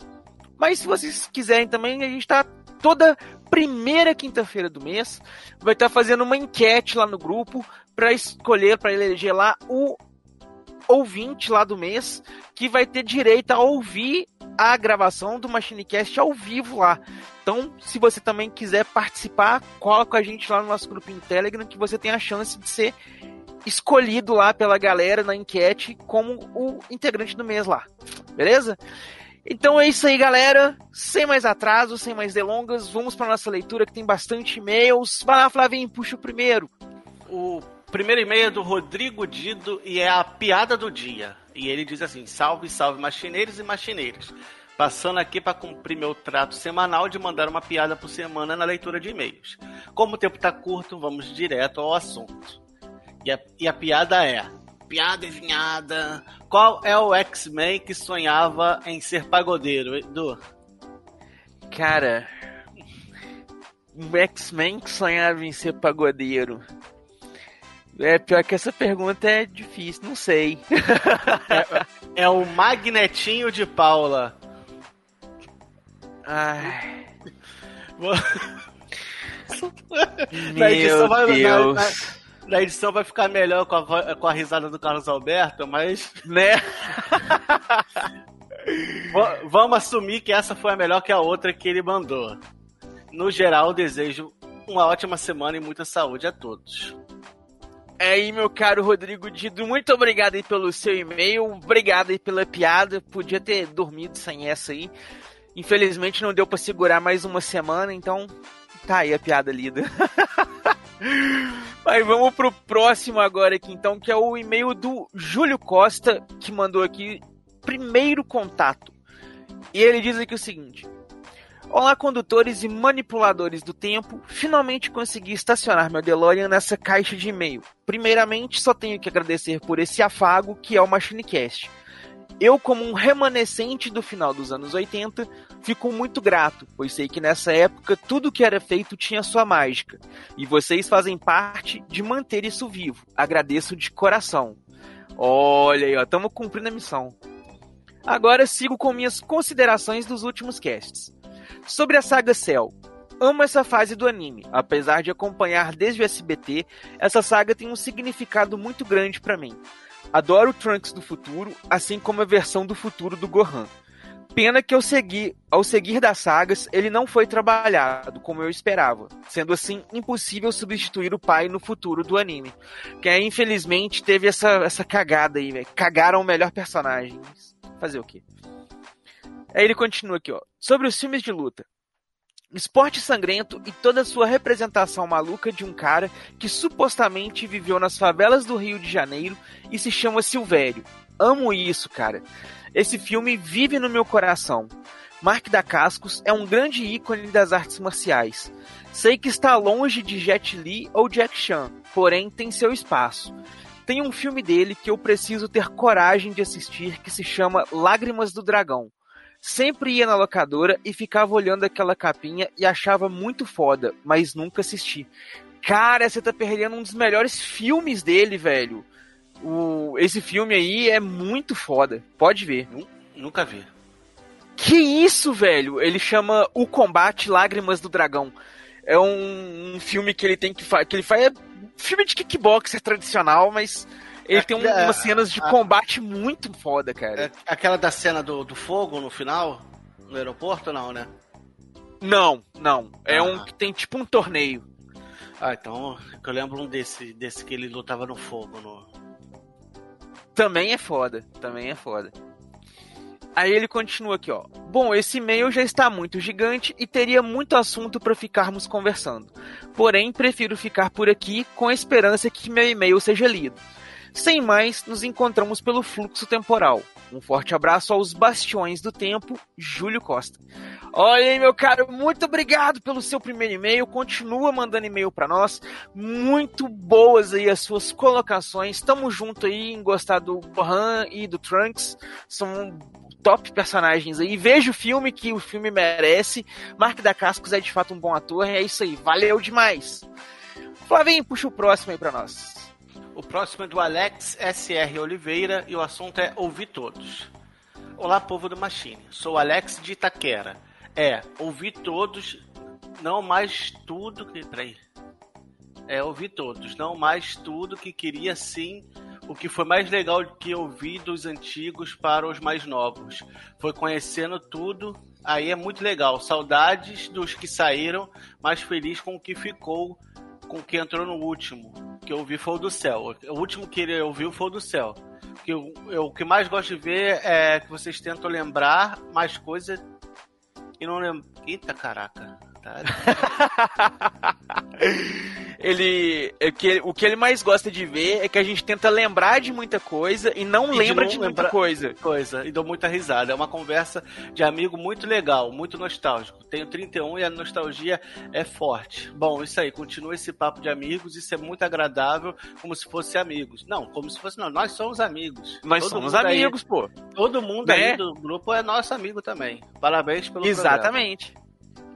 Mas se vocês quiserem também, a gente tá toda primeira quinta-feira do mês vai estar tá fazendo uma enquete lá no grupo para escolher, para eleger lá o ouvinte lá do mês que vai ter direito a ouvir a gravação do MachineCast ao vivo lá. Então, se você também quiser participar, cola com a gente lá no nosso grupinho Telegram que você tem a chance de ser escolhido lá pela galera na enquete como o integrante do mês lá. Beleza? Então é isso aí, galera. Sem mais atraso, sem mais delongas, vamos para nossa leitura que tem bastante e-mails. Vai lá, Flavinho, puxa o primeiro. O primeiro e-mail é do Rodrigo Dido e é a piada do dia. E ele diz assim: Salve, salve, machineiros e machineiras. Passando aqui para cumprir meu trato semanal de mandar uma piada por semana na leitura de e-mails. Como o tempo está curto, vamos direto ao assunto. E a, e a piada é: Piada adivinhada. Qual é o X-Men que sonhava em ser pagodeiro, Edu? Cara, um X-Men que sonhava em ser pagodeiro. É, pior que essa pergunta é difícil, não sei. é, é o Magnetinho de Paula. Ai. Na edição, vai, na- Deus. na- na edição vai ficar melhor com a, com a risada do Carlos Alberto, mas. Né? Va- Vamos assumir que essa foi a melhor que a outra que ele mandou. No geral, desejo uma ótima semana e muita saúde a todos. É aí, meu caro Rodrigo Dido, muito obrigado aí pelo seu e-mail, obrigado aí pela piada, podia ter dormido sem essa aí. Infelizmente não deu pra segurar mais uma semana, então tá aí a piada lida. (laughs) Mas vamos pro próximo agora aqui, então, que é o e-mail do Júlio Costa, que mandou aqui primeiro contato. E ele diz aqui o seguinte: Olá, condutores e manipuladores do tempo. Finalmente consegui estacionar meu DeLorean nessa caixa de e-mail. Primeiramente, só tenho que agradecer por esse afago que é o MachineCast. Eu, como um remanescente do final dos anos 80, fico muito grato, pois sei que nessa época tudo que era feito tinha sua mágica. E vocês fazem parte de manter isso vivo. Agradeço de coração. Olha aí, estamos cumprindo a missão. Agora sigo com minhas considerações dos últimos casts. Sobre a saga Cell. Amo essa fase do anime. Apesar de acompanhar desde o SBT, essa saga tem um significado muito grande pra mim. Adoro o Trunks do futuro, assim como a versão do futuro do Gohan. Pena que ao seguir, ao seguir das sagas, ele não foi trabalhado como eu esperava, sendo assim impossível substituir o pai no futuro do anime. Que aí, infelizmente teve essa, essa cagada aí, velho. Cagaram o melhor personagem. Fazer o quê? Aí ele continua aqui, ó. Sobre os filmes de luta. Esporte sangrento e toda a sua representação maluca de um cara que supostamente viveu nas favelas do Rio de Janeiro e se chama Silvério. Amo isso, cara. Esse filme vive no meu coração. Mark da Cascos é um grande ícone das artes marciais. Sei que está longe de Jet Li ou Jack Chan, porém tem seu espaço. Tem um filme dele que eu preciso ter coragem de assistir que se chama Lágrimas do Dragão. Sempre ia na locadora e ficava olhando aquela capinha e achava muito foda, mas nunca assisti. Cara, você tá perdendo um dos melhores filmes dele, velho. O, esse filme aí é muito foda. Pode ver. Nunca vi. Que isso, velho? Ele chama O Combate Lágrimas do Dragão. É um, um filme que ele tem que fazer. Que ele faz. É filme de kickboxer tradicional, mas ele tem um- É, umas cenas de combate muito foda, cara. É aquela da cena do, do fogo no final? No aeroporto, não, né? Não, não. É Ah. um que tem tipo um torneio. Ah, então eu lembro um desse, desse que ele lutava no fogo. No... Também é foda, também é foda. Aí ele continua aqui, ó. Bom, esse e-mail já está muito gigante e teria muito assunto para ficarmos conversando. Porém, prefiro ficar por aqui com a esperança que meu e-mail seja lido. Sem mais, nos encontramos pelo fluxo temporal. Um forte abraço aos bastiões do tempo, Júlio Costa. Olha aí, meu caro, muito obrigado pelo seu primeiro e-mail. Continua mandando e-mail para nós. Muito boas aí as suas colocações. Tamo junto aí em gostar do Gohan e do Trunks. São top personagens aí. Veja o filme que o filme merece. Mark da Cascos é de fato um bom ator. É isso aí. Valeu demais. Flavinho, puxa o próximo aí pra nós. O próximo é do Alex SR Oliveira e o assunto é Ouvir Todos. Olá, povo do Machine. Sou Alex de Itaquera. É, ouvir todos, não mais tudo que. Peraí. É, ouvir todos, não mais tudo que queria sim. O que foi mais legal que eu vi dos antigos para os mais novos. Foi conhecendo tudo. Aí é muito legal. Saudades dos que saíram, mas feliz com o que ficou, com que entrou no último. Que eu vi foi o do céu. O último que ele ouviu foi o do céu. Que eu, eu- o que mais gosto de ver é que vocês tentam lembrar mais coisas e não lembram. Eita caraca. (laughs) Ele, é que o que ele mais gosta de ver é que a gente tenta lembrar de muita coisa e não E de lembra não de, muita lembrar- coisa. coisa. E dou muita risada. É uma conversa de amigo muito legal, muito nostálgico. Tenho 31 e a nostalgia é forte. Bom, isso aí. Continua esse papo de amigos. Isso é muito agradável, como se fosse amigos. Não, como se fosse. Não, nós somos amigos. Nós Todo somos mundo aí- amigos, pô. Todo mundo Né? aí do grupo é nosso amigo também. Parabéns pelo Exatamente.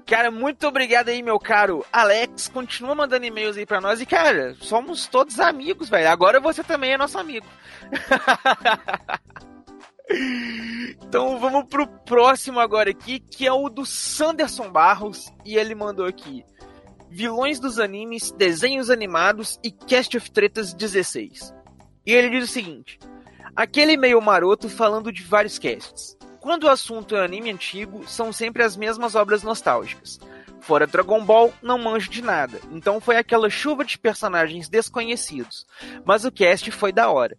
Cara, muito obrigado aí, meu caro Alex. Continua mandando e-mails aí pra nós. E, cara, somos todos amigos, velho. Agora você também é nosso amigo. (laughs) então vamos pro próximo agora aqui, que é o do Sanderson Barros. E ele mandou aqui. vilões dos animes, desenhos animados e Cast of Tretas 16. E ele diz o seguinte: aquele meio maroto falando de vários casts. Quando o assunto é anime antigo, são sempre as mesmas obras nostálgicas. Fora Dragon Ball, não manjo de nada, então foi aquela chuva de personagens desconhecidos. Mas o cast foi da hora.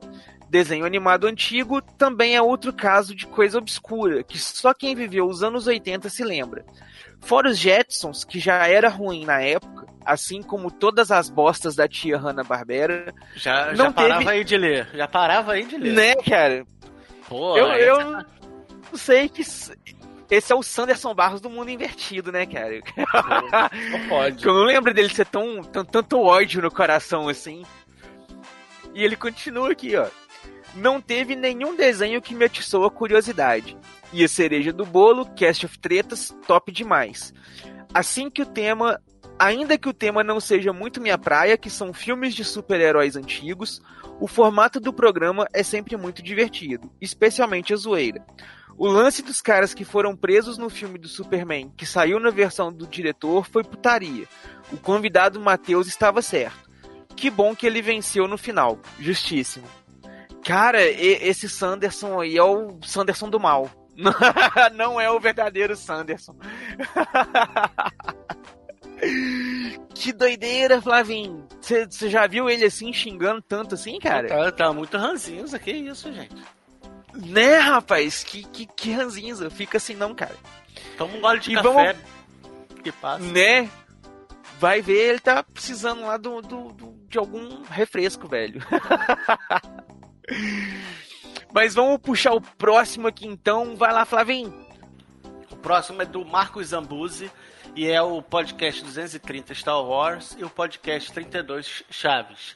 Desenho animado antigo também é outro caso de coisa obscura, que só quem viveu os anos 80 se lembra. Fora os Jetsons, que já era ruim na época, assim como todas as bostas da tia Hanna-Barbera. Já, não já parava teve... aí de ler. Já parava aí de ler. Né, cara? Pô, eu, aí eu não sei que esse é o Sanderson Barros do mundo invertido, né, cara? Não pode. (laughs) Eu não lembro dele ser tão, tão tanto ódio no coração assim. E ele continua aqui, ó. Não teve nenhum desenho que me atiçou a curiosidade. E a cereja do bolo, Cast of Tretas, top demais. Assim que o tema, ainda que o tema não seja muito minha praia, que são filmes de super-heróis antigos, o formato do programa é sempre muito divertido, especialmente a zoeira. O lance dos caras que foram presos no filme do Superman, que saiu na versão do diretor, foi putaria. O convidado Matheus estava certo. Que bom que ele venceu no final. Justíssimo. Cara, esse Sanderson aí é o Sanderson do mal. (laughs) Não é o verdadeiro Sanderson. (laughs) que doideira, Flavinho. Você já viu ele assim xingando tanto assim, cara? Tá, tá muito ranzinza, que isso, gente. Né, rapaz? Que, que, que ranzinza. Fica assim não, cara. Toma um gole de E café vamos- que passa. Né? Vai ver, ele tá precisando lá do, do- do- de algum refresco, velho. (laughs) Mas vamos puxar o próximo aqui então. Vai lá, Flavinho. O próximo é do Marcos Zambuzi e é o podcast 230 Star Wars e o podcast 32 Chaves.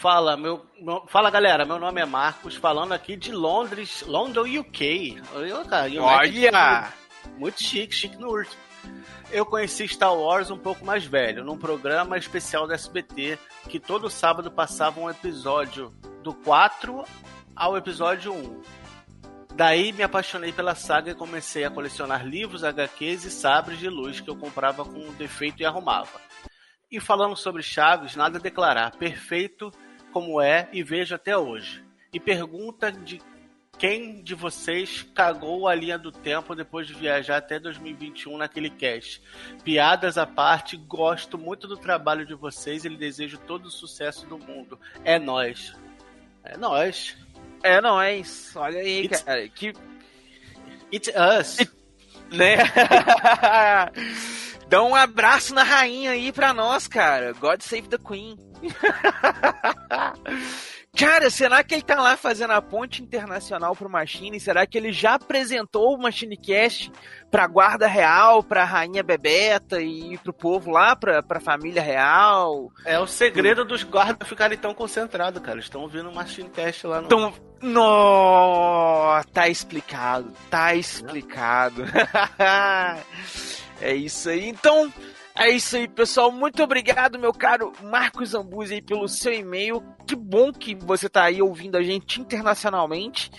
Fala, meu, meu- fala galera, meu nome é Marcos, falando aqui de Londres, London, UK. Olha, cara, Olha! Kingdom. Muito chique, chique no último. Eu conheci Star Wars um pouco mais velho, num programa especial da SBT, que todo sábado passava um episódio do 4 ao episódio 1. Daí me apaixonei pela saga e comecei a colecionar livros, HQs e sabres de luz que eu comprava com defeito e arrumava. E falando sobre Chaves, nada a declarar, perfeito como é e vejo até hoje. E pergunta de quem de vocês cagou a linha do tempo depois de viajar até 2021 naquele cast? Piadas à parte, gosto muito do trabalho de vocês e lhe desejo todo o sucesso do mundo. É nós. É nós. É nóis. Olha aí, It's- cara. Que, It's us. né? (laughs) Dá um abraço na rainha aí pra nós, cara. God save the Queen. (laughs) Cara, será que ele tá lá fazendo a ponte internacional pro Machine? Será que ele já apresentou o Machine Cast pra guarda real, pra rainha Bebeta e pro povo lá, pra, pra família real? É o segredo dos guardas ficarem tão concentrados, cara. Eles estão ouvindo o Machine Test lá no. Então, no, tá explicado, tá explicado. (laughs) é isso aí. Então, é isso aí, pessoal. Muito obrigado, meu caro Marcos Zambuzi, aí, pelo seu e-mail. Que bom que você tá aí ouvindo a gente internacionalmente.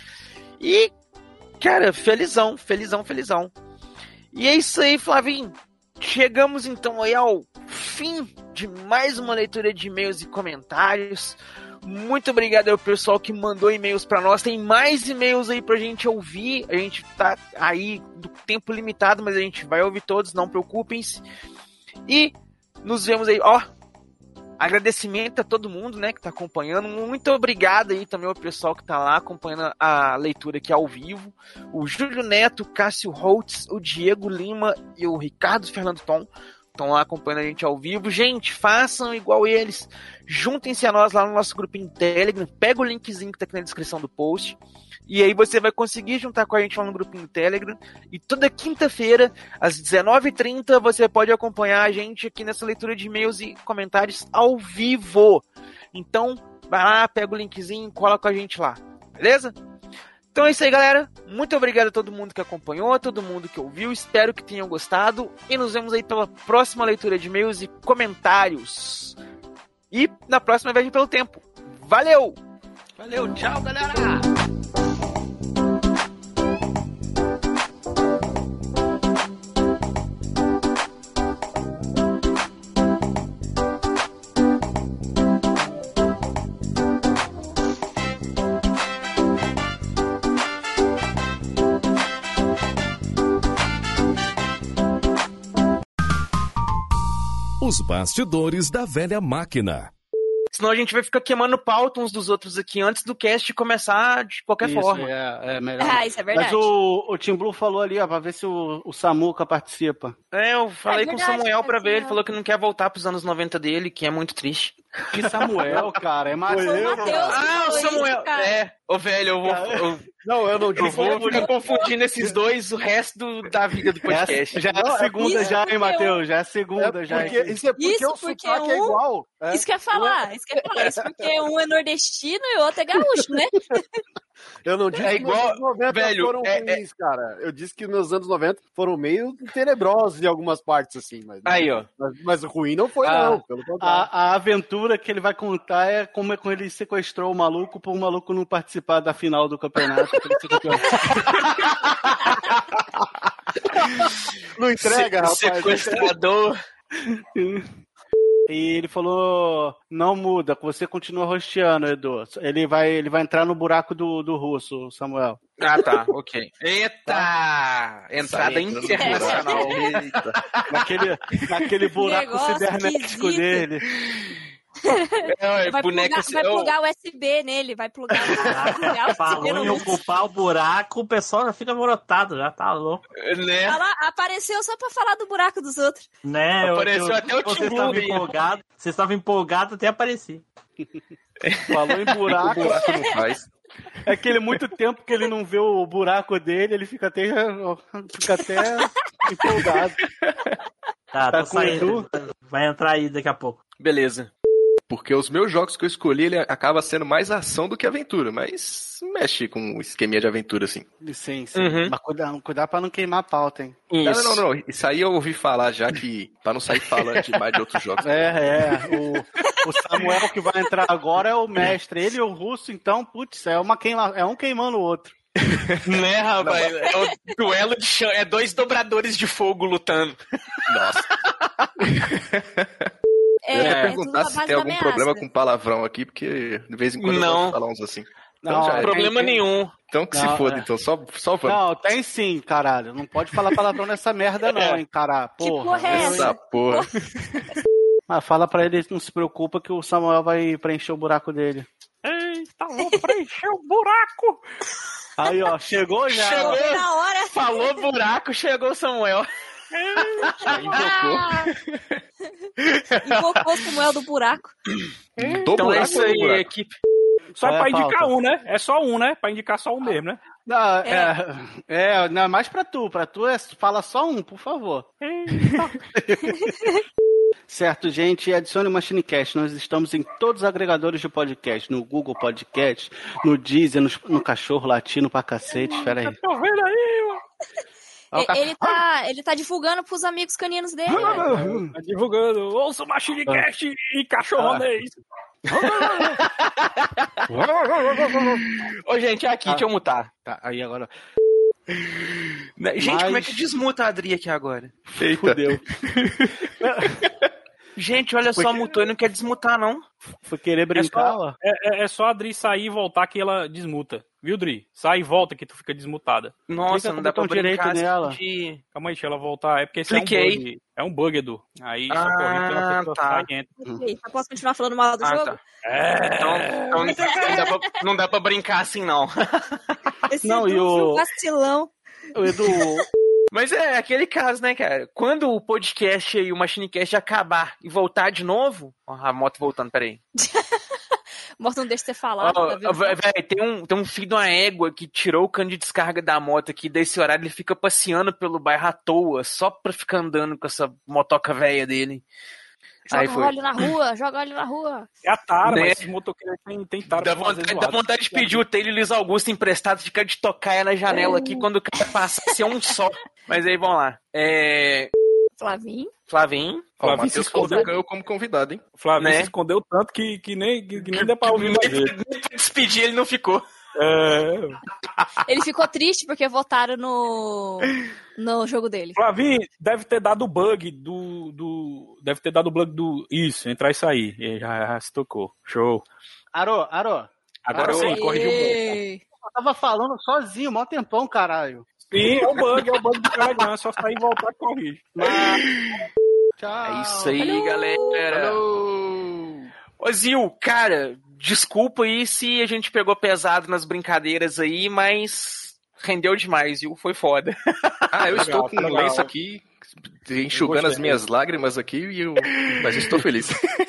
E, cara, felizão, felizão, felizão. E é isso aí, Flavinho. Chegamos então aí ao fim de mais uma leitura de e-mails e comentários. Muito obrigado ao pessoal que mandou e-mails pra nós. Tem mais e-mails aí pra gente ouvir. A gente tá aí do tempo limitado, mas a gente vai ouvir todos, não preocupem-se. E nos vemos aí, ó. Agradecimento a todo mundo, né, que tá acompanhando. Muito obrigado aí também ao pessoal que tá lá acompanhando a leitura aqui ao vivo. O Júlio Neto, Cássio Holtz, o Diego Lima e o Ricardo Fernando Tom estão lá acompanhando a gente ao vivo. Gente, façam igual eles. Juntem-se a nós lá no nosso grupinho Telegram. Pega o linkzinho que tá aqui na descrição do post. E aí você vai conseguir juntar com a gente lá no grupinho Telegram. E toda quinta-feira, às 19h30, você pode acompanhar a gente aqui nessa leitura de e-mails e comentários ao vivo. Então, vai lá, pega o linkzinho, cola com a gente lá. Beleza? Então é isso aí, galera. Muito obrigado a todo mundo que acompanhou, a todo mundo que ouviu. Espero que tenham gostado. E nos vemos aí pela próxima leitura de e-mails e comentários. E na próxima viagem pelo tempo. Valeu! Valeu, tchau, galera! Os bastidores da velha máquina. Senão a gente vai ficar queimando pauta uns dos outros aqui antes do cast começar de qualquer Isso, forma. É, é melhor. Ah, isso é verdade. Mas o, o Tim Blue falou ali, ó, pra ver se o, o Samuca participa. É, eu falei É com o verdade, Samuel pra ver, ele falou que não quer voltar pros anos 90 dele, que é muito triste. Que Samuel, cara, é mais. Matheus que Ah, o Samuel. cara. é, ô velho, eu vou. Eu, Não, eu não eu disse. vou ficar confundindo esses dois o resto do- da vida do (laughs) podcast. Já é a Não, é segunda isso já, hein, Matheus? Já é a É segunda já. porque, isso é porque Isso o porque sotaque é um- igual. É. Isso que eu ia falar, isso que eu ia falar. Isso porque um é nordestino e o outro é gaúcho, né? (laughs) Eu não disse É que meus igual- anos 90 velho, foram é- ruins, cara. Eu disse que meus anos 90 foram meio tenebrosos em algumas partes, assim. Mas, Aí, ó. mas, mas ruim não foi, Ah, não. Pelo contrário. A, a aventura que ele vai contar é como é quando ele sequestrou o maluco para o maluco não participar da final do campeonato. (laughs) Não entrega, rapaz. não entrega. Sequestrador. (laughs) E ele falou: não muda, você continua rosteando, Edu. Ele vai, ele vai entrar no buraco do, do russo, Samuel. Ah, tá, ok. (laughs) Eita! Entrada entrando no internacional. Eita. Naquele, naquele buraco cibernético esquisito. dele. É, Vai boneco plugar, vai plugar USB nele, vai plugar o (laughs) Falou em ocupar o buraco, o pessoal já fica alborotado, já tá louco. né? Apareceu só pra falar do buraco dos outros. Né? eu- Apareceu eu- até o Vocês Tim estavam Blue aí. empolgados, vocês estavam empolgados até apareci. Falou em buraco. (laughs) O buraco não faz. É aquele muito tempo que ele não vê o buraco dele, ele fica até, fica até (laughs) empolgado. Tá, Tá tô saindo. Vai entrar aí daqui a pouco. Beleza. Porque os meus jogos que eu escolhi, ele acaba sendo mais ação do que aventura, mas mexe com o esqueminha de aventura, assim. Sim, sim. Uhum. Mas cuidar, cuidar pra não queimar a pauta, hein? Não, Isso. não, não, não. Isso aí eu ouvi falar já que. Pra não sair falando (laughs) demais de outros jogos. É, é. O, o Samuel que vai entrar agora é o mestre. Ele e o russo, então, putz, é, uma queima, é um queimando o outro. (laughs) Né, rapaz? É o duelo de chão. É dois dobradores de fogo lutando. Nossa. (laughs) É, eu ia é tudo perguntar à se tem algum ameaça. problema com palavrão aqui, porque de vez em quando eu Não. de falar uns assim. Então Não, já é. Problema tem- nenhum. Então que Não, se foda, é. então só, só vamos. Não, tem sim, caralho. Não pode falar palavrão nessa merda, não, hein, cara. Que Porra. porra é essa? Essa porra. (laughs) Ah, fala pra ele, não se preocupa que o Samuel vai preencher o buraco dele. Eita, vou preencher o buraco. Aí, ó, chegou já. Chegou. Bem na hora. Falou buraco, chegou o Samuel. Invocou. Ah! Invocou o Samuel do buraco. Do Então buraco é isso ou do aí, buraco? equipe. Só Qual é pra indicar pauta? um, né? É só um, né? Pra indicar só um mesmo, né? Não, é, é, não é mais pra tu. Pra tu é, fala só um, por favor. (laughs) Certo, gente, adicione o MachineCast. Nós estamos em todos os agregadores de podcast. No Google Podcast, no Deezer, no, no Cachorro Latino pra cacete. Espera aí. Tô vendo aí, E- Ele tá, ele tá divulgando pros amigos caninos dele. né? Tá divulgando. Ouça o MachineCast e cachorronês. (laughs) Ô, gente, aqui, deixa eu mutar. Tá, aí agora. Né, Gente, Mas- como é que desmuta a Adri aqui agora? Eita. Fudeu. (laughs) Gente, olha só, Porque- mutou e não quer desmutar, não. Foi querer É brincar, só, ó. é, é- é só a Dri sair e voltar que ela desmuta. Viu, Dri? Sai e volta que tu fica desmutada. Nossa, Clica não dá o pra direito brincar nela. assim de... Calma aí, deixa ela voltar. É porque esse é um Cliquei. bug. É um bug, Edu. Aí só Ah, corrige pela pessoa tá. sai e entra. Ok, eu posso continuar falando mal do Ah, jogo? tá. Então, então não, dá pra, não dá pra brincar assim, não. Esse Não, Edu e o- foi um vacilão. O Edu, Mas é aquele caso, né, cara? Quando o podcast e o MachineCast acabar e voltar de novo... Ó, a moto voltando, peraí. (laughs) Morto não deixa você falar. Ó, tá tem, um, tem um filho de uma égua que tirou o cano de descarga da moto aqui. Desse horário ele fica passeando pelo bairro à toa, só pra ficar andando com essa motoca velha dele. Aí Joga foi. óleo na rua, (laughs) joga óleo na rua. É a tara, Né? mas esses motoqueiros tem, tem tara Dá vontade, dá vontade de pedir o Taylor Luiz Augusto emprestado, ficar de tocaia na janela aqui quando o cara passa ser um só. (laughs) Mas aí vamos lá. É. Flavinho. Flavinho. Ó, o Flavinho se escondeu. eu como convidado, hein? O Flávio né? se escondeu tanto que, que, nem, que, que nem dá pra ouvir mais ele. Nem pra despedir ele não ficou. É. Ele ficou triste porque votaram no, no jogo dele. Flavinho deve ter dado bug do, do. Deve ter dado bug do. Isso, entrar e sair. E já, já se tocou. Show. Arô, Arô. Agora Aê. sim, corrigiu um pouco. Ei. Eu tava falando sozinho, mó tempão, caralho. Sim, é o bug, é o bug do Telegram. É só sair e voltar que corrige. Mas... Tchau. É isso aí, galera. Ô, Zil, cara, desculpa aí se a gente pegou pesado nas brincadeiras aí, mas rendeu demais, viu? Foi foda. Ah, eu Legal, estou com um legal. lenço aqui, enxugando as minhas lágrimas aqui, e eu... mas estou feliz. (laughs)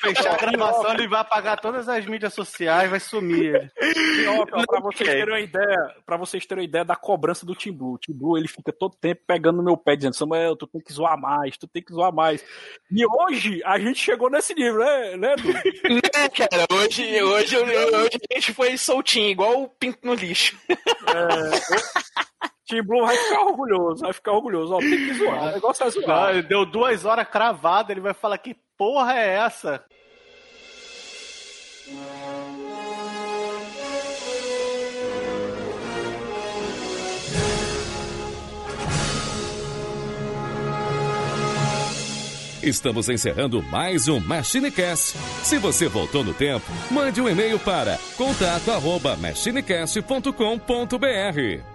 Fechar a gravação, ele vai apagar todas as mídias sociais, vai sumir. E, ó, pra, pra vocês terem uma ideia, para vocês terem uma ideia da cobrança do Tim Blue. O Tim Blue, ele fica todo tempo pegando no meu pé, dizendo, Samuel, tu tem que zoar mais, tu tem que zoar mais. E hoje, a gente chegou nesse nível, né, né Edu? (laughs) Né, cara, hoje, hoje, hoje a gente foi soltinho, igual o pinto no lixo. Tim Blue vai ficar orgulhoso, vai ficar orgulhoso. Ó, tem que zoar, o negócio é zoar. Não, deu duas horas cravado, ele vai falar que porra é essa? Estamos encerrando mais um MachineCast. Se você voltou no tempo, mande um e-mail para contato@machinecast.com.br.